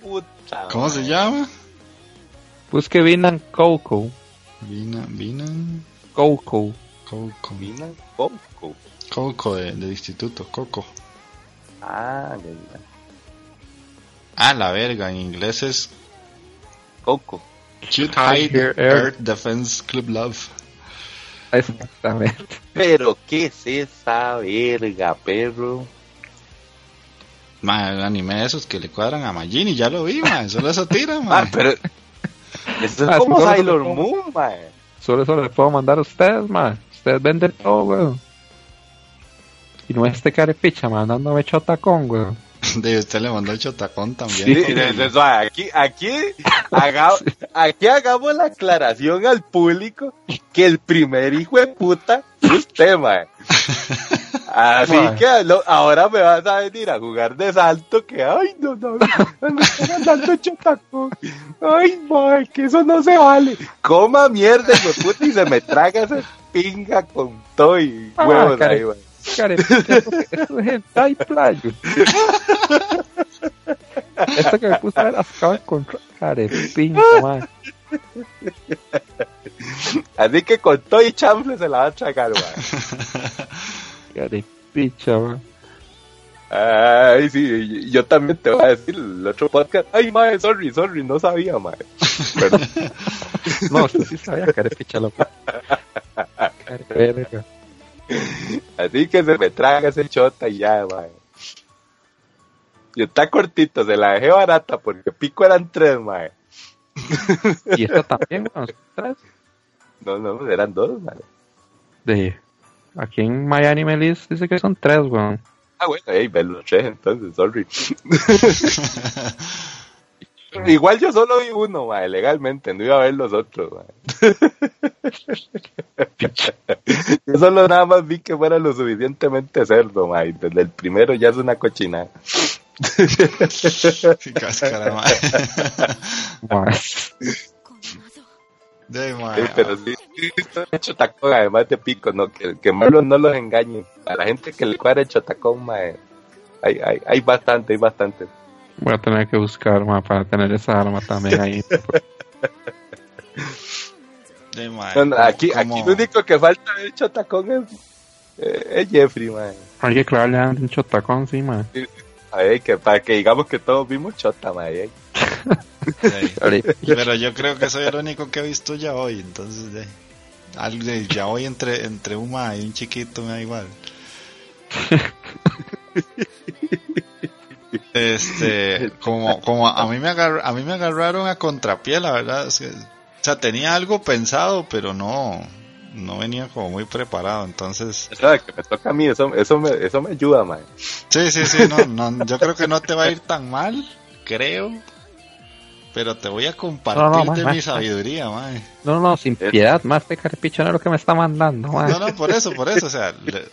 puta. ¿Cómo se llama? Busque Binan Coco. Vina, Vina, Coco. Coco. Vina Coco. Coco de, del instituto, Coco. Ah, ya, ya. Ah, la verga, en inglés es Coco. Your Earth Earth. Defense Club Love. Exactamente. Pero, ¿qué es esa verga, perro? Ma, el anime de esos que le cuadran a Magini, ya lo vi, ma, solo eso tira, ma. Ah, pero. Eso es Ah, como Sailor. Moon, mae. Solo eso le puedo mandar a ustedes, man. Ustedes venden todo, weón. Y no este carepicha mandándome chotacón, weón. De usted le mandó el chotacón también. Sí, de- de- aquí, aquí, haga- aquí hagamos la aclaración al público que el primer hijo de puta es usted, mae. Así Mae. que lo- ahora me vas a venir a jugar de salto que, ay, no, no, no, me están andando chotacón. Ay, mae, que eso no se vale. Coma mierda, hijo de puta, y se me traga esa pinga con todo y Ah, huevos care- ahí, mae. Porque esto es hentai playo. Esto que me puse a ver, acabo de encontrar. Carepicha, man. Así que con todo y chanfle se la va a tragar, mae. Carepicha, man. Ay, sí, yo también te voy a decir el otro podcast. Ay, mae, sorry, sorry, no sabía. Pero, No, usted sí sabía carepicha, loco. así que se me traga ese chota y ya, mae. Y está cortito, se la dejé barata porque pico eran tres, mae. Y esta también, weón, son tres. No, no, eran dos, mae. De, aquí en My Anime List dice que son tres, weón. Ah, bueno, ahí ven los tres, entonces, sorry. Igual yo solo vi uno, mae, legalmente, no iba a ver los otros, mae. yo solo nada más vi que fuera lo suficientemente cerdo, mae. Desde el primero ya es una cochinada. Qué cáscara, mae. Mae. De, Sí, mae. pero sí, sí, sí, chotacón, además de pico, no, que, que Marlon no los engañe. A la gente que le cuadra el chotacón, mae, hay, hay, hay bastante, hay bastante. Voy a tener que buscar, mae, para tener esa arma también ahí. No, aquí, Como- aquí lo único que falta del chotacón es, eh, es Jeffrey, mae. Hay que clavarle a un chotacón, sí, mae. A ver, que para que digamos que todos vimos chota, mae. eh. de- Pero yo creo que soy el único que he visto ya hoy, entonces de, algo de ya hoy entre entre un mae y un chiquito me da igual. Este, como como a mí me agar- a mí me agarraron a contrapié, la verdad, es que- o sea, tenía algo pensado, pero no no venía como muy preparado, entonces ¿Sabes que me toca a mí? Eso, eso, me, eso me ayuda, mae. Sí, sí, sí, no, no, yo creo que no te va a ir tan mal, creo. Pero te voy a compartir No, no, ma, de mi sabiduría, mae. No, no, sin piedad, más de carpicho no es lo que me está mandando, mae. No, no, por eso, por eso, o sea, le-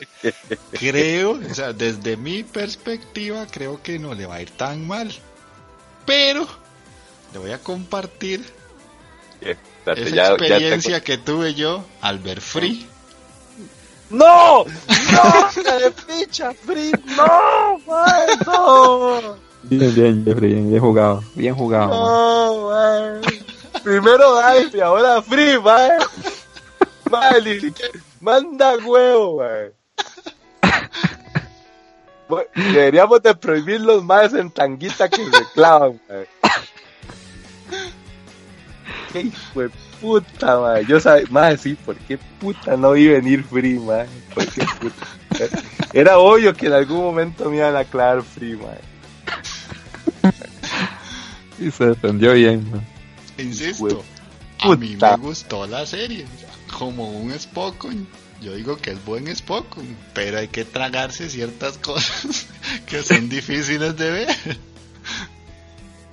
creo, o sea, desde mi perspectiva, creo que no le va a ir tan mal. Pero le voy a compartir Eh, esa ya- ya experiencia que tuve yo al ver Free. ¡No! ¡No! ¡De picha, Free! ¡No! mae, ¡No! Bien, bien, Jeffrey, bien, bien jugado. Bien jugado. No, mae. Primero Dive y ahora Free, siquiera- Manda huevo. Bueno, Deberíamos de prohibir los más en tanguita que se clavan, mae. Qué hijo de puta, mae. Yo sabía, mae, sí, ¿por qué puta no vi venir Free, mae? ¿Por qué puta? Era obvio que en algún momento me iban a clavar Free, mae. Y se defendió bien, mae. Insisto, a mí me gustó la serie. Como un Spokon. Yo digo que es buen Spokon, pero hay que tragarse ciertas cosas que son difíciles de ver.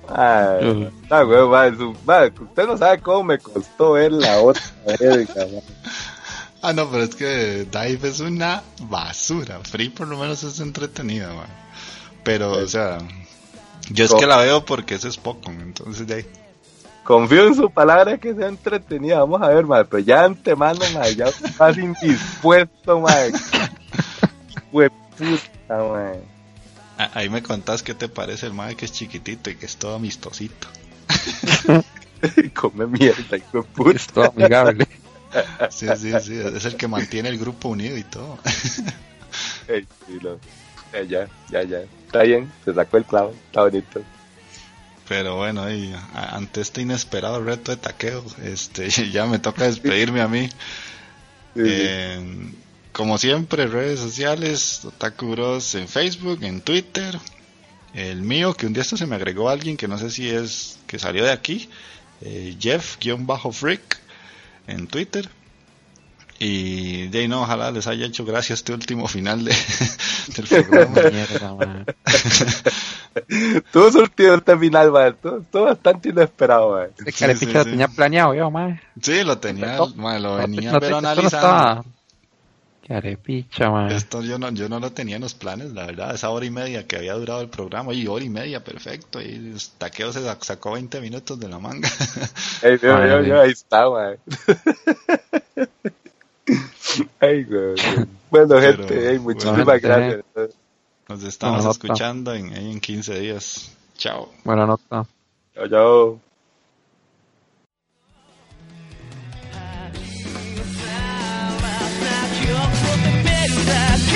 Ay, no, güey, mae, su- usted no sabe cómo me costó ver la otra mae. Ah, no, pero es que Dive es una basura. Free por lo menos es entretenida, man. Pero, o sea, yo es que la veo porque es Spokon, entonces de ahí. Confío en su palabra que sea entretenida, vamos a ver, mae, pero ya de antemano, mae, ya estás indispuesto, mae. Fue puta, mae. Ah, Ahí me contás qué te parece el mae que es chiquitito y que es todo amistosito. Come mierda, hijo de puta. Es todo amigable. Sí, sí, sí, es el que mantiene el grupo unido y todo. Ey, sí, no. Eh, ya, ya, ya. Está bien, se sacó el clavo, está bonito. Pero bueno, y ante este inesperado reto de taqueo, este, ya me toca despedirme a mí. Sí, sí. Eh, como siempre, redes sociales, Otaku Bros en Facebook, en Twitter. El mío, que un día esto se me agregó alguien que no sé si es que salió de aquí, eh, Jeff-Freak en Twitter. Y de ahí no, ojalá les haya hecho gracia este último final de, del programa. Mierda. Tuvo surtido este final. Estuvo, estuvo bastante inesperado, mae. Ese Sí, carepicho sí, lo sí. tenía planeado yo, mae. Sí, lo tenía, mae, lo venía No pero no analizando. estaba- Carepicha, mae. Esto yo no, yo no lo tenía en los planes, la verdad. Esa hora y media que había durado el programa, y hora y media, perfecto. Y Taqueo se sac- sacó 20 minutos de la manga. Ey, vio, ay. vio, ahí está, mae. Ay, güey. Bueno, Pero, gente, hey, muchísimas bueno, gracias. Nos estamos escuchando en, en 15 días. Chao. Buenas noches. Chao, chao. that